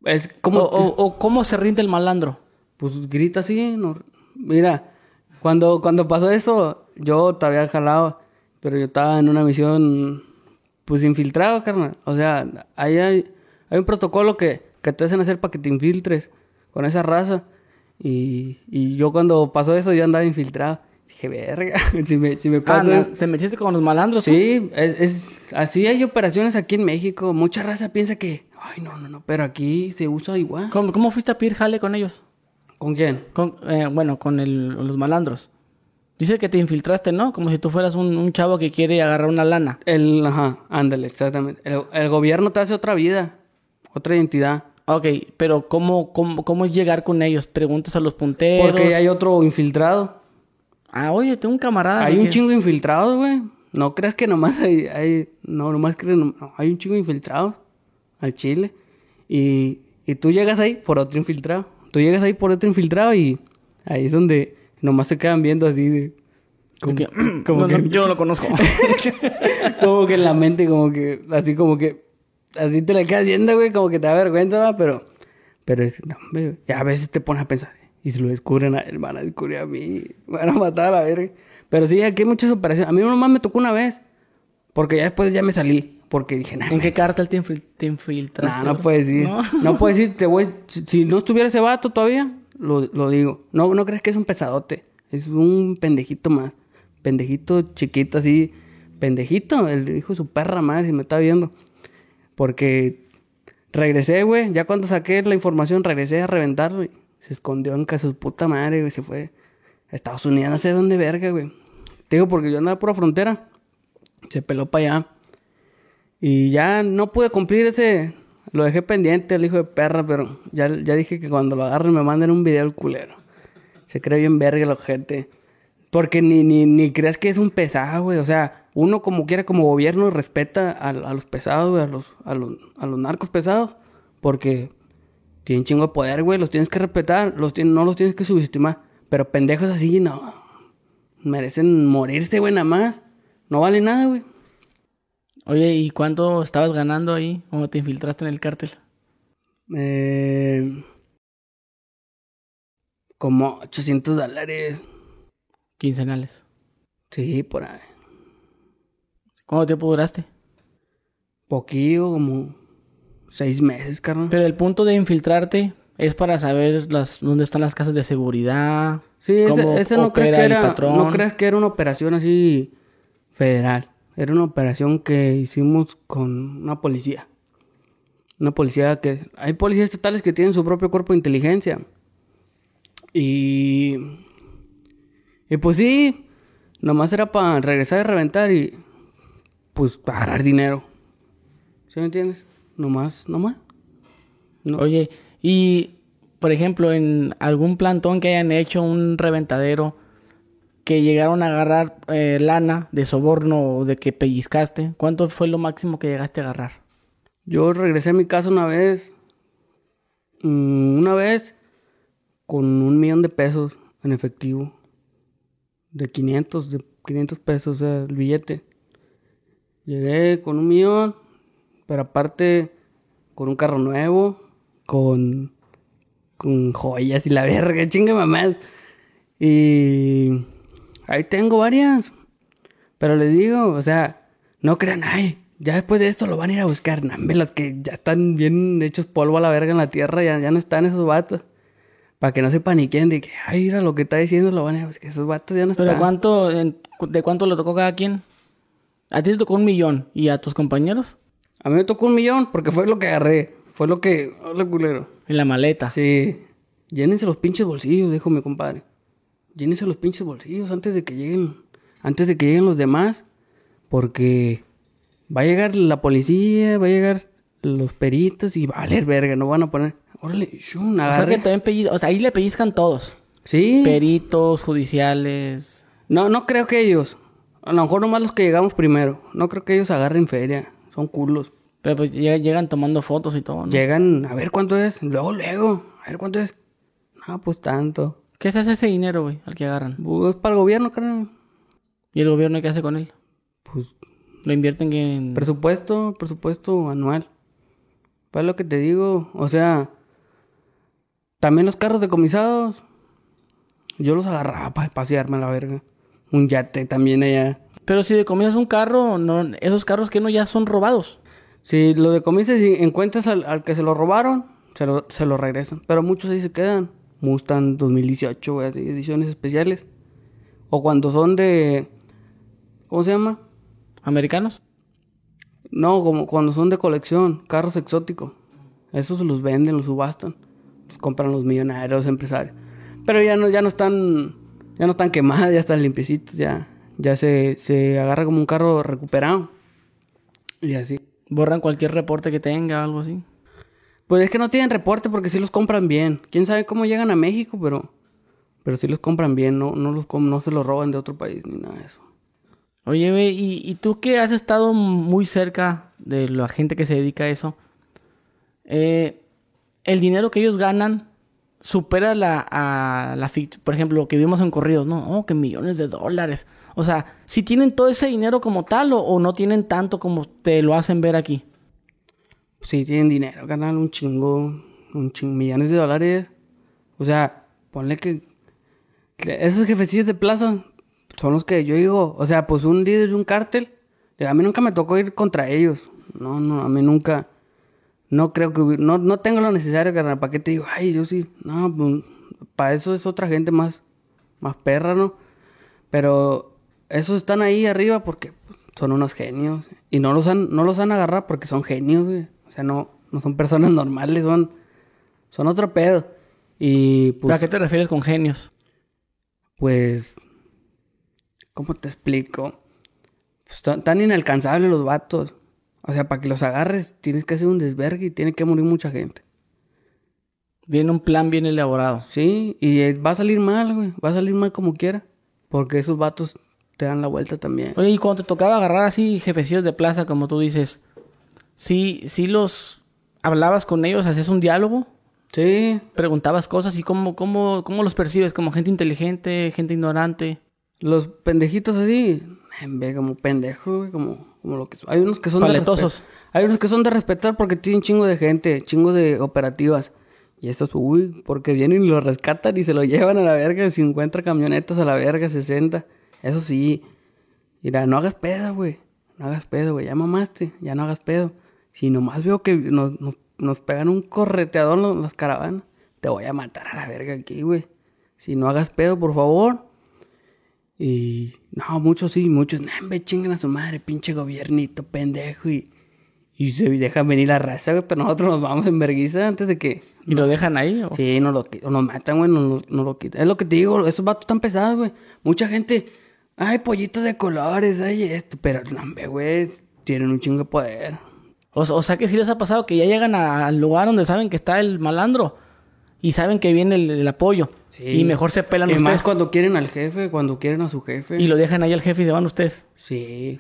es ¿O, como... o, o cómo se rinde el malandro? Pues grita así. no- Mira, cuando, cuando pasó eso, yo todavía jalado, pero yo estaba en una misión, pues infiltrado, carnal. O sea, ahí hay, hay un protocolo que, que te hacen hacer para que te infiltres con esa raza. Y, y yo cuando pasó eso, yo andaba infiltrado. Dije, verga, si me, si me Ah, pasa... ¿se metiste con los malandros? Sí, es, es- así hay operaciones aquí en México. Mucha raza piensa que, ay, no, no, no, pero aquí se usa igual. ¿Cómo, cómo fuiste a pedir jale con ellos? ¿Con quién? Con, eh, bueno, con el- los malandros. Dice que te infiltraste, ¿no? Como si tú fueras un, un chavo que quiere agarrar una lana. El, ajá, ándale, exactamente. El, el gobierno te hace otra vida, otra identidad. Ok, pero ¿cómo, cómo, cómo es llegar con ellos? Preguntas a los punteros. Porque hay otro infiltrado. Ah, oye, tengo un camarada. hay un que- chingo de infiltrados, güey. No creas que nomás hay, hay no, nomás crees, no, no, hay un chingo de infiltrados al Chile. Y, y tú llegas ahí por otro infiltrado. Tú llegas ahí por otro infiltrado y ahí es donde nomás se quedan viendo así de... como que- como no, no, que- yo lo conozco. como que en la mente, como que, así como que, así te la quedas viendo, güey, como que te da vergüenza, ¿va? pero, pero es, no, a veces te pones a pensar, y si lo descubren a él, van a descubrir a mí, me van a matar a la verga. Pero sí, aquí hay muchas operaciones. A mí nomás me tocó una vez, porque ya después ya me salí, porque dije, nah, ¿En qué cártel te, infil- te nah, no puedes decir, ¿No? no, puedes decir, te voy, si, si no estuviera ese vato todavía, lo, lo digo. No, no crees que es un pesadote, es un pendejito más, pendejito chiquito así, pendejito, el hijo de su perra madre, si me está viendo. Porque regresé, güey, ya cuando saqué la información, regresé a reventar, güey. Se escondió en casa de su puta madre, güey, se fue a Estados Unidos, no sé dónde verga, güey. Te digo, porque yo andaba por la frontera, se peló para allá. Y ya no pude cumplir ese. Lo dejé pendiente el hijo de perra, pero ya, ya dije que cuando lo agarren me manden un video el culero. Se cree bien verga la gente. Porque ni, ni, ni creas que es un pesado, güey. O sea, uno como quiera, como gobierno, respeta a, a los pesados, güey, a los, a, los, a los narcos pesados. Porque tienen chingo de poder, güey. Los tienes que respetar, los no los tienes que subestimar. Pero pendejos así, no. Merecen morirse, güey, nada más. No vale nada, güey. Oye, ¿y cuánto estabas ganando ahí? ¿Cómo te infiltraste en el cártel? Eh, como 800 dólares. Quincenales. Sí, por ahí. ¿Cuánto tiempo duraste? Poquillo, como seis meses, carnal. Pero el punto de infiltrarte es para saber las dónde están las casas de seguridad. Sí, ese, ese no crees que era, no crees que era una operación así federal. Era una operación que hicimos con una policía. Una policía que... Hay policías estatales que tienen su propio cuerpo de inteligencia. Y... Y pues sí, nomás era para regresar y reventar y... Pues para agarrar dinero. ¿Sí me entiendes? Nomás, nomás. No. Oye, y por ejemplo, en algún plantón que hayan hecho un reventadero que llegaron a agarrar eh, lana de soborno o de que pellizcaste, ¿cuánto fue lo máximo que llegaste a agarrar? Yo regresé a mi casa una vez. mm, Una vez con un millón de pesos en efectivo. De 500, de 500 pesos, o sea, el billete. Llegué con un millón, pero aparte con un carro nuevo, con, con joyas y la verga, chinga mamá. Y ahí tengo varias. Pero les digo, o sea, no crean, ay, ya después de esto lo van a ir a buscar. Nambe, los que ya están bien hechos polvo a la verga en la tierra, ya, ya no están esos vatos. Para que no se paniquen de que, ay, mira lo que está diciendo, lo van a ir a buscar. Esos vatos ya no ¿Pero de están. cuánto, en- de cuánto le tocó cada quien? A ti te tocó un millón. ¿Y a tus compañeros? A mí me tocó un millón porque fue lo que agarré. Fue lo que. Hola, culero. En la maleta. Sí. Llénense los pinches bolsillos, dijo mi compadre. Llénense los pinches bolsillos antes de que lleguen. Antes de que lleguen los demás. Porque va a llegar la policía, va a llegar los peritos y va a valer verga. No van a poner. Órale, shun, O sea agarre. que también pelliz- o sea, ahí le pellizcan todos. Sí. Peritos, judiciales. No, no creo que ellos. A lo mejor nomás los que llegamos primero. No creo que ellos agarren feria. Son culos. Pero pues lleg- llegan tomando fotos y todo, ¿no? Llegan a ver cuánto es. Luego, luego. A ver cuánto es. No, pues tanto. ¿Qué se hace ese dinero, güey, al que agarran? Pues para el gobierno, carnal. ¿Y el gobierno qué hace con él? Pues Lo invierten en... presupuesto, presupuesto anual. Pues lo que te digo, o sea, también los carros decomisados, yo los agarraba para pasearme a la verga. Un yate también allá. Pero si decomisas un carro, no, esos carros que no ya son robados. Si lo decomisas y encuentras al, al que se lo robaron, se lo, se lo regresan. Pero muchos ahí se quedan. Mustang 2018, güey, ediciones especiales. O cuando son de... ¿Cómo se llama? ¿Americanos? No, como cuando son de colección, carros exóticos. Esos los venden, los subastan. Los compran los millonarios, empresarios. Pero ya no, ya no están, ya no están quemados, ya están limpiecitos, ya, ya se, se agarra como un carro recuperado. Y así. Borran cualquier reporte que tenga algo así. Pues es que no tienen reporte porque sí los compran bien. Quién sabe cómo llegan a México, pero, pero sí los compran bien, no, no los no se los roban de otro país ni nada de eso. Oye, güey, ¿y, y tú que has estado muy cerca de la gente que se dedica a eso, eh, el dinero que ellos ganan supera la, la por ejemplo, lo que vimos en corridos, ¿no? Oh, que millones de dólares. O sea, si tienen todo ese dinero como tal o, o no tienen tanto como te lo hacen ver aquí. Sí, tienen dinero, ganan un chingo, un chingo, millones de dólares. O sea, ponle que, que esos jefecillos de plaza son los que yo digo, o sea, pues un líder de un cártel, a mí nunca me tocó ir contra ellos. No, no, a mí nunca, no creo que, hubi- no, no tengo lo necesario, carnal, ¿para qué te digo? Ay, yo sí, no, pues, para eso es otra gente más, más perra, ¿no? Pero esos están ahí arriba porque pues, son unos genios. Y no los han, no los han agarrado porque son genios, güey. O sea, no, no son personas normales, son, son otro pedo. Y pues, ¿A qué te refieres con genios? pues, ¿cómo te explico? Pues, tan, tan inalcanzables los vatos. O sea, para que los agarres tienes que hacer un desvergue y tiene que morir mucha gente. Tiene un plan bien elaborado. Sí, y eh, va a salir mal, güey. Va a salir mal como quiera. Porque esos vatos te dan la vuelta también. Oye, y cuando te tocaba agarrar así jefecillos de plaza, como tú dices, ¿sí, sí los hablabas con ellos, hacías un diálogo? Sí. Preguntabas cosas y cómo, cómo, cómo los percibes, como gente inteligente, gente ignorante. Los pendejitos así, en vez como pendejo, güey, como, como lo que son. Hay unos que son Paletosos. de. Hay unos que son de respetar porque tienen chingo de gente, chingo de operativas. Y estos, uy, porque vienen y lo rescatan y se lo llevan a la verga, 50 camionetas a la verga, 60. Eso sí. Mira, no hagas pedo, güey. No hagas pedo, güey. Ya mamaste, ya no hagas pedo. Si nomás veo que nos, nos, nos pegan un correteador las caravanas, te voy a matar a la verga aquí, güey. Si no hagas pedo, por favor. Y no, muchos sí, muchos, me chingan a su madre, pinche gobiernito, pendejo. Y, y se dejan venir la raza, güey, pero nosotros nos vamos en vergüenza antes de que. ¿Y lo dejan ahí? o- Sí, nos lo, nos matan, güey, nos, nos lo quitan. Es lo que te digo, esos vatos están pesados, güey. Mucha gente, ay, pollitos de colores, ay, esto, pero no, güey, tienen un chingo de poder. O, o sea que sí les ha pasado que ya llegan a- al lugar donde saben que está el malandro y saben que viene el, el apoyo. Sí. Y mejor se pelan Y ustedes más cuando quieren al jefe, cuando quieren a su jefe. y lo dejan ahí al jefe y se van ustedes. Sí.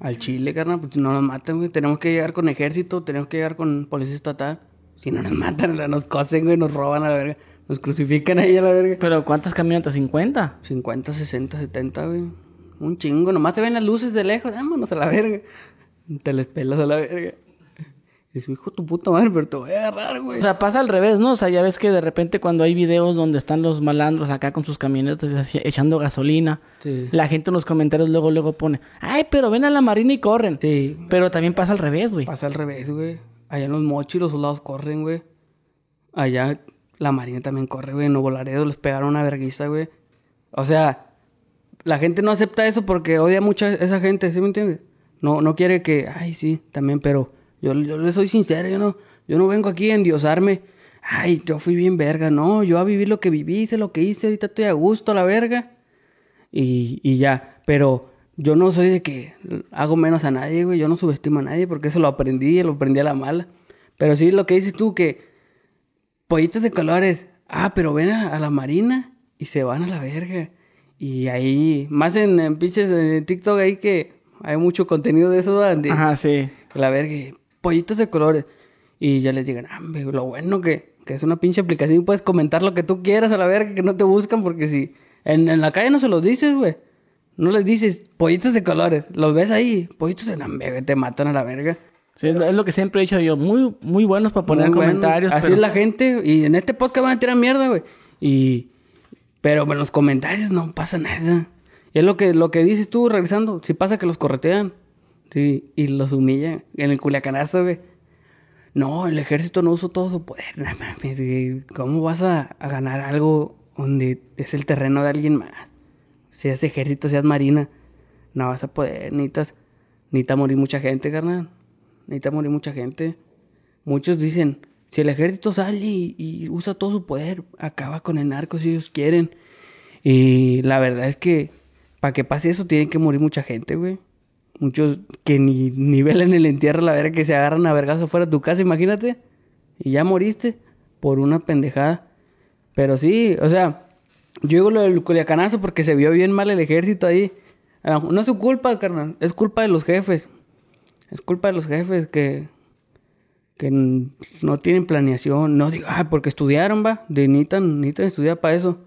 Al Chile, carnal, pues si no nos matan, güey. Tenemos que llegar con ejército, tenemos que llegar con policía estatal. Si no nos matan, nos cosen, güey, nos roban a la verga. Nos crucifican ahí a la verga. Pero ¿cuántas camionetas? ¿50? 50, 60, 70, güey. Un chingo. Nomás se ven las luces de lejos. Vámonos a la verga. Te les pelas a la verga. Y su hijo, tu puta madre, pero te voy a agarrar, güey. O sea, pasa al revés, ¿no? O sea, ya ves que de repente cuando hay videos donde están los malandros acá con sus camionetas echando gasolina, Sí. la gente en los comentarios luego luego pone, "Ay, pero ven a la marina y corren." Sí. Pero también pasa al revés, güey. Pasa al revés, güey. Allá en los mochis los soldados corren, güey. Allá la marina también corre, güey. En Nuevo Laredo les pegaron una verguiza, güey. O sea, la gente no acepta eso porque odia mucho a esa gente, ¿sí me entiendes? No, no quiere que, ay, sí, también, pero yo, yo le soy sincero, yo no, yo no vengo aquí a endiosarme. Ay, yo fui bien verga, no, yo a vivir lo que viví, hice lo que hice, ahorita estoy a gusto, la verga. Y, y ya, pero yo no soy de que hago menos a nadie, güey. Yo no subestimo a nadie porque eso lo aprendí, lo aprendí a la mala. Pero sí, lo que dices tú, que pollitos de colores. Ah, pero ven a, a la marina y se van a la verga. Y ahí, más en, en pinches en TikTok ahí que hay mucho contenido de eso, donde Ajá, sí. la verga, pollitos de colores. Y ya les digan, ah, lo bueno que, que es una pinche aplicación y puedes comentar lo que tú quieras a la verga, que no te buscan, porque si en, en la calle no se los dices, güey. No les dices pollitos de colores, los ves ahí, pollitos de la verga, te matan a la verga. Sí, es lo- que siempre he dicho yo. Muy, muy buenos para poner Muy bueno. comentarios. Así pero- es la gente, y en este podcast van a tirar mierda, güey. Y, pero en los comentarios no pasa nada. Y es lo que, lo que dices tú, regresando, si pasa que los corretean, sí, y los humillan en el culiacanazo, güey. No, el ejército no usó todo su poder. No mames, güey. ¿Cómo vas a, a ganar algo donde es el terreno de alguien más? Seas ejército, seas marina, no vas a poder. Necesitas, necesita morir mucha gente, carnal. Necesita morir mucha gente. Muchos dicen, si el ejército sale y, y usa todo su poder, acaba con el narco si ellos quieren. Y la verdad es que para que pase eso tienen que morir mucha gente, güey. Muchos que ni, ni velan el entierro, la verga, que se agarran a vergazo fuera de tu casa, imagínate. Y ya moriste por una pendejada. Pero sí, o sea, yo digo lo del culiacanazo porque se vio bien mal el ejército ahí. No es su culpa, carnal. Es culpa de los jefes. Es culpa de los jefes que, que no tienen planeación. No digo, ah, porque estudiaron, va. De necesitan, necesitan para eso.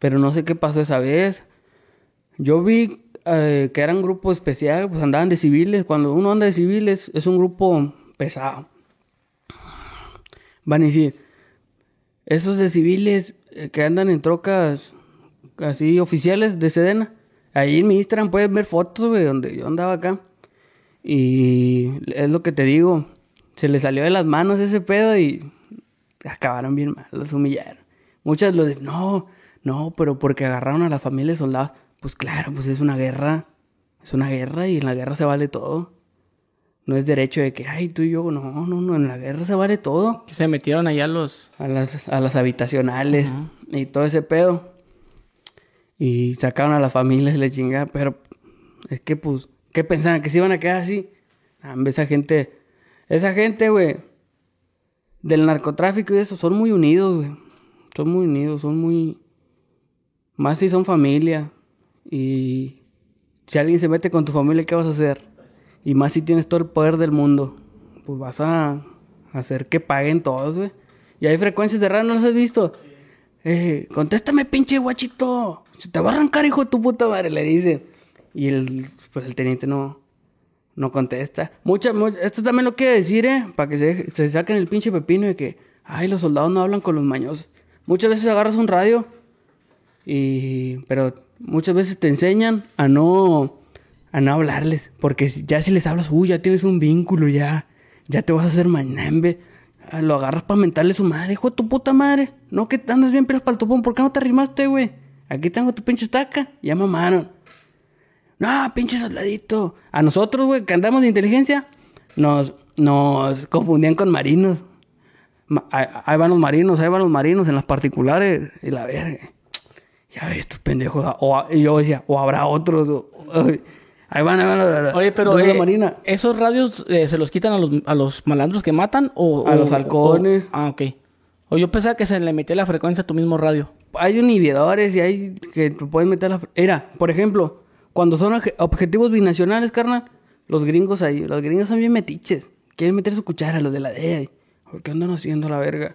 Pero no sé qué pasó esa vez. Yo vi eh, que era un grupo especial, pues andaban de civiles. Cuando uno anda de civiles, es un grupo pesado. Van a decir, esos de civiles eh, que andan en trocas así oficiales de Sedena. Ahí en mi Instagram pueden ver fotos, güey, donde yo andaba acá. Y es lo que te digo, se les salió de las manos ese pedo y acabaron bien mal, los humillaron. Muchas lo de, no, no, pero porque agarraron a la familia de soldados. Pues claro, pues es una guerra, es una guerra y en la guerra se vale todo. No es derecho de que, ay, tú y yo, no, no, no, en la guerra se vale todo. Que se metieron allá los... A las, a las habitacionales y todo ese pedo. Y sacaron a las familias, le chingada, pero es que pues, ¿qué pensaban? ¿Que se iban a quedar así? Ah, esa gente, esa gente, güey, del narcotráfico y eso, son muy unidos, güey. Son muy unidos, son muy... Más si son familia. Y si alguien se mete con tu familia, ¿qué vas a hacer? Y más si tienes todo el poder del mundo. Pues vas a hacer que paguen todos, güey. Y hay frecuencias de radio, ¿no las has visto? Eh, contéstame, pinche guachito. Se te va a arrancar, hijo de tu puta madre, le dice. Y el, pues el teniente no, no contesta. Mucha, mu- esto también lo quiere decir, ¿eh? Para que se, se saquen el pinche pepino de que, ay, los soldados no hablan con los mañosos. Muchas veces agarras un radio y... Pero muchas veces te enseñan a no... A no hablarles. Porque ya si les hablas, uy, ya tienes un vínculo, ya... Ya te vas a hacer mañambe. Ah, Lo agarras para mentarle a su madre, hijo de tu puta madre. No, que andas bien pilas para el topón. ¿Por qué no te arrimaste, güey? Aquí tengo tu pinche estaca. Ya mamaron. No, pinche soldadito. A nosotros, güey, que andamos de inteligencia, nos, nos confundían con marinos. Ma- ahí, ahí van los marinos, ahí van los marinos en las particulares. Y la verga. Ya estos pendejos. O, a- y yo decía, o habrá otros. o- ahí van, ahí van los, Oye, pero la eh, marina. ¿esos radios eh, se los quitan a los, a los malandros que matan o... A o- los halcones. o- ah, ok. O yo pensaba que se le metía la frecuencia a tu mismo radio. Hay inhibidores y hay que pueden meter la... Era, por ejemplo, cuando son obje- objetivos binacionales, carnal, los gringos ahí, los gringos son bien metiches. Quieren meter su cuchara, los de la DEA. ¿Por qué andan haciendo la verga?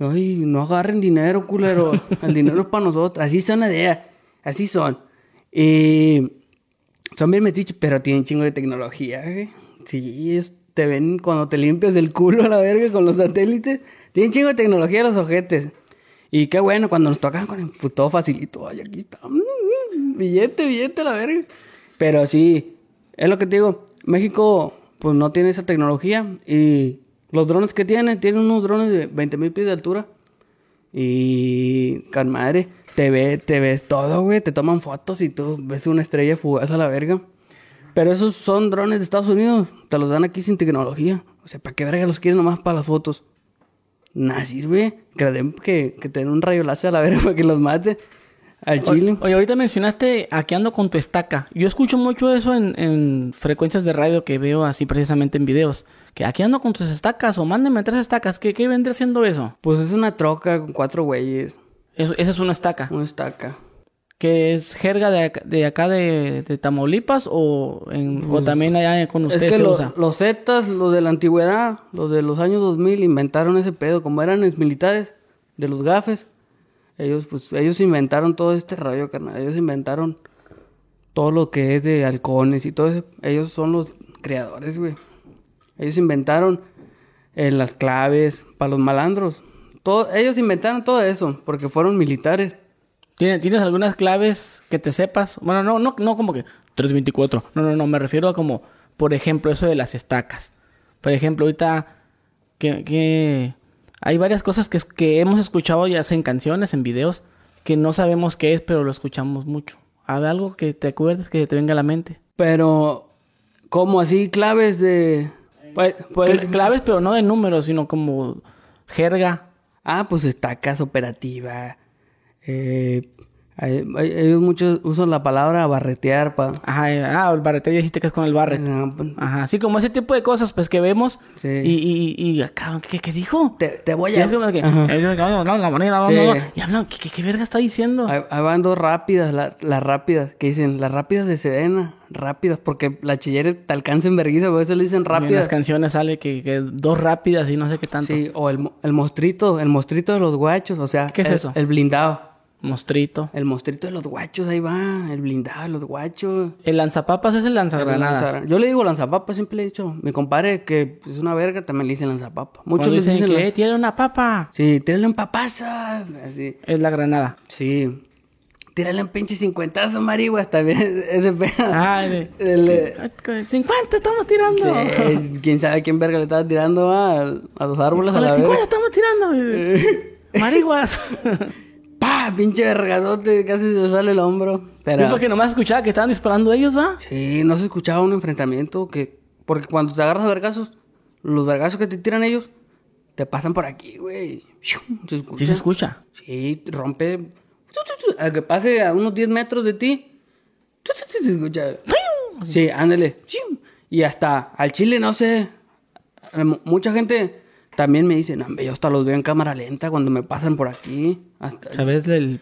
Ay, no agarren dinero, culero. El dinero es para nosotros. Así son la DEA. Así son. Y son bien metiches, pero tienen chingo de tecnología, güey. Sí, es- te ven cuando te limpias el culo a la verga con los satélites. Tienen chingo de tecnología los ojetes. Y qué bueno, cuando nos tocan con el pues, todo facilito. Ay, aquí está. Mm, mm, billete, billete a la verga. Pero sí, es lo que te digo. México, pues no tiene esa tecnología. Y los drones que tiene, tienen unos drones de 20 mil pies de altura. Y, con madre, te, ve, te ves todo, güey. Te toman fotos y tú ves una estrella fugaz a la verga. Pero esos son drones de Estados Unidos. Te los dan aquí sin tecnología. O sea, ¿para qué verga los quieren nomás para las fotos? Nada sirve. Que, que, que te den un rayo láser a la verga para que los mate. Al chile. Oye, ahorita mencionaste aquí ando con tu estaca. Yo escucho mucho eso en, en frecuencias de radio que veo así precisamente en videos. Que aquí ando con tus estacas o mándenme tres estacas. ¿Qué, qué vendría siendo eso? Pues es una troca con cuatro güeyes. Eso, esa es una estaca. Una estaca. ¿Que es jerga de acá de, acá de, de Tamaulipas o, en, o también allá con Pues, Es ustedes que se lo- usa? los Zetas, los de la antigüedad, los de los años 2000, inventaron ese pedo. Como eran ex militares de los gafes, ellos pues ellos inventaron todo este rollo, carnal. Ellos inventaron todo lo que es de halcones y todo eso. Ellos son los creadores, güey. Ellos inventaron eh, las claves para los malandros. Todo, ellos inventaron todo eso porque fueron militares. ¿Tienes, ¿Tienes algunas claves que te sepas? Bueno, no, no, no como que 324. No, no, no, me refiero a como, por ejemplo, eso de las estacas. Por ejemplo, ahorita que, que hay varias cosas que, que hemos escuchado ya sea en canciones, en videos, que no sabemos qué es, pero lo escuchamos mucho. ¿Hay algo que te acuerdes que te venga a la mente? Pero, como así claves de... Pues, pues- Cl- claves, pero no de números, sino como jerga. Ah, pues estacas operativa. Eh, hay- muchos usan la palabra barretear para... Ajá, ah, el barretero ya dijiste que es con el barret. Ajá, así como ese tipo de cosas, pues que vemos. Sí. Y, y, y, acá, ¿qué, qué dijo? Te, te voy a... es como que, Sí. Y hablan, ¿qué, qué, verga está diciendo? Ahí van dos rápidas, la- las rápidas, que dicen, las rápidas de Sedena, rápidas, porque la chillera te alcanza en vergüenza, por eso le dicen Y en las rápidas. canciones sale que, que dos rápidas y no sé qué tanto. Sí, o el, el mostrito, el mostrito de los guachos, o sea... ¿Qué es el- eso? El blindado. Mostrito. El mostrito de los guachos, ahí va, el blindado de los guachos. El lanzapapas es el lanzagranadas. Yo le digo lanzapapa, siempre le he dicho. Mi compadre, que es una verga, también le dicen lanzapapa. Muchos le dicen dicen que la- eh, tiene una papa. Sí, tírale un papaza. Así. Es la granada. Sí. Tírale un pinche cincuentazo, marihuas, también. Ese pedo. Ah, de, El, eh, 50 estamos tirando. sí, quién sabe quién verga le estaba tirando a, a los árboles a la las 50 verga. estamos tirando. Marihuas. ¡Pah! Pinche vergazote, casi se le sale el hombro. Pero. porque nomás escuchaba que estaban disparando ellos, ¿va? Sí, no se escuchaba un enfrentamiento que... Porque cuando te agarras a vergazos, los vergazos que te tiran ellos, te pasan por aquí, güey. Se escucha. Sí se escucha. Sí, rompe... A que pase a unos 10 metros de ti. Se escucha. Sí, ándale. Y hasta al chile, no sé. eh, mu- Mucha gente también me dice, no, yo hasta los veo en cámara lenta cuando me pasan por aquí. Hasta, ¿Sabes? El,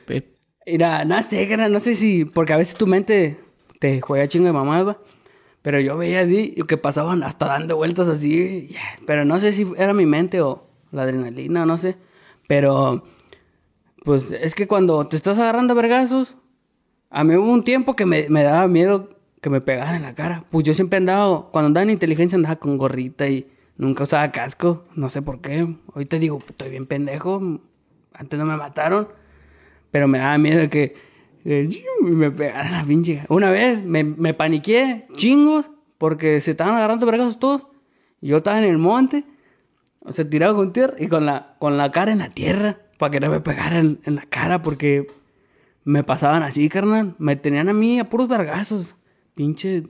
Mira, no sé, no sé si. Porque a veces tu mente te juega chingo de mamás, va. Pero yo veía así que pasaban hasta dando vueltas así. Pero no sé si era mi mente o la adrenalina, no sé. Pero, pues es que cuando te estás agarrando a vergazos, a mí hubo un tiempo que me, me daba miedo que me pegaran en la cara. Pues yo siempre andaba, cuando andaba en inteligencia andaba con gorrita y nunca usaba casco. No sé por qué. Hoy te digo, estoy bien pendejo. Antes no me mataron. Pero me daba miedo que eh, me pegaran la pinche. Una vez me, me paniqué, chingos, porque se estaban agarrando vergazos todos. Y yo estaba en el monte, o sea, tirado con tierra y con la, con la cara en la tierra, para que no me pegaran en la cara, porque me pasaban así, carnal. Me tenían a mí a puros vergazos. Pinche.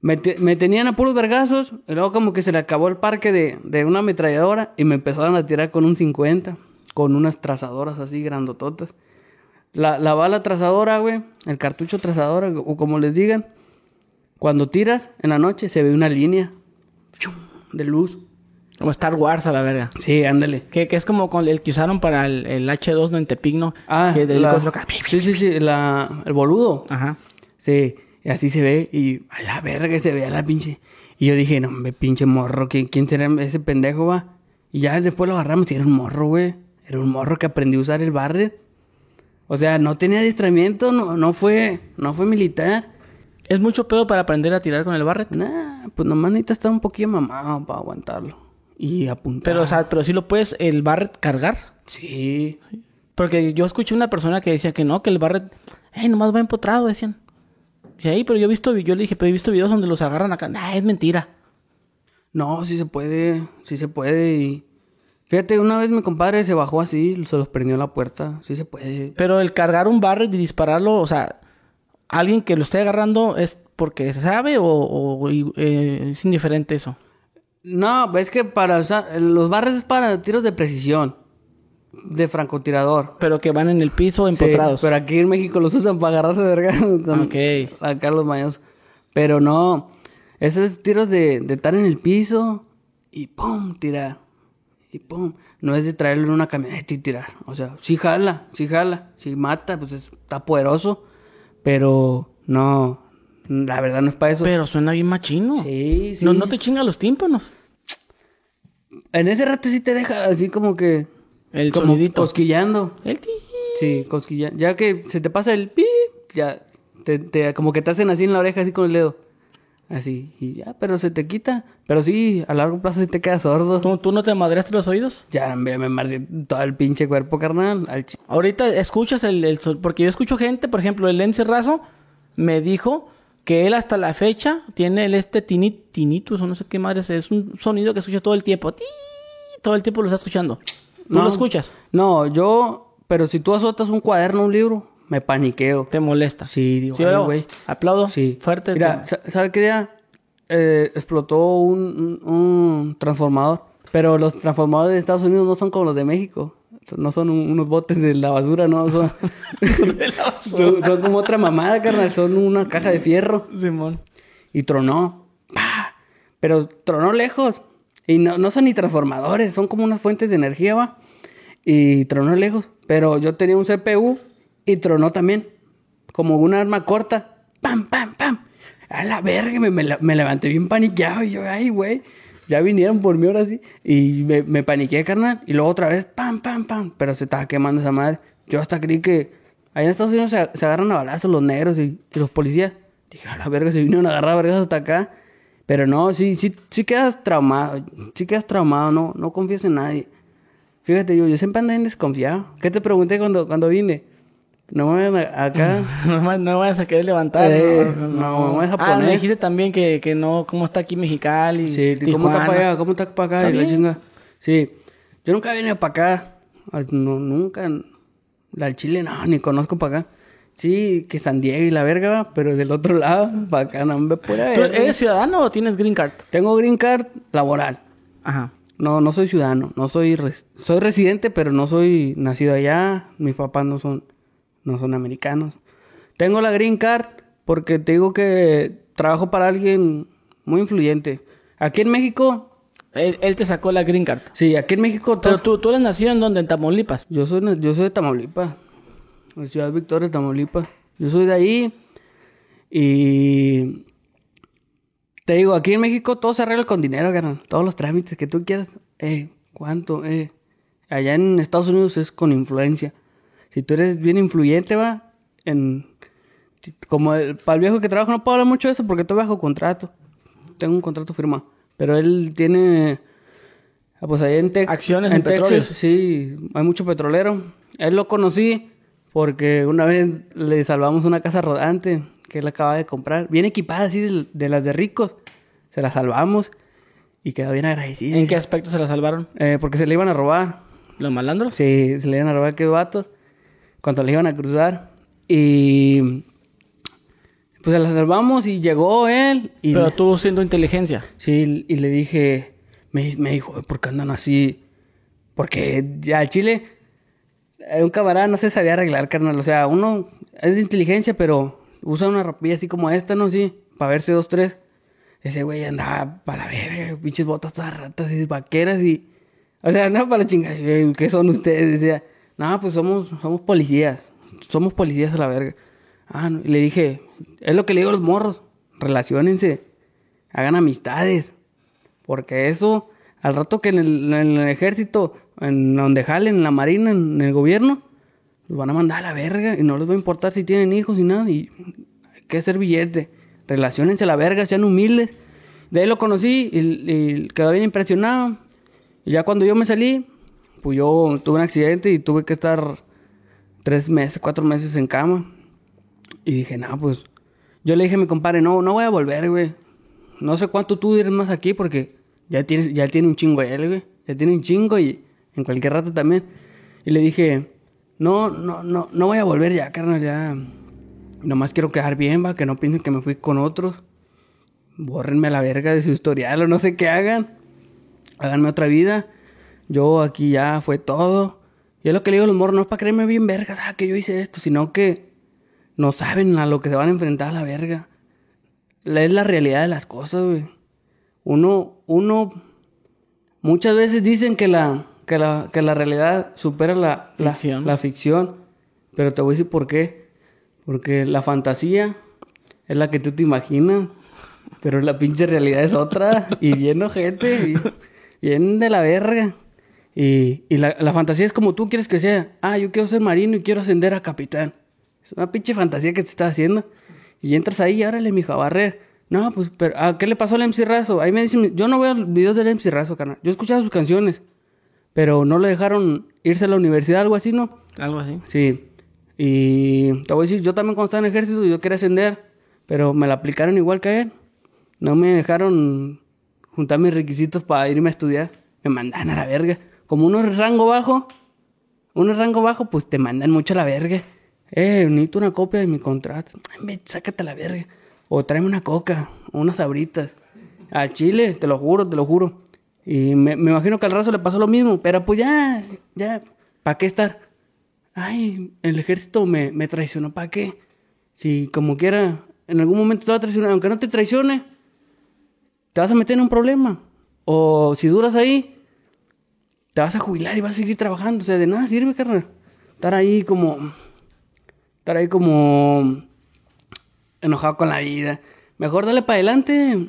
Me, me tenían a puros vergazos. Y luego, como que se le acabó el parque de, de una ametralladora. Y me empezaron a tirar con un 50. Con unas trazadoras así grandototas. La, la bala trazadora, güey. El cartucho trazadora, o como les digan. Cuando tiras en la noche se ve una línea de luz. Como Star Wars a la verga. Sí, ándale. Que, que es como con el que usaron para el, el H2 no en. Ah, que del la- acá. sí, sí, sí, la, el boludo. Ajá. Sí, y así se ve, y a la verga se ve a la pinche. Y yo dije, no, hombre, pinche morro, ¿quién, quién será ese pendejo, va? Y ya después lo agarramos y era un morro, güey. Era un morro que aprendió a usar el barret. O sea, no tenía adiestramiento, no, no fue, no fue militar. ¿Es mucho pedo para aprender a tirar con el barret? Nah, pues nomás necesita estar un poquillo mamado para aguantarlo. Y apuntar. Pero, o sea, pero sí lo puedes el barret cargar. Sí. Porque yo escuché una persona que decía que no, que el barret, eh, nomás va empotrado, decían. Sí, ahí, pero yo he visto, yo le dije, pero he visto videos donde los agarran acá. Nah, es mentira. No, sí se puede, sí se puede. Y fíjate, una vez mi compadre se bajó así, se los prendió en la puerta. Sí se puede. Pero el cargar un barret y dispararlo, o sea, alguien que lo esté agarrando es porque se sabe o, eh, es indiferente eso. No, es que para usar, los barres es para tiros de precisión, de francotirador. Pero que van en el piso Sí, empotrados. pero aquí en México los usan para agarrarse de verga con a Carlos Maños. Pero no, esos tiros de, de estar en el piso y pum, tirar. Y pum. No es de traerlo en una camioneta y tirar. O sea, sí jala, sí jala, sí mata, pues es- está poderoso. Pero no, la verdad no es para eso. Pero suena bien machino. sí, sí. No, no te chinga los tímpanos. En ese rato sí te deja así como que... El como sonidito. Cosquillando. El ti. Sí, cosquillando. Ya que se te pasa el pi, ya te, te- como que te hacen así en la oreja, así con el dedo. Así, y ya, pero se te quita. Pero sí, a largo plazo sí te quedas sordo. ¿Tú, tú no te madreaste los oídos? Ya me, me mardé todo el pinche cuerpo, carnal. Al Ahorita escuchas el, el sol- porque yo escucho gente, por ejemplo, el MC Razo me dijo que él hasta la fecha tiene el este tini- tinnitus o no sé qué madre es, es un sonido que escucha todo el tiempo. Ti- Todo el tiempo lo está escuchando. ¿Tú No. lo escuchas? No, yo, pero si tú azotas un cuaderno, un libro, me paniqueo. ¿Te molesta? Sí, digo, ¿Sí, güey. Aplaudo. Sí. Fuerte. Mira, te- sa- ¿sabe qué día? Eh, explotó un, un- un transformador. Pero los transformadores de Estados Unidos no son como los de México. No son un- unos botes de la basura, no. Son, son, son como otra mamada, carnal. Son una caja de fierro. Simón. Y tronó. ¡Pah! Pero tronó lejos. Y no, no son ni transformadores, son como unas fuentes de energía, va. Y tronó lejos. Pero yo tenía un CPU y tronó también. Como una arma corta. ¡Pam, pam, pam! A la verga, me, me me levanté bien paniqueado. Y yo, ay, güey. Ya vinieron por mí ahora sí. Y me, me paniqué, carnal. Y luego otra vez, pam, pam, pam. Pero se estaba quemando esa madre. Yo hasta creí que... Allá en Estados Unidos se, agarran a balazos los negros y, los policías. Dije, a la verga, se vinieron a agarrar vergas hasta acá. Pero no, sí, sí, sí quedas traumado. Sí quedas traumado, no, no confías en nadie. Fíjate, yo, yo siempre ando en desconfiado. ¿Qué te pregunté cuando, cuando vine? No me acá. No, me- no me vayas a querer levantar. Eh, no, no, me vas a Ah, me dijiste también que, que no, cómo está aquí Mexicali. Sí, ¿cómo está Tijuana. para allá? ¿Cómo está para acá? Está Y la chinga. Sí, yo nunca vine para acá. No, nunca. La Chile, no, ni conozco para acá. Sí, que San Diego y la verga, pero del otro lado, para acá, no me pura ¿Tú eres ciudadano o tienes green card? Tengo green card laboral. Ajá. No, no soy ciudadano, no soy res- soy residente, pero no soy nacido allá. Mis papás no son no son americanos. Tengo la green card porque te digo que trabajo para alguien muy influyente. Aquí en México, Él, él te sacó la green card. sí, aquí en México Pero tú, tú eres nacido en donde, en Tamaulipas. yo soy yo soy de Tamaulipas. Ciudad Victoria, Tamaulipas. Yo soy de ahí y te digo, aquí en México todo se arregla con dinero, carnal. Todos los trámites que tú quieras. Eh, ¿cuánto? Eh, Allá en Estados Unidos es con influencia. Si tú eres bien influyente, va, en... Como el, para el viejo que trabaja no puedo hablar mucho de eso porque estoy bajo contrato. Tengo un contrato firmado. Pero él tiene... ah, Pues ahí en, Tex- Acciones en Texas, petróleos. sí, hay mucho petrolero. Él lo conocí porque una vez le salvamos una casa rodante que él acaba de comprar. Bien equipada así de, de las de ricos. Se la salvamos y quedó bien agradecido. ¿En qué aspecto se la salvaron? Eh, porque se le iban a robar. ¿Los malandros? Sí, se le iban a robar aquellos vatos. Cuando le iban a cruzar. Y... Pues se la salvamos y llegó él. Y Pero tú siendo inteligencia. Sí, y le dije, me, me dijo, ¿por qué andan así? Porque ya el Chile, eh, un camarada no se sabía arreglar, carnal. O sea, uno es de inteligencia, pero usa una ropilla así como esta, ¿no? Sí, para verse dos, tres. Ese güey andaba para la verga, pinches botas todas ratas y vaqueras y... O sea, andaba para la chingada. Y, "Ey, ¿Qué son ustedes? Decía, no, pues somos, somos policías. Somos policías a la verga. Ah. Y le dije, es lo que le digo a los morros. Relaciónense. Hagan amistades. Porque eso, al rato que en el, en el ejército, en donde jalen, en la marina, en el gobierno, los van a mandar a la verga y no les va a importar si tienen hijos y nada. Y hay que hacer billete. Relaciónense a la verga, sean humildes. De ahí lo conocí y, y quedó bien impresionado. Y ya cuando yo me salí, pues yo tuve un accidente y tuve que estar tres meses, cuatro meses en cama. Y dije, no, pues. Yo le dije a mi compadre, no, no voy a volver, güey. No sé cuánto tú eres más aquí porque ya tiene, ya tiene un chingo él, güey. Ya tiene un chingo y en cualquier rato también. Y le dije, no, no, no, no voy a volver ya, carnal, ya. Nomás quiero quedar bien, va, que no piensen que me fui con otros. Bórrenme a la verga de su historial o no sé qué hagan. Háganme otra vida. Yo aquí ya fue todo. Y es lo que le digo a los morros, no es para creerme bien vergas, ah, que yo hice esto, sino que no saben a lo que se van a enfrentar a la verga. Es la realidad de las cosas, güey. Uno, uno, muchas veces dicen que la, que la, que la realidad supera la, Ficción. la ficción. Pero te voy a decir por qué. Porque la fantasía es la que tú te imaginas. Pero la pinche realidad es otra. y bien ojete. Bien de la verga. Y, y la, la fantasía es como tú quieres que sea. Ah, yo quiero ser marino y quiero ascender a capitán. Es una pinche fantasía que te estás haciendo. Y entras ahí y órale, mijo, a barrer. No, pues, pero, ¿a qué le pasó al MC Razo? Ahí me dicen, yo no veo videos del MC Razo, carnal. Yo escuchaba sus canciones. Pero no le dejaron irse a la universidad, algo así, ¿no? Algo así. Sí. Y te voy a decir, yo también cuando estaba en el ejército, yo quería ascender, pero me la aplicaron igual que a él. No me dejaron juntar mis requisitos para irme a estudiar. Me mandan a la verga. Como uno es rango bajo, uno es rango bajo, pues te mandan mucho a la verga. Eh, necesito una copia de mi contrato. Ay, sácate a la verga. O tráeme una coca, unas sabritas. Al chile, te lo juro, te lo juro. Y me, me imagino que al raso le pasó lo mismo, pero pues ya, ya, ¿para qué estar? Ay, el ejército me, me traicionó, ¿para qué? Si como quiera, en algún momento te va a traicionar, aunque no te traicione, te vas a meter en un problema. O si duras ahí, te vas a jubilar y vas a seguir trabajando. O sea, de nada sirve, carnal. Estar ahí como. Estar ahí como. Enojado con la vida. Mejor dale para adelante.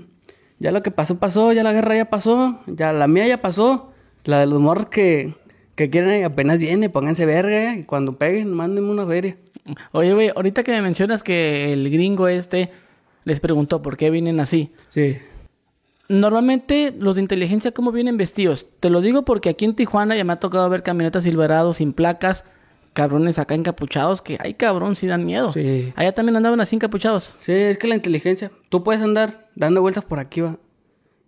Ya lo que pasó, pasó. Ya la guerra ya pasó. Ya la mía ya pasó. La de los morros que, que quieren apenas viene. Pónganse verga. Y cuando peguen, mándenme una feria. Oye, güey, ahorita que me mencionas que el gringo este les preguntó por qué vienen así. Sí. Normalmente los de inteligencia, ¿cómo vienen vestidos? Te lo digo porque aquí en Tijuana ya me ha tocado ver camionetas Silverado sin placas, cabrones acá encapuchados, que ay cabrón, sí dan miedo. Sí. Allá también andaban así encapuchados. Sí, es que la inteligencia. Tú puedes andar dando vueltas por aquí, va.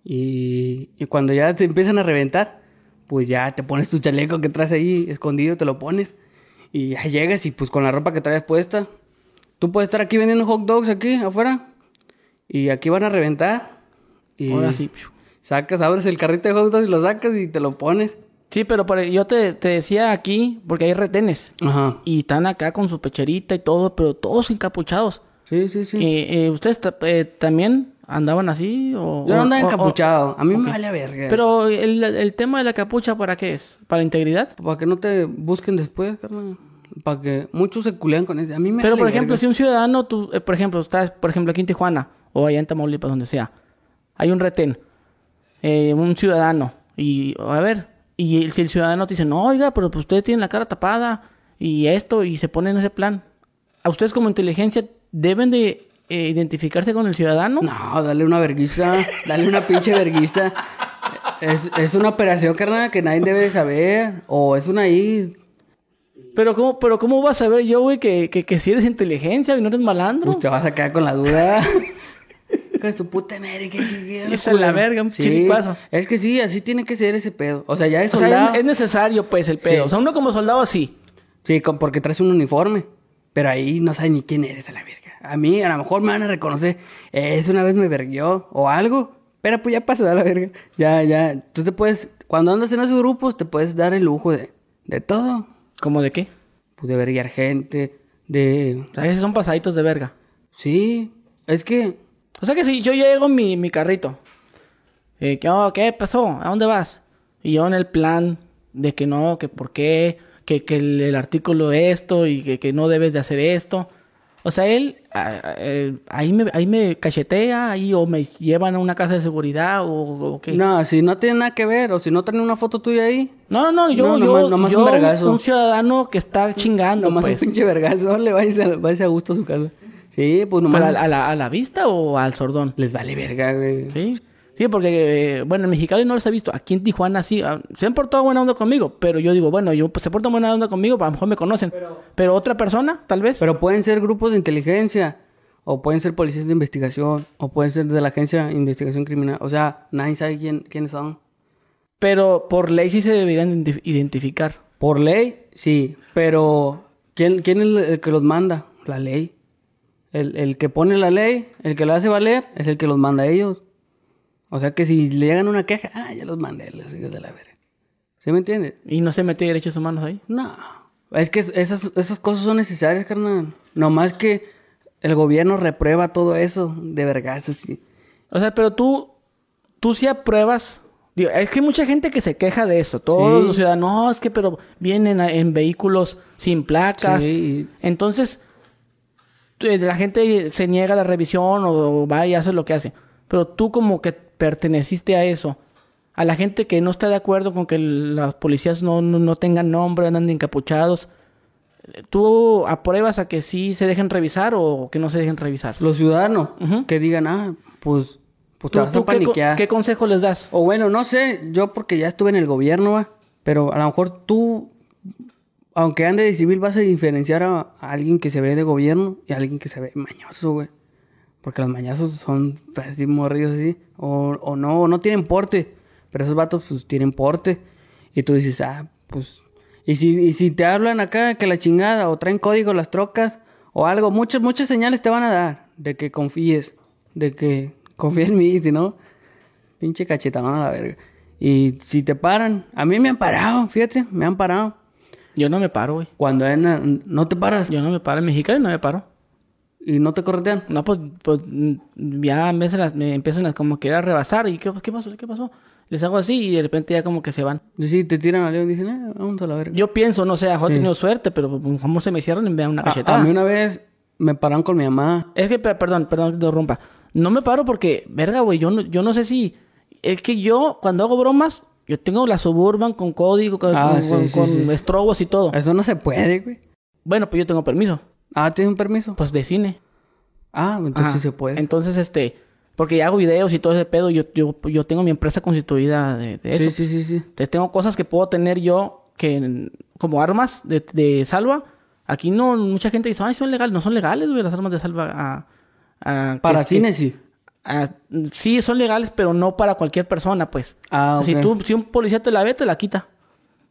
Y, y cuando ya te empiezan a reventar, pues ya te pones tu chaleco que traes ahí escondido, te lo pones. Y ya llegas y pues con la ropa que traes puesta. Tú puedes estar aquí vendiendo hot dogs aquí afuera. Y aquí van a reventar. Y Ahora sí. Sacas, abres el carrito de hot dogs y lo sacas y te lo pones. Sí, pero por- yo te, te decía aquí, porque hay retenes. Ajá. Y están acá con su pecherita y todo, pero todos encapuchados. Sí, sí, sí. Eh, eh, ¿Ustedes eh, también andaban así? O, Yo no andaba encapuchado. A mí me vale a verga. Pero el, el tema de la capucha, ¿para qué es? ¿Para integridad? Para que no te busquen después, carnal. Para que muchos se culean con eso. A mí me Pero, vale por ejemplo, verga. si un ciudadano, tú, eh, por ejemplo, estás, por ejemplo, aquí en Tijuana o allá en Tamaulipas, donde sea, hay un retén, eh, un ciudadano, y a ver, Y si el ciudadano te dice, no, oiga, pero pues usted tiene la cara tapada y esto, y se pone en ese plan. ¿A ustedes como inteligencia deben de eh, identificarse con el ciudadano? No, dale una verguiza, dale una pinche verguiza. Es, es una operación, carnal, que nadie debe de saber. O es una ahí. Pero ¿cómo, pero ¿cómo vas a saber yo, güey, que, que, que si eres inteligencia y no eres malandro? Pues te vas a quedar con la duda. ¿Qué es tu puta madre? ¿Qué, qué, qué, Esa es la verga, un chiricuazo. Es que sí, así tiene que ser ese pedo. O sea, ya es o sea, soldado. es, es necesario, pues, el pedo. Sí. O sea, uno como soldado sí. Sí, con- porque traes un uniforme. Pero ahí no sabes ni quién eres a la verga. A mí, a lo mejor me van a reconocer. "Eh, Es una vez me verguió o algo. Pero pues ya pasó a la verga. Ya, ya. Tú te puedes. Cuando andas en esos grupos, te puedes dar el lujo de, de todo. ¿Cómo de qué? Pues de verguiar gente. De. O sea, esos son pasaditos de verga. Sí. Es que. O sea que si yo llego en mi, mi carrito. eh, ¿qué, oh, ¿Qué pasó? ¿A dónde vas? Y yo en el plan de que no, que por qué, que, que el, el artículo esto y que, que no debes de hacer esto. O sea, él eh, ahí, me, ahí me cachetea ahí o me llevan a una casa de seguridad o, o qué. No, si no tiene nada que ver. O si no tienen una foto tuya ahí. No, no, no, yo, No, yo, nomás- nomás yo un ciudadano que está chingando, Nomás pues. un pinche vergazo. Le váyase a, a gusto a su casa. Sí, pues nomás. ¿Pero a, a la, ¿A la vista o al sordón? Les vale verga, güey. Sí, sí, porque, eh, bueno, en Mexicali no los he visto. Aquí en Tijuana sí, ah, se han portado buena onda conmigo. Pero yo digo, bueno, yo pues, se portan buena onda conmigo, a lo mejor me conocen. Pero, otra persona, tal vez. Pero pueden ser grupos de inteligencia, o pueden ser policías de investigación, o pueden ser de la agencia de investigación criminal. O sea, nadie sabe quién, quiénes son. Pero por ley sí se deberían identi- identificar. Por ley, sí, pero ¿quién, quién es el que los manda? La ley. El, el que pone la ley, el que la hace valer, es el que los manda a ellos. O sea que si le llegan una queja, ah, ya los mandé, los hijos de la verga. ¿Sí me entiendes? Y no se mete derechos humanos ahí. No. Es que esas, esas cosas son necesarias, carnal. No más que el gobierno reprueba todo eso de vergazos. O sea, pero tú, tú sí apruebas. Digo, es que hay mucha gente que se queja de eso. Todos Sí. los ciudadanos, no, es que pero vienen en vehículos sin placas. Sí, Entonces, la gente se niega a la revisión o va y hace lo que hace. Pero tú como que perteneciste a eso. A la gente que no está de acuerdo con que las policías no, no, no tengan nombre, andan encapuchados. ¿Tú apruebas a que sí se dejen revisar o que no se dejen revisar? Los ciudadanos que digan, ah, pues, pues te ¿Tú, vas a qué, paniquear. qué consejo les das? O bueno, no sé, yo porque ya estuve en el gobierno, pero a lo mejor tú, aunque ande de civil, vas a diferenciar a, alguien que se ve de gobierno y a alguien que se ve mañoso, güey. Porque los mañosos son pues, así morridos así, o, o no, o no tienen porte, pero esos vatos pues tienen porte. Y tú dices, ah, pues... Y si, y si te hablan acá que la chingada, o traen código las trocas, o algo, muchas, muchas señales te van a dar de que confíes, de que confíes en mí, si no, Pinche cachetadón a la verga. Y si te paran, a mí me han parado, fíjate, me han parado. Yo no me paro, güey. Cuando en no te paras Yo no me paro. En Mexicali no me paro. y no te corretean. No, pues, pues mm, ya a veces las- me empiezan a como querer rebasar. ¿Y qué, qué pasó? ¿Qué pasó? Les hago así y de repente ya como que se van. Y si te tiran a león, dicen, eh, vamos a la verga. Yo pienso, no sé, mejor he Sí. tenido suerte, pero como se me cierran y me dan una cachetada. a mí una vez me pararon con mi mamá. Es que, per- perdón, perdón que te interrumpa. No me paro porque, verga, güey, yo no, yo no sé si... Es que yo, cuando hago bromas, yo tengo la Suburban con código, con, Ah, con- sí, con- sí, con sí. estrobos y todo. Eso no se puede, güey. Bueno, pues yo tengo permiso. Ah, ¿tienes un permiso? Pues de cine. Ah, entonces Ajá. sí se puede. Entonces, este... Porque ya hago videos y todo ese pedo. Yo, yo, yo tengo mi empresa constituida de, de eso. sí, sí, sí, sí. Entonces tengo cosas que puedo tener yo que como armas de, de salva. Aquí no, mucha gente dice, ay, son legales. No son legales, güey, las armas de salva. a- Para es que- cine sí. A- sí, son legales, pero no para cualquier persona, pues. Ah, ok. Si tú, si un policía te la ve, te la quita.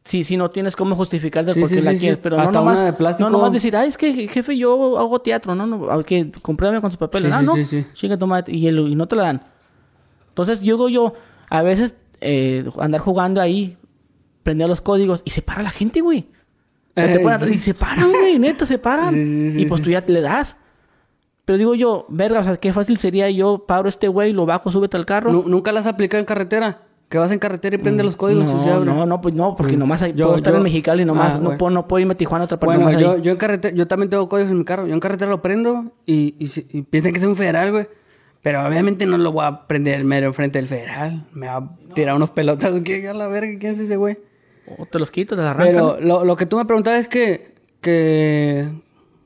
Sí, sí, no tienes cómo justificar de Sí, por qué sí, la sí, quieres. Pero no Hasta nomás, una de plástico. no nomás decir, ay, es que jefe, yo hago teatro. No, no, que compruébame con sus papeles. Sí, ah, sí, no, sí, sí. chinga madre, y, el- y no te la dan. Entonces, yo digo yo, a veces eh, andar jugando ahí, prender los códigos y se para la gente, güey. O sea, te Eh, ponen atrás y se paran, güey, neta, se paran. Sí, sí, sí, y pues sí. tú ya le das. Pero digo yo, verga, o sea, qué fácil sería yo paro este güey, lo bajo, súbete al carro. Nu- ¿Nunca las has aplicado en carretera? Que vas en carretera y prende los códigos no, no, no, pues no, porque Mm. nomás hay- Yo- puedo estar yo- en Mexicali nomás, Ah, no, bueno. puedo, no puedo irme a Tijuana otra parte Bueno, yo, ahí. yo en carretera, yo también tengo códigos en mi carro. Yo en carretera lo prendo y, y, si- y piensan que es un federal, güey. Pero obviamente no lo voy a prender mero enfrente del federal. Me va a tirar unos pelotas. ¿Qué a la verga? ¿Quién es ese güey? O te los quitas, te los arrancan. Pero lo, lo que tú me preguntabas es que, que...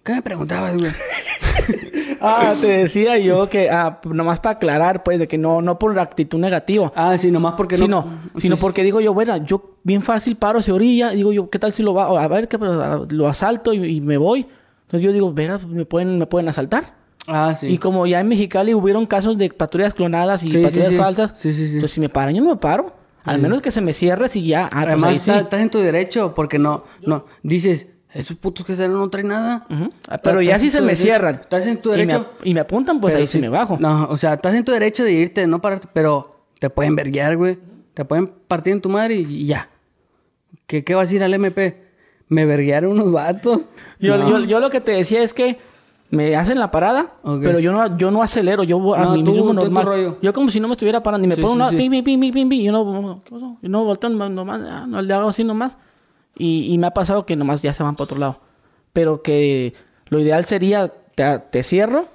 ¿Qué me preguntabas, güey? Ah, te decía yo que, ah, nomás para aclarar, pues, de que no, no por actitud negativa. Ah, sí, nomás porque no... Sino, sino Sí. porque digo yo, bueno, yo bien fácil paro hacia orilla, digo yo, ¿qué tal si lo va a ver que lo asalto y, y me voy? Entonces yo digo, venga, me pueden, me pueden asaltar. Ah, sí. Y como ya en Mexicali hubieron casos de patrullas clonadas y Sí, patrullas sí. falsas, Sí, sí, sí. entonces si me paran, yo no me paro. Al menos que se me cierre si ya, ah, pues Además, ahí sí. está- estás en tu derecho porque no... no Dices, esos putos que salen no traen nada. Ah, Pero ya si se me derecho. cierran Estás en tu y me derecho... y me, apuntan, pues Pero ahí sí sí. me bajo. No, o sea, estás en tu derecho de irte, no pararte, pero te pueden verguiar, güey. Te pueden partir en tu madre y, y ya. ¿Qué, ¿Qué vas a ir al MP? Me verguiaron unos vatos. Yo, No. yo, yo lo que te decía es que me hacen la parada, pero yo no, yo no acelero, yo a No, mi tú- mismo normal. rollo. Yo como si no me estuviera parando y me Sí, pongo sí, una sí. pim, pim, pim, pim, pim, pim, y yo no, ¿qué pasó? Y no volteo nomás, nomás, ah, no le hago así nomás. Y, y me ha pasado que nomás ya se van para otro lado. Pero que lo ideal sería, te, te cierro,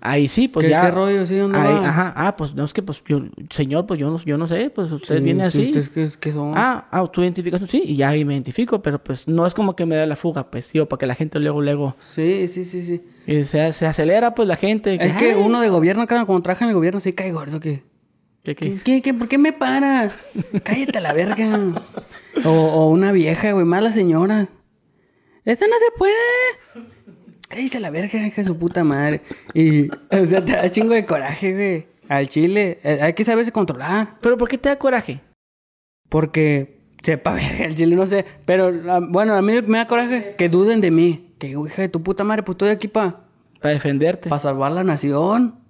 ahí sí, pues ¿Qué- ya. qué rollo? ¿Sí? ¿Dónde ahí, va? Ajá, ah, pues no es que, pues yo, señor, pues yo no, yo no sé, pues usted Sí, viene sí, así. ¿Ustedes qué, qué son? Ah, ah, tu identificación, sí, y ya ahí me identifico, pero pues no es como que me da la fuga, pues, yo, para que la gente luego, luego, Sí, sí, sí, sí. y se, se acelera, pues, la gente. Es que "Ay, uno de gobierno, cara, cuando trabaja en el gobierno, sí cae gordo, que... ¿qué, qué? ¿Qué, por qué me paras? Cállate a la verga. O, o una vieja, güey, mala señora. ¡Esta no se puede! Cállate a la verga, hija de su puta madre. Y, o sea, te da chingo de coraje, güey. Al chile. Eh, Hay que saberse controlar. ¿Pero por qué te da coraje? Porque, sepa verga, el chile no sé. Pero, ah, bueno, a mí me da coraje que duden de mí. Que, hija de tu puta madre, pues estoy aquí para Para defenderte, pa salvar la nación.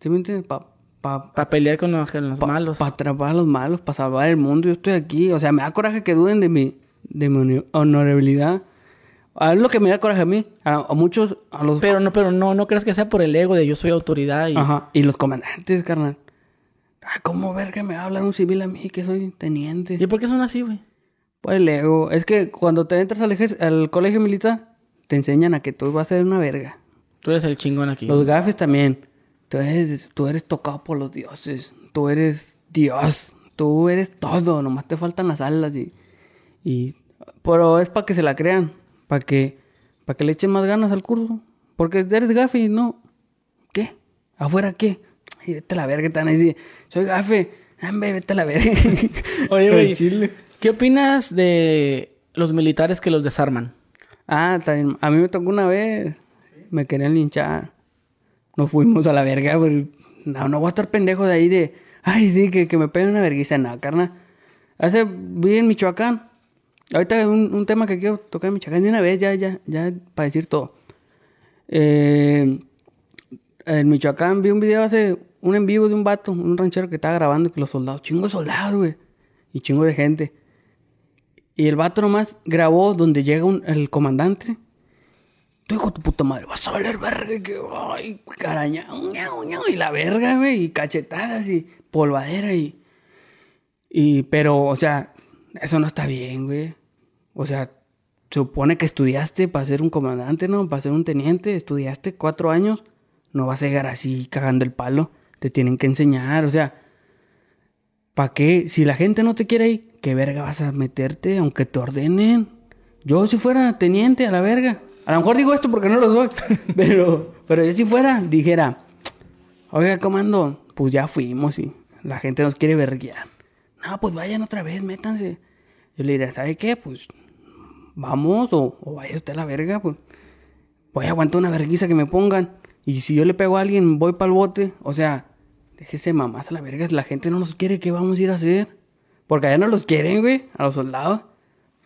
¿Sí me entiendes? Para pa, para pelear con los, los malos. Para atrapar a los malos, para salvar el mundo. Yo estoy aquí. O sea, me da coraje que duden de mi, de mi honor- honorabilidad. A es lo que me da coraje a mí. A, a muchos, a los... Pero no, pero no, no crees que sea por el ego de yo soy autoridad y... Ajá. Y los comandantes, carnal. Ah, ¿cómo verga me va a hablar un civil a mí que soy teniente? ¿Y por qué son así, güey? Pues el ego. Es que cuando te entras al, ejer- al colegio militar, te enseñan a que tú vas a ser una verga. Tú eres el chingón aquí. Los gafes también. Tú eres, tú eres tocado por los dioses. Tú eres Dios. Tú eres todo. Nomás te faltan las alas y... y pero es para que se la crean. Para que, para que le echen más ganas al curso. Porque eres gafe y no... ¿Qué? ¿Afuera qué? Vete a la verga, te van a decir. Soy gafe. Hombre, vete a la verga. Oye, güey, chile. ¿qué opinas de los militares que los desarman? Ah, también. A mí me tocó una vez. Me querían linchar. Nos fuimos a la verga, güey. No, no voy a estar pendejo de ahí de... Ay, sí, que, que me peguen una vergüenza. No, carnal. Hace... Vi en Michoacán. Ahorita un, un tema que quiero tocar en Michoacán de una vez, ya, ya, ya, para decir todo. Eh, en Michoacán vi un video hace... Un en vivo de un vato, un ranchero que estaba grabando que los soldados... Chingo de soldados, güey. Y chingo de gente. Y el vato nomás grabó donde llega el comandante. Tu hijo tu puta madre, vas a valer verga. Que, ay, caraña, y la verga, güey. Y cachetadas y polvadera y. Y, pero, o sea, eso no está bien, güey. O sea, se supone que estudiaste para ser un comandante, ¿no? Para ser un teniente. Estudiaste cuatro años. No vas a llegar así cagando el palo. Te tienen que enseñar, o sea. ¿Para qué? Si la gente no te quiere ahí, ¿qué verga vas a meterte aunque te ordenen? Yo si fuera teniente a la verga. A lo mejor digo esto porque no lo soy. pero, pero yo si fuera, dijera, oiga, comando, pues ya fuimos y la gente nos quiere verguiar. No, pues vayan otra vez, métanse. Yo le diría, ¿sabe qué? Pues vamos o, o vaya usted a la verga, pues voy a aguantar una verguiza que me pongan. Y si yo le pego a alguien, voy para el bote. O sea, déjese mamás a la verga. La gente no nos quiere, ¿qué vamos a ir a hacer? Porque allá no los quieren, güey, a los soldados.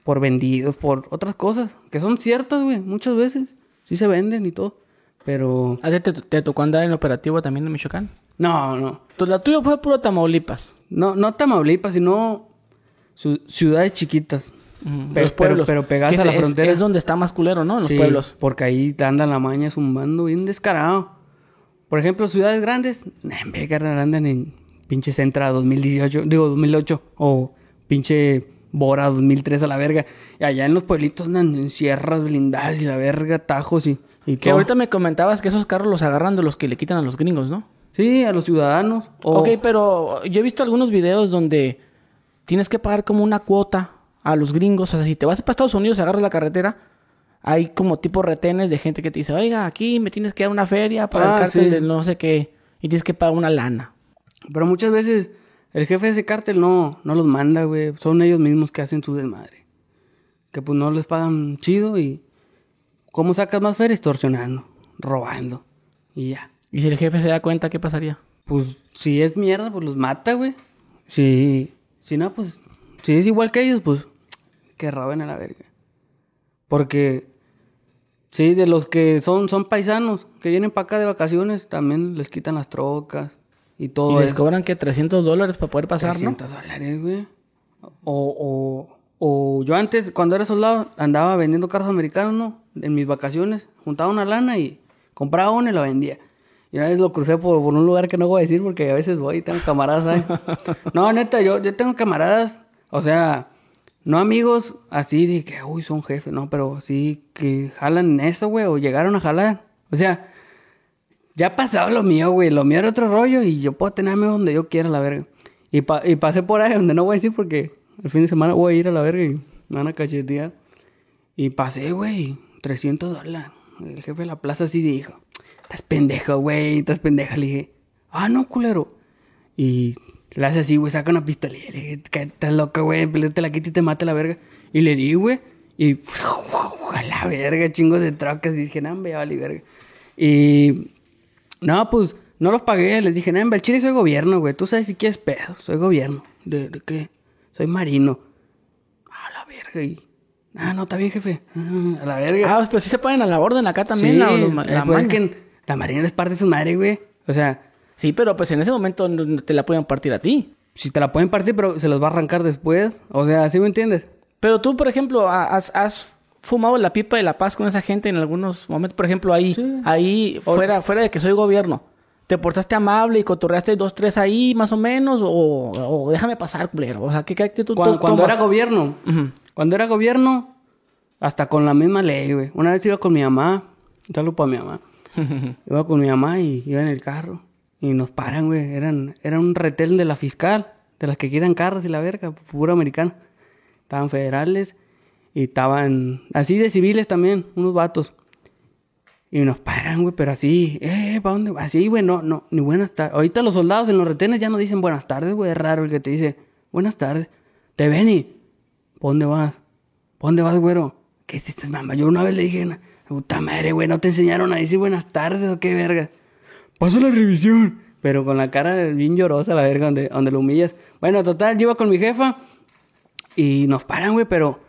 Por vendidos, por otras cosas. Que son ciertas, güey, muchas veces. Sí se venden y todo. Pero... ¿A ti te, te tocó andar en operativo también en Michoacán? No, no. La tuya fue puro Tamaulipas. No, no Tamaulipas, sino su- ciudades chiquitas. Ujú, Pe- los pueblos. pero- pero pegadas a la es- frontera. Es donde está más culero, ¿no? En los Sí, pueblos. Porque ahí te anda la maña zumbando bien descarado. Por ejemplo, ciudades grandes, en vez andan en pinche Centra 2018, digo 2008, o pinche Bora 2003 a la verga. Y allá en los pueblitos andan en sierras blindadas y la verga, tajos y, y Que todo. ahorita me comentabas que esos carros los agarran de los que le quitan a los gringos, ¿no? Sí, a los ciudadanos. O... Ok, pero yo he visto algunos videos donde tienes que pagar como una cuota a los gringos. O sea, si te vas para Estados Unidos y agarras la carretera, hay como tipo retenes de gente que te dice, oiga, aquí me tienes que dar una feria para Ah, el cártel sí. de no sé qué. Y tienes que pagar una lana. Pero muchas veces el jefe de ese cártel no, no los manda, güey. Son ellos mismos que hacen su desmadre. Que pues no les pagan chido y... ¿Cómo sacas más feria? Extorsionando, robando. Y ya. Y si el jefe se da cuenta, ¿qué pasaría? Pues si es mierda, pues los mata, güey. Si, si no, pues... Si es igual que ellos, pues... Que roben a la verga. Porque... Sí, de los que son, son paisanos, que vienen para acá de vacaciones, también les quitan las trocas y todo y les eso. cobran que 300 dólares para poder pasar, ¿no? 300 dólares, güey. O, o, o yo antes, cuando era soldado, andaba vendiendo carros americanos, ¿no? En mis vacaciones, juntaba una lana y compraba uno y lo vendía. Y una vez lo crucé por, por un lugar que no voy a decir porque a veces voy y tengo camaradas ahí. no, neta, yo, yo tengo camaradas, o sea, no amigos así de que, uy, son jefes, no, pero sí que jalan eso, güey, o llegaron a jalar. O sea, ya pasaba lo mío, güey. Lo mío era otro rollo y yo puedo tenerme donde yo quiera, la verga. Y, pa- y pasé por ahí donde no voy a decir porque el fin de semana voy a ir a la verga y me van a cachetear. Y pasé, güey, 300 dólares. El jefe de la plaza así dijo, estás pendejo, güey, estás pendeja. Le dije, ah, no, culero. Y le hace así, güey, saca una pistola. Y le dije, "¿Qué, estás loca, güey, te la quita y te mata la verga. Y le di, güey, y a la verga, chingo de trocas. Y dije, no, ya vale verga. Y no, pues no los pagué. Les dije, no, en el chile soy gobierno, güey. Tú sabes si quieres pedo. Soy gobierno. ¿De, de qué? Soy marino. A la verga. Y... Ah, no, está bien, jefe. Ah, a la verga. Ah, pues sí se ponen a la orden acá también. sí, la, eh, la pues es maña. que la marina es parte de su madre, güey. O sea, Sí, pero pues en ese momento te la pueden partir a ti. si te la pueden partir, pero se los va a arrancar después. O sea, ¿sí me entiendes? Pero tú, por ejemplo, ha- has, has fumado la pipa de la paz con esa gente en algunos momentos. Por ejemplo, ahí, Sí. ahí fuera, fuera de que soy gobierno. ¿Te portaste amable y cotorreaste dos, tres ahí, más o menos? O, o déjame pasar, culero. O sea, ¿qué, qué actitud Cuando, tú cuando tomas? era gobierno, cuando era gobierno, hasta con la misma ley, güey. Una vez iba con mi mamá, un saludo para mi mamá. iba con mi mamá y iba en el carro. Y nos paran, güey. Eran, era un retel de la fiscal, de las que quitan carros y la verga, puro americano. Estaban federales y estaban así de civiles también, unos vatos. Y nos paran, güey, pero así, eh, ¿para dónde? Así, güey, no, no, ni buenas tardes. Ahorita los soldados en los retenes ya no dicen buenas tardes, güey, es raro el que te dice buenas tardes. Te ven y, ¿pa' dónde vas? ¿Pa' dónde vas, güero? ¿Qué es esta mamá? Yo una vez le dije, puta madre, güey, ¿no te enseñaron a decir buenas tardes o qué verga? Pasa la revisión. Pero con la cara bien llorosa, la verga, donde, donde lo humillas. Bueno, total, yo iba con mi jefa y nos paran, güey, pero...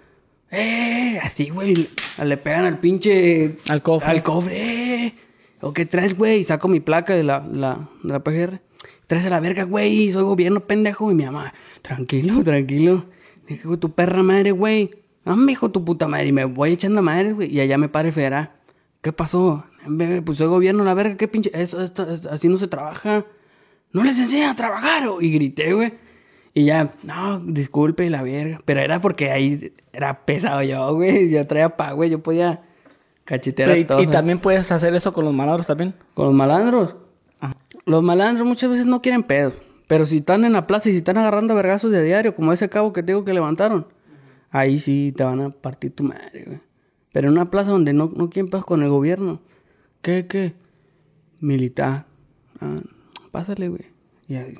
¡Eh! Así, güey. Le pegan al pinche... Al cofre. Al cofre. ¡Eh! ¿O qué traes, güey? Y saco mi placa de la, la, de la PGR. Traes a la verga, güey. Soy gobierno, pendejo. Y mi mamá, tranquilo, tranquilo. Dije, güey, tu perra madre, güey. Ah, me dijo tu puta madre. Y me voy echando madre, güey. Y allá me pare federal. ¿Qué pasó? Pues soy gobierno, la verga. ¿Qué pinche? Eso, esto, esto, así no se trabaja. No les enseñan a trabajar. oh. Y grité, güey. Y ya, no, disculpe, la verga. Pero era porque ahí era pesado yo, güey. Yo traía pa, güey. Yo podía cachetear y, a todos. y también puedes hacer eso con los malandros también. Con los malandros. Los malandros muchas veces no quieren pedo. Pero si están en la plaza y si están agarrando vergazos de diario, como ese cabo que te digo que levantaron, ahí sí te van a partir tu madre, güey. Pero en una plaza donde no, no quieren pedos con el gobierno, ¿qué, qué? Militar. Ah, pásale, güey. Y ahí.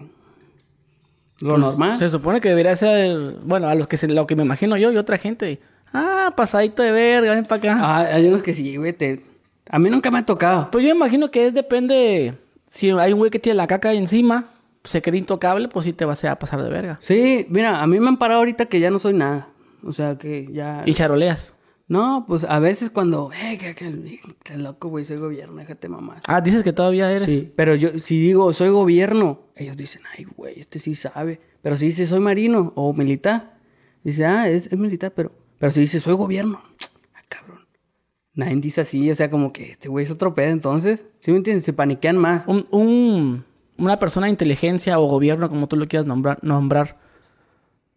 Lo Pues, normal. Se supone que debería ser, bueno, a los que se, lo que me imagino yo y otra gente. Ah, pasadito de verga, ven para acá. Ah, hay unos que sí, güey. Te... A mí nunca me ha tocado. Pues yo imagino que es depende. Si hay un güey que tiene la caca ahí encima, se cree intocable, pues sí te vas a pasar de verga. Sí, mira, a mí me han parado ahorita que ya no soy nada. O sea, que ya... Y charoleas. No, pues a veces cuando, eh, que, que, estás loco, güey, soy gobierno, déjate mamá. Ah, dices que todavía eres. Sí, pero yo, si digo, soy gobierno, ellos dicen, ay, güey, este sí sabe. Pero si dice, soy marino o militar, dice, ah, es, es militar, pero, pero si dice, soy gobierno, ah, cabrón. Nadie dice así, o sea, como que este güey es otro pedo, entonces, ¿sí me entiendes? Se paniquean más. Un, un- una persona de inteligencia o gobierno, como tú lo quieras nombrar, nombrar,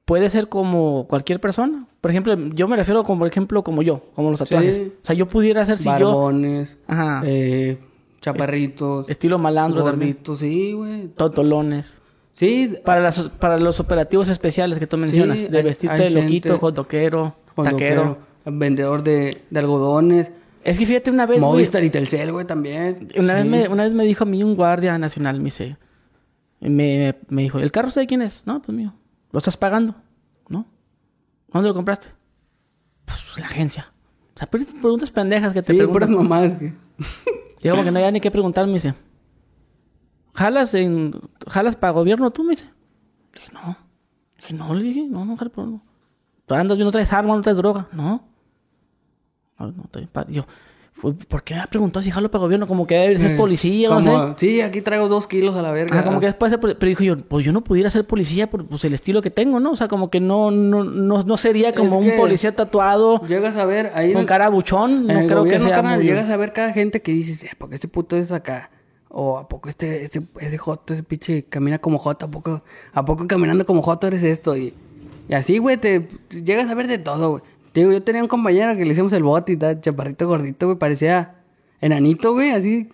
puede ser como cualquier persona. Por ejemplo, yo me refiero como, por ejemplo, como yo, como los tatuajes. Sí. O sea, yo pudiera ser si yo, Barbones, Ajá. eh, chaparritos, estilo malandro, gorditos, sí, güey. totolones. Sí, Para, las, para los operativos especiales que tú mencionas, de hay- vestirte hay de loquito, hotdoquero, taquero. Vendedor de, de algodones, Es que fíjate una vez, Movistar y Telcel, güey, también. una, vez Sí. me, una vez me dijo a mí un guardia nacional, me dice, me, me dijo, ¿el carro usted quién es? No, pues mío. ¿Lo estás pagando? ¿No? ¿Dónde lo compraste? Pues la agencia. O sea, pre- preguntas pendejas que te Sí, preguntan. mamadas. que- Y como que no hay ni qué preguntar, me dice. ¿Jalas en... ¿Jalas para gobierno tú? Me dice. Le dije, no. Le dije, no, le dije, no, no, jalo. No. ¿Tú andas, no traes arma, no traes droga? No. No, no, estoy Yo, "Pues, ¿por qué me ha preguntado si jalo para gobierno? Como que debe ser Eh, policía, no sé. Sí, aquí traigo dos kilos a la verga. Ah, como que después, de- pero dijo yo, pues yo no pudiera ser policía por pues, el estilo que tengo, ¿no? O sea, como que no, no, no, no sería como Es un policía tatuado Llegas a ver ahí... con cara buchón. No creo que sea carnal, muy... Llegas a ver cada gente que dices, eh, ¿por qué este puto es acá? O ¿a poco este, este, ese joto, ese pinche camina como joto? ¿A poco, ¿a poco caminando como joto eres esto? Y, y así, güey, te llegas a ver de todo, güey. Digo, yo tenía un compañero que le hicimos el bote y tal, chaparrito gordito, güey, parecía enanito, güey, así.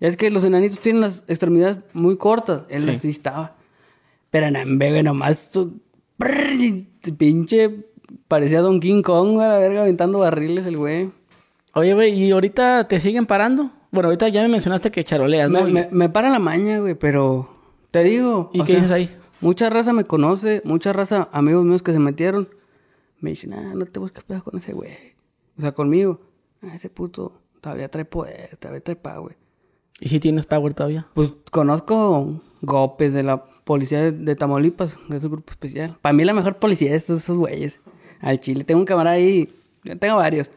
Ya es que los enanitos tienen las extremidades muy cortas. Él Sí. así estaba. Pero en güey, nomás y pinche parecía Don King Kong, güey, a la verga, aventando barriles el güey. Oye, güey, ¿y ahorita te siguen parando? Bueno, ahorita ya me mencionaste que charoleas, ¿no? Me, me, me para la maña, güey, pero te digo. ¿Y qué sea, dices ahí? Mucha raza me conoce, mucha raza, amigos míos que se metieron, me dicen, ah, no te busques pedo con ese güey. O sea, conmigo, ah, ese puto todavía trae poder, todavía trae power. ¿Y si tienes power todavía? Pues conozco gopes de la policía de, de Tamaulipas, de ese grupo especial. Para mí la mejor policía es esos, esos güeyes. Al Chile, tengo un camarada ahí, yo tengo varios.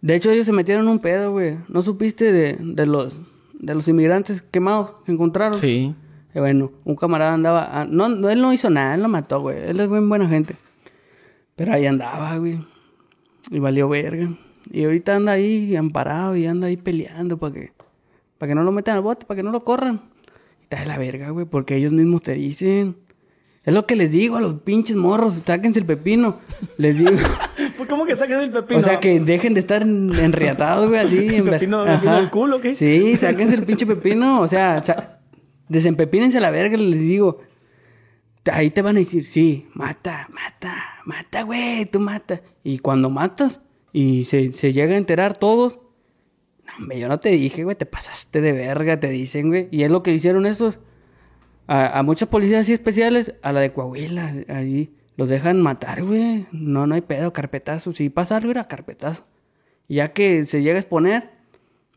De hecho, ellos se metieron en un pedo, güey. ¿No supiste de, de los de los inmigrantes quemados que encontraron? Sí. Y bueno, un camarada andaba... ah, no, no, él no hizo nada, él lo mató, güey. Él es buen buena gente. Pero ahí andaba, güey. Y valió verga. Y ahorita anda ahí amparado y anda ahí peleando para que... Para que no lo metan al bote, para que no lo corran. Y está de la verga, güey, porque ellos mismos te dicen... Es lo que les digo a los pinches morros, sáquense el pepino. Les digo... Pues, ¿Cómo que saques el pepino? O sea, que dejen de estar en- enriatados, güey, así. en Pepino- pepino del culo, ¿o qué? Sí, sáquense el pinche pepino. O sea, sa- desempepínense a la verga, les digo. Ahí te van a decir, sí, mata, mata, mata, güey, tú mata. Y cuando matas y se, se llega a enterar todos, no, hombre, yo no te dije, güey, te pasaste de verga, te dicen, güey. Y es lo que hicieron estos. A, a muchas policías así especiales, a la de Coahuila, ahí los dejan matar, güey. No, no hay pedo, carpetazo. Si pasa algo, era carpetazo. Ya que se llega a exponer,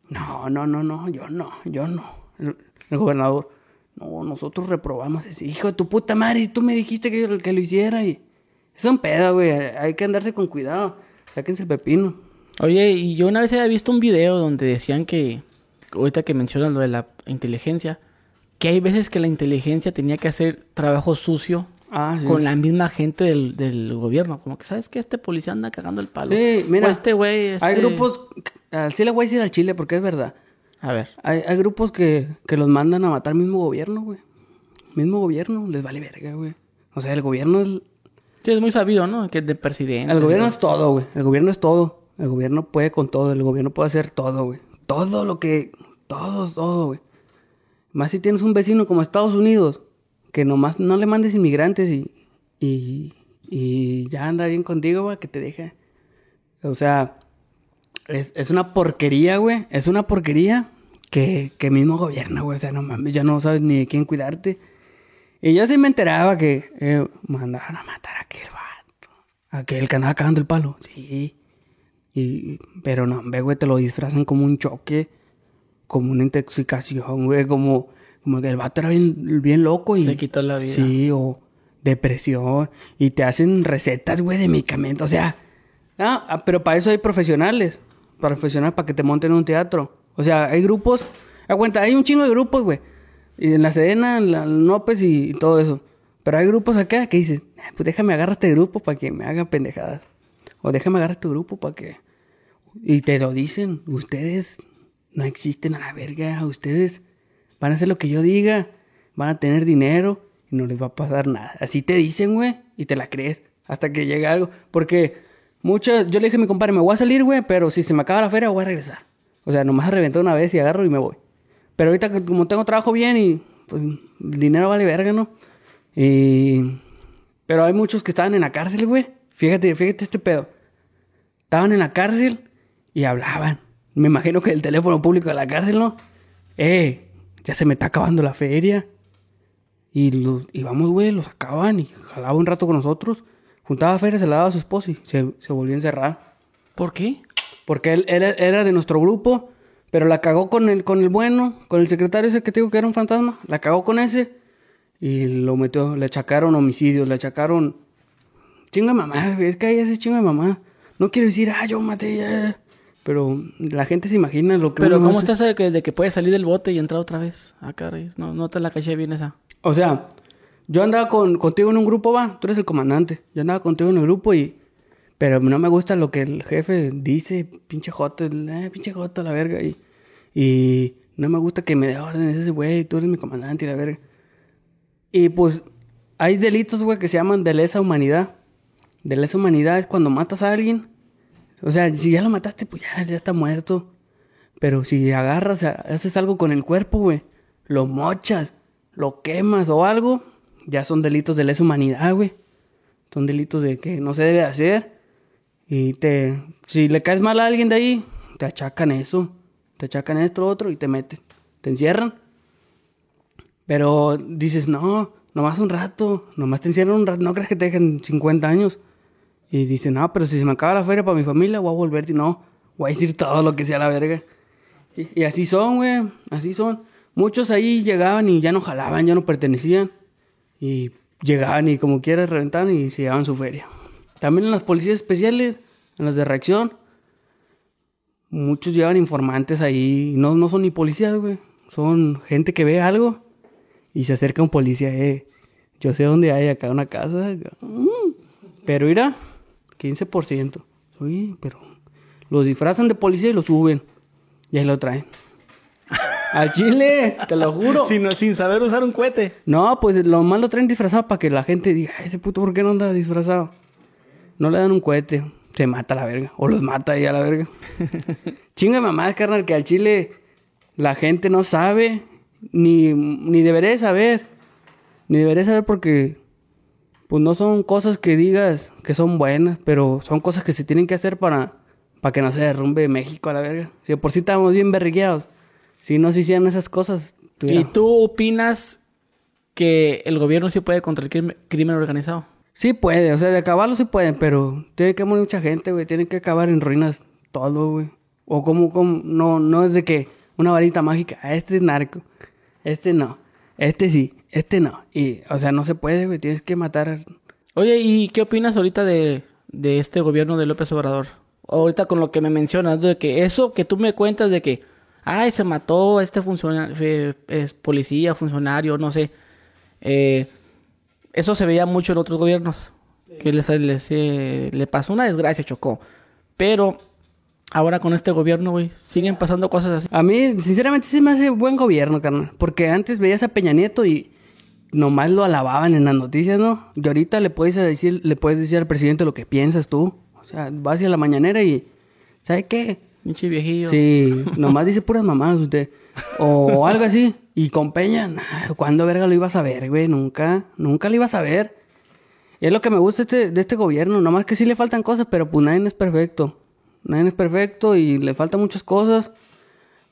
no, no, no, no, yo no, yo no. El gobernador, no, nosotros reprobamos ese. Hijo de tu puta madre, tú me dijiste que, que lo hiciera y... Es un pedo, güey. Hay que andarse con cuidado. Sáquense el pepino. Oye, y yo una vez había visto un video donde decían que, ahorita que mencionas lo de la inteligencia, que hay veces que la inteligencia tenía que hacer trabajo sucio Ah, sí. con la misma gente del, del gobierno. Como que, ¿sabes que Este policía anda cagando el palo. Sí, mira. O este güey, este... Hay grupos... Al sí le voy a decir al Chile porque es verdad. A ver. Hay, hay grupos que, que los mandan a matar mismo gobierno, güey. Mismo gobierno, les vale verga, güey. O sea, el gobierno es... Sí, es muy sabido, ¿no? Que es de presidente. El gobierno es todo, güey. El gobierno es todo. El gobierno puede con todo. El gobierno puede hacer todo, güey. Todo lo que... Todo, todo, güey. Más si tienes un vecino como Estados Unidos, que nomás no le mandes inmigrantes y... Y, y ya anda bien contigo, güey, que te deje. O sea, es, es una porquería, güey. Es una porquería que, que mismo gobierna, güey. O sea, no mames, ya no sabes ni de quién cuidarte. Y yo sí me enteraba que eh, mandaban a matar a aquel vato. Aquel que andaba cagando el palo. Sí. Y, pero no, güey, te lo disfrazan como un choque. Como una intoxicación, güey. Como, como que el vato era bien, bien loco y... Se quitó la vida. Sí, o depresión. Y te hacen recetas, güey, de medicamentos. O sea, ah, ah, pero para eso hay profesionales. Profesionales para que te monten un teatro. O sea, hay grupos. Aguanta, hay un chingo de grupos, güey. Y en la Sedena, en la Nopes y, todo eso. Pero hay grupos acá que dicen, "Ah, pues déjame agarrar este grupo para que me hagan pendejadas. O déjame agarrar este grupo para que... Y te lo dicen, ustedes no existen a la verga, ustedes van a hacer lo que yo diga, van a tener dinero y no les va a pasar nada. Así te dicen, güey, y te la crees hasta que llegue algo. Porque muchas, yo le dije a mi compadre, me voy a salir, güey, pero si se me acaba la feria voy a regresar. O sea, nomás reventar una vez y agarro y me voy. Pero ahorita como tengo trabajo bien y pues dinero vale verga, ¿no? Y... Pero hay muchos que estaban en la cárcel, güey. Fíjate, fíjate este pedo. Estaban en la cárcel y hablaban. Me imagino que el teléfono público de la cárcel, ¿no? Eh, ya se me está acabando la feria. Y los, íbamos, güey, los sacaban y jalaba un rato con nosotros. Juntaba feria, se la daba a su esposo y se, se volvió a encerrar. ¿Por qué? Porque él era, era de nuestro grupo, pero la cagó con el, con el bueno, con el secretario ese que te digo que era un fantasma. La cagó con ese y lo metió, le achacaron homicidios, le achacaron... Chinga mamá, es que ahí ese chinga de mamá. No quiero decir, ah, yo maté ya. Pero la gente se imagina lo que Pero uno ¿cómo hace. estás de que, de que puedes salir del bote y entrar otra vez? Ah, caray, no, no te la caché bien esa. O sea, yo andaba con, contigo en un grupo, va, tú eres el comandante. Yo andaba contigo en el grupo y... Pero no me gusta lo que el jefe dice, pinche joto, eh, pinche joto, la verga. Y, y no me gusta que me dé órdenes ese güey, tú eres mi comandante y la verga. Y pues hay delitos, güey, que se llaman de lesa humanidad. De lesa humanidad es cuando matas a alguien. O sea, si ya lo mataste, pues ya, ya está muerto. Pero si agarras, haces algo con el cuerpo, güey, lo mochas, lo quemas o algo, ya son delitos de lesa humanidad, güey. Son delitos de que no se debe hacer. Y te, si le caes mal a alguien de ahí, te achacan eso. Te achacan esto, otro y te meten. Te encierran. Pero dices, no, nomás un rato, nomás te encierran un rato, no crees que te dejen 50 años. Y dices, no, pero si se me acaba la feria para mi familia, voy a volver y no, voy a decir todo lo que sea la verga. Y así son, güey, así son. Muchos ahí llegaban y ya no jalaban, ya no pertenecían. Y llegaban y como quieras reventaban y se llevaban su feria. También en las policías especiales, en las de reacción, muchos llevan informantes ahí. No, no son ni policías, güey. Son gente que ve algo y se acerca un policía, eh. Yo sé dónde hay acá una casa. Mm, Pero mira, 15%. Uy, pero lo disfrazan de policía y lo suben. Y ahí lo traen. Al chile, te lo juro. Sin, sin saber usar un cohete. No, pues lo más lo traen disfrazado para que la gente diga, "Ay, ese puto, ¿por qué no anda disfrazado? No le dan un cohete, se mata a la verga. O los mata ahí a la verga. Chinga de mamá, carnal, que al chile la gente no sabe, ni, ni debería saber. Ni debería saber porque, pues no son cosas que digas que son buenas, pero son cosas que se tienen que hacer para, para que no se derrumbe México a la verga. Si de por sí estábamos bien berrigueados, si no se hicieran esas cosas, ¿Y tú opinas que el gobierno sí puede contra el crimen, crimen organizado? Sí puede, o sea, de acabarlo sí pueden, pero tiene que morir mucha gente, güey. Tiene que acabar en ruinas todo, güey. O como, como, no, no es de que una varita mágica, "Ah, este es narco, este no, este sí, este no. Y, o sea, no se puede, güey. Tienes que matar. Oye, ¿y qué opinas ahorita de, de este gobierno de López Obrador? Ahorita con lo que me mencionas, de que eso que tú me cuentas de que, ay, se mató este funcionario, es policía, funcionario, no sé. Eh, eso se veía mucho en otros gobiernos. Que les, les, eh, le pasó una desgracia, chocó. Pero ahora con este gobierno, güey, siguen pasando cosas así. A mí, sinceramente, sí me hace buen gobierno, carnal. Porque antes veías a Peña Nieto y nomás lo alababan en las noticias, ¿no? Y ahorita le puedes decir, le puedes decir al presidente lo que piensas tú. O sea, vas a la mañanera y, ¿sabes qué? Pinche viejillo. Sí, nomás dice puras mamadas usted. O algo así. Y con Peña, nah, ¿cuándo verga lo ibas a ver, güey? Nunca, nunca lo ibas a ver. Y es lo que me gusta este- de este gobierno. Nomás que sí le faltan cosas, pero pues nadie es perfecto. Nadie es perfecto y le faltan muchas cosas.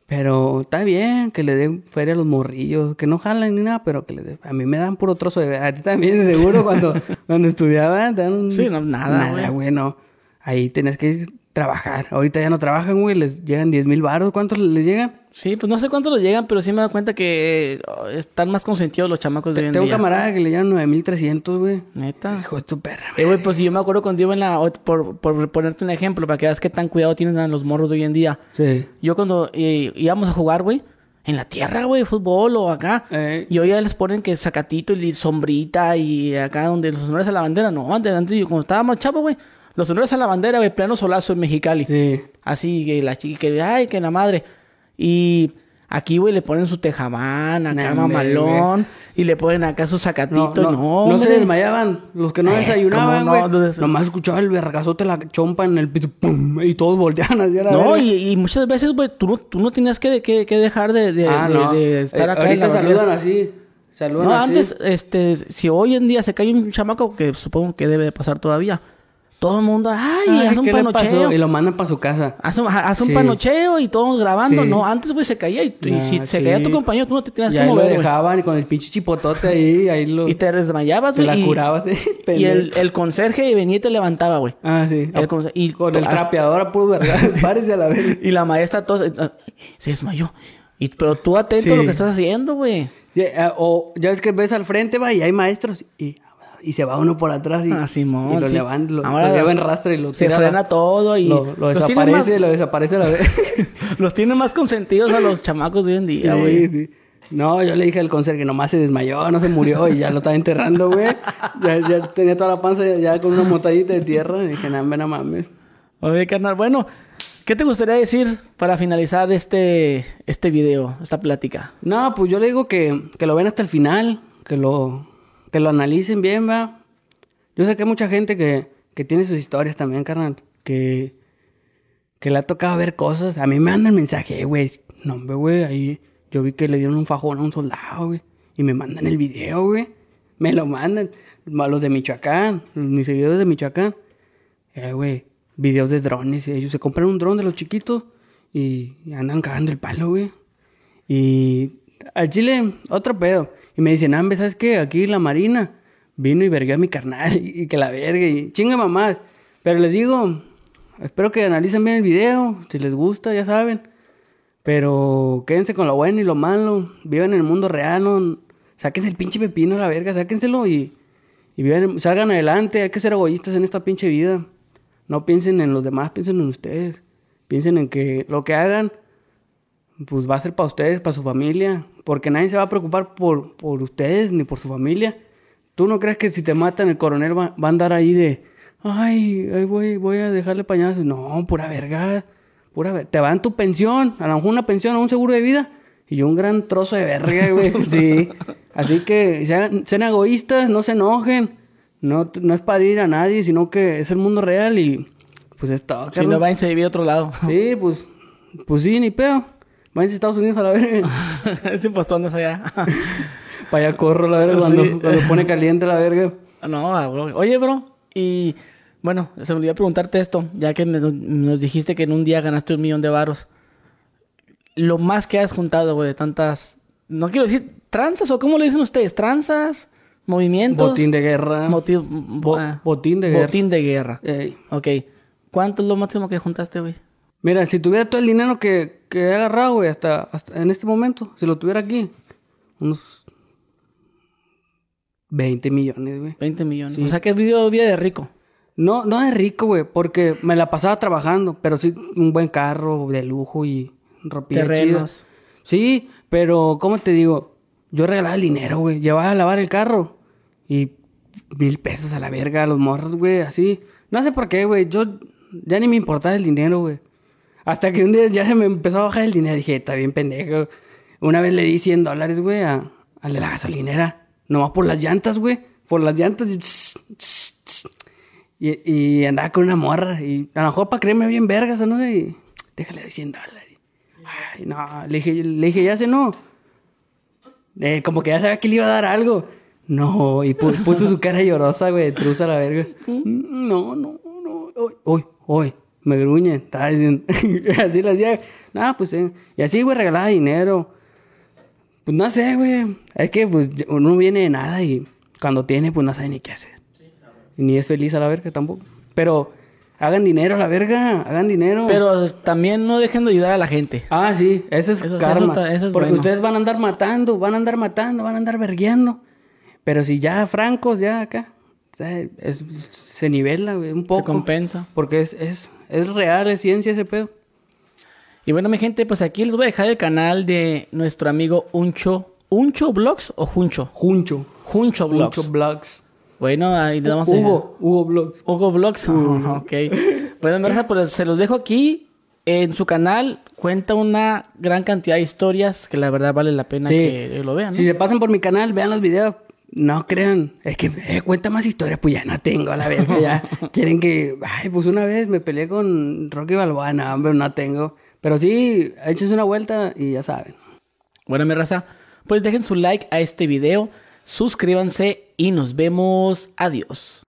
Pero está bien que le den feria a los morrillos, que no jalan ni nada, pero que le den. A mí me dan puro trozo de. A ti también, seguro, cuando, cuando estudiaban, te dan un- Sí, no, nada. Nada, güey, no. Ahí tenés que trabajar. Ahorita ya no trabajan, güey, les llegan 10 mil baros. ¿Cuántos les llegan? Sí, pues no sé cuánto lo llegan, pero sí me da cuenta que eh, están más consentidos los chamacos de hoy en Tengo un día. camarada que le llegan 9300, güey. Neta. Hijo de tu perra. Eh, güey, pues si yo me acuerdo cuando iba en la... Por, por ponerte un ejemplo, para que veas qué tan cuidado tienen los morros de hoy en día. Sí. Yo cuando eh, íbamos a jugar, güey, en la tierra, güey, fútbol o acá. Eh. Y hoy ya les ponen que sacatito y sombrita y acá donde los honores a la bandera. No, antes, antes yo cuando estaba más chavo, güey, los honores a la bandera, güey, pleno solazo en Mexicali. Sí. Así que la chica, que ay, que la madre. Y aquí, güey, le ponen su tejabán, acá Nah, mamalón. Y le ponen acá su sacatito. No, no, no se hombre. desmayaban. Los que no Eh, desayunaban, ¿cómo no? güey. Entonces- Nomás escuchaba el vergazote, la chompa en el pito. ¡pum! Y todos volteaban hacia la No, y, y muchas veces, güey, tú no, tú no tenías que, que, que dejar de, de- Ah, de- no. de estar Eh, acá. en ahorita la saludan así. Saludan No, así. antes, este, si hoy en día se cae un chamaco, que supongo que debe de pasar todavía, todo el mundo, ay, Ay, haz un panocheo. Y lo mandan para su casa. Haz un, haz un Sí. panocheo y todos grabando. Sí. No, antes, güey, se caía y, y si se sí. caía tu compañero, tú no te tenías Y que ahí lo mover, güey. dejaban y con el pinche chipotote ahí, ahí lo... Y te desmayabas, se güey. la y- curabas de Y el, el conserje venía y te levantaba, güey. Ah, sí. El conse- y con el trapeador a puro verga. Párese a la vez. Y la maestra todos, eh, se desmayó. Y, pero tú atento a lo que estás haciendo, güey. Ah, o ya ves que ves al frente, va, y hay maestros. Y, y se va uno por atrás y, Ah, Simón, y lo sí. levantan, lo, Ahora lo lleva en rastre y lo Se tira la- frena todo y... Lo, desaparece, más- lo desaparece a la vez. Los tiene más consentidos a los chamacos de hoy en día, güey. Sí, sí. No, yo le dije al conserje que nomás se desmayó, no se murió y ya lo estaba enterrando, güey. Ya, ya tenía toda la panza ya, ya con una montadita de tierra. Y dije, no, no mames. Oye, carnal, bueno, ¿qué te gustaría decir para finalizar este, este video, esta plática? No, pues yo le digo que, que lo ven hasta el final, que lo, que lo analicen bien, va. Yo sé que hay mucha gente que, que tiene sus historias también, carnal, que, que le ha tocado ver cosas. A mí me mandan mensaje, "Eh, güey, no, güey, ahí yo vi que le dieron un fajón a un soldado, güey, y me mandan el video, güey. Me lo mandan, Ma- los de Michoacán, mis seguidores de Michoacán. Eh, güey, videos de drones, ellos se compran un dron de los chiquitos y andan cagando el palo, güey. Y al Chile, otro pedo. Y me dicen, Ambe, ¿sabes qué? Aquí la Marina vino y vergué a mi carnal y, que la verga y chinga mamás. Pero les digo, espero que analicen bien el video, si les gusta, ya saben. Pero quédense con lo bueno y lo malo, vivan en el mundo real, no, sáquense el pinche pepino a la verga, sáquenselo y, y vivan, salgan adelante, hay que ser egoístas en esta pinche vida. No piensen en los demás, piensen en ustedes. Piensen en que lo que hagan pues va a ser para ustedes, para su familia, porque nadie se va a preocupar por, por ustedes ni por su familia. ¿Tú no crees que si te matan el coronel va, va a andar ahí de, ay, ay, voy, voy a dejarle pañales? No, pura verga, pura ver- Te dan tu pensión, a lo mejor una pensión o un seguro de vida y un gran trozo de verga, güey. sí. Así que sean, sean egoístas, no se enojen. No, no es para ir a nadie, sino que es el mundo real y pues es todo. Si no, váyanse a vivir a otro lado. Sí, pues, pues sí, ni pedo. Váyanse a Estados Unidos a la verga. Ese tú andas allá. Para allá corro la verga cuando, Sí. cuando pone caliente la verga. no, bro. oye, bro, y bueno, se me olvidó preguntarte esto, ya que nos dijiste que en un día ganaste un millón de varos. Lo más que has juntado, güey, de tantas... No quiero decir tranzas o cómo le dicen ustedes, tranzas, movimientos. Botín de guerra. Moti- Bo- ah, botín de guerra. Botín de guerra. Ey. Ok. ¿Cuánto es lo máximo que juntaste, güey? Mira, si tuviera todo el dinero que, que he agarrado, güey, hasta, hasta en este momento, si lo tuviera aquí, unos 20 millones, güey. 20 millones. Sí. O sea que has vivido vida de rico. No, no es rico, güey, porque me la pasaba trabajando, pero sí un buen carro de lujo y ropilla chida. Terrenos. Sí, pero ¿cómo te digo? Yo regalaba el dinero, güey. Llevaba a lavar el carro y mil pesos a la verga a los morros, güey, así. No sé por qué, güey. Yo ya ni me importaba el dinero, güey. Hasta que un día ya se me empezó a bajar el dinero. Dije, está bien pendejo. Una vez le di 100 dólares, güey, a- al de la gasolinera. Nomás por las llantas, güey. Por las llantas. y andaba con una morra. Y a lo mejor para creerme bien vergas, o no sé. y, déjale de 100 dólares. Ay, no. Le dije, le dije, ya sé, no. Eh, como que ya sabía que le iba a dar algo. No, y pu- puso su cara llorosa, güey, de truza a la verga. Mm, No, no, no. Uy, uy, uy, me gruñe. Estaba diciendo. así lo hacía. Nada, pues, eh. Y así, güey, regalaba dinero. Pues no sé, güey. Es que, pues, uno viene de nada y cuando tiene, pues no sabe ni qué hacer. Ni es feliz a la verga tampoco. Pero hagan dinero a la verga, hagan dinero. Pero también no dejen de ayudar a la gente. Ah, sí, eso es Eso sí, karma. eso está- eso es Porque bueno. ustedes van a andar matando, van a andar matando, van a andar vergueando. Pero si ya francos, ya acá, es- se nivela, güey, un poco. Se compensa. Porque es, es, es real, es ciencia ese pedo. Y bueno, mi gente, pues aquí les voy a dejar el canal de nuestro amigo Uncho. ¿Uncho Vlogs o Juncho? Juncho. Juncho Vlogs. Juncho Blogs. Bueno, ahí le damos a- Hugo, Hugo Blogs. Hugo Vlogs. ok. Bueno, en verdad, pues se los dejo aquí. En su canal cuenta una gran cantidad de historias que la verdad vale la pena Sí. que lo vean. ¿no? Si se pasan por mi canal, vean los videos. No crean, es que eh, cuenta más historias, pues ya no tengo a la vez. Ya quieren que, ay, pues una vez me peleé con Rocky Balboa, no, hombre, no tengo. Pero sí, échense una vuelta y ya saben. Bueno, mi raza, pues dejen su like a este video, suscríbanse y nos vemos. Adiós.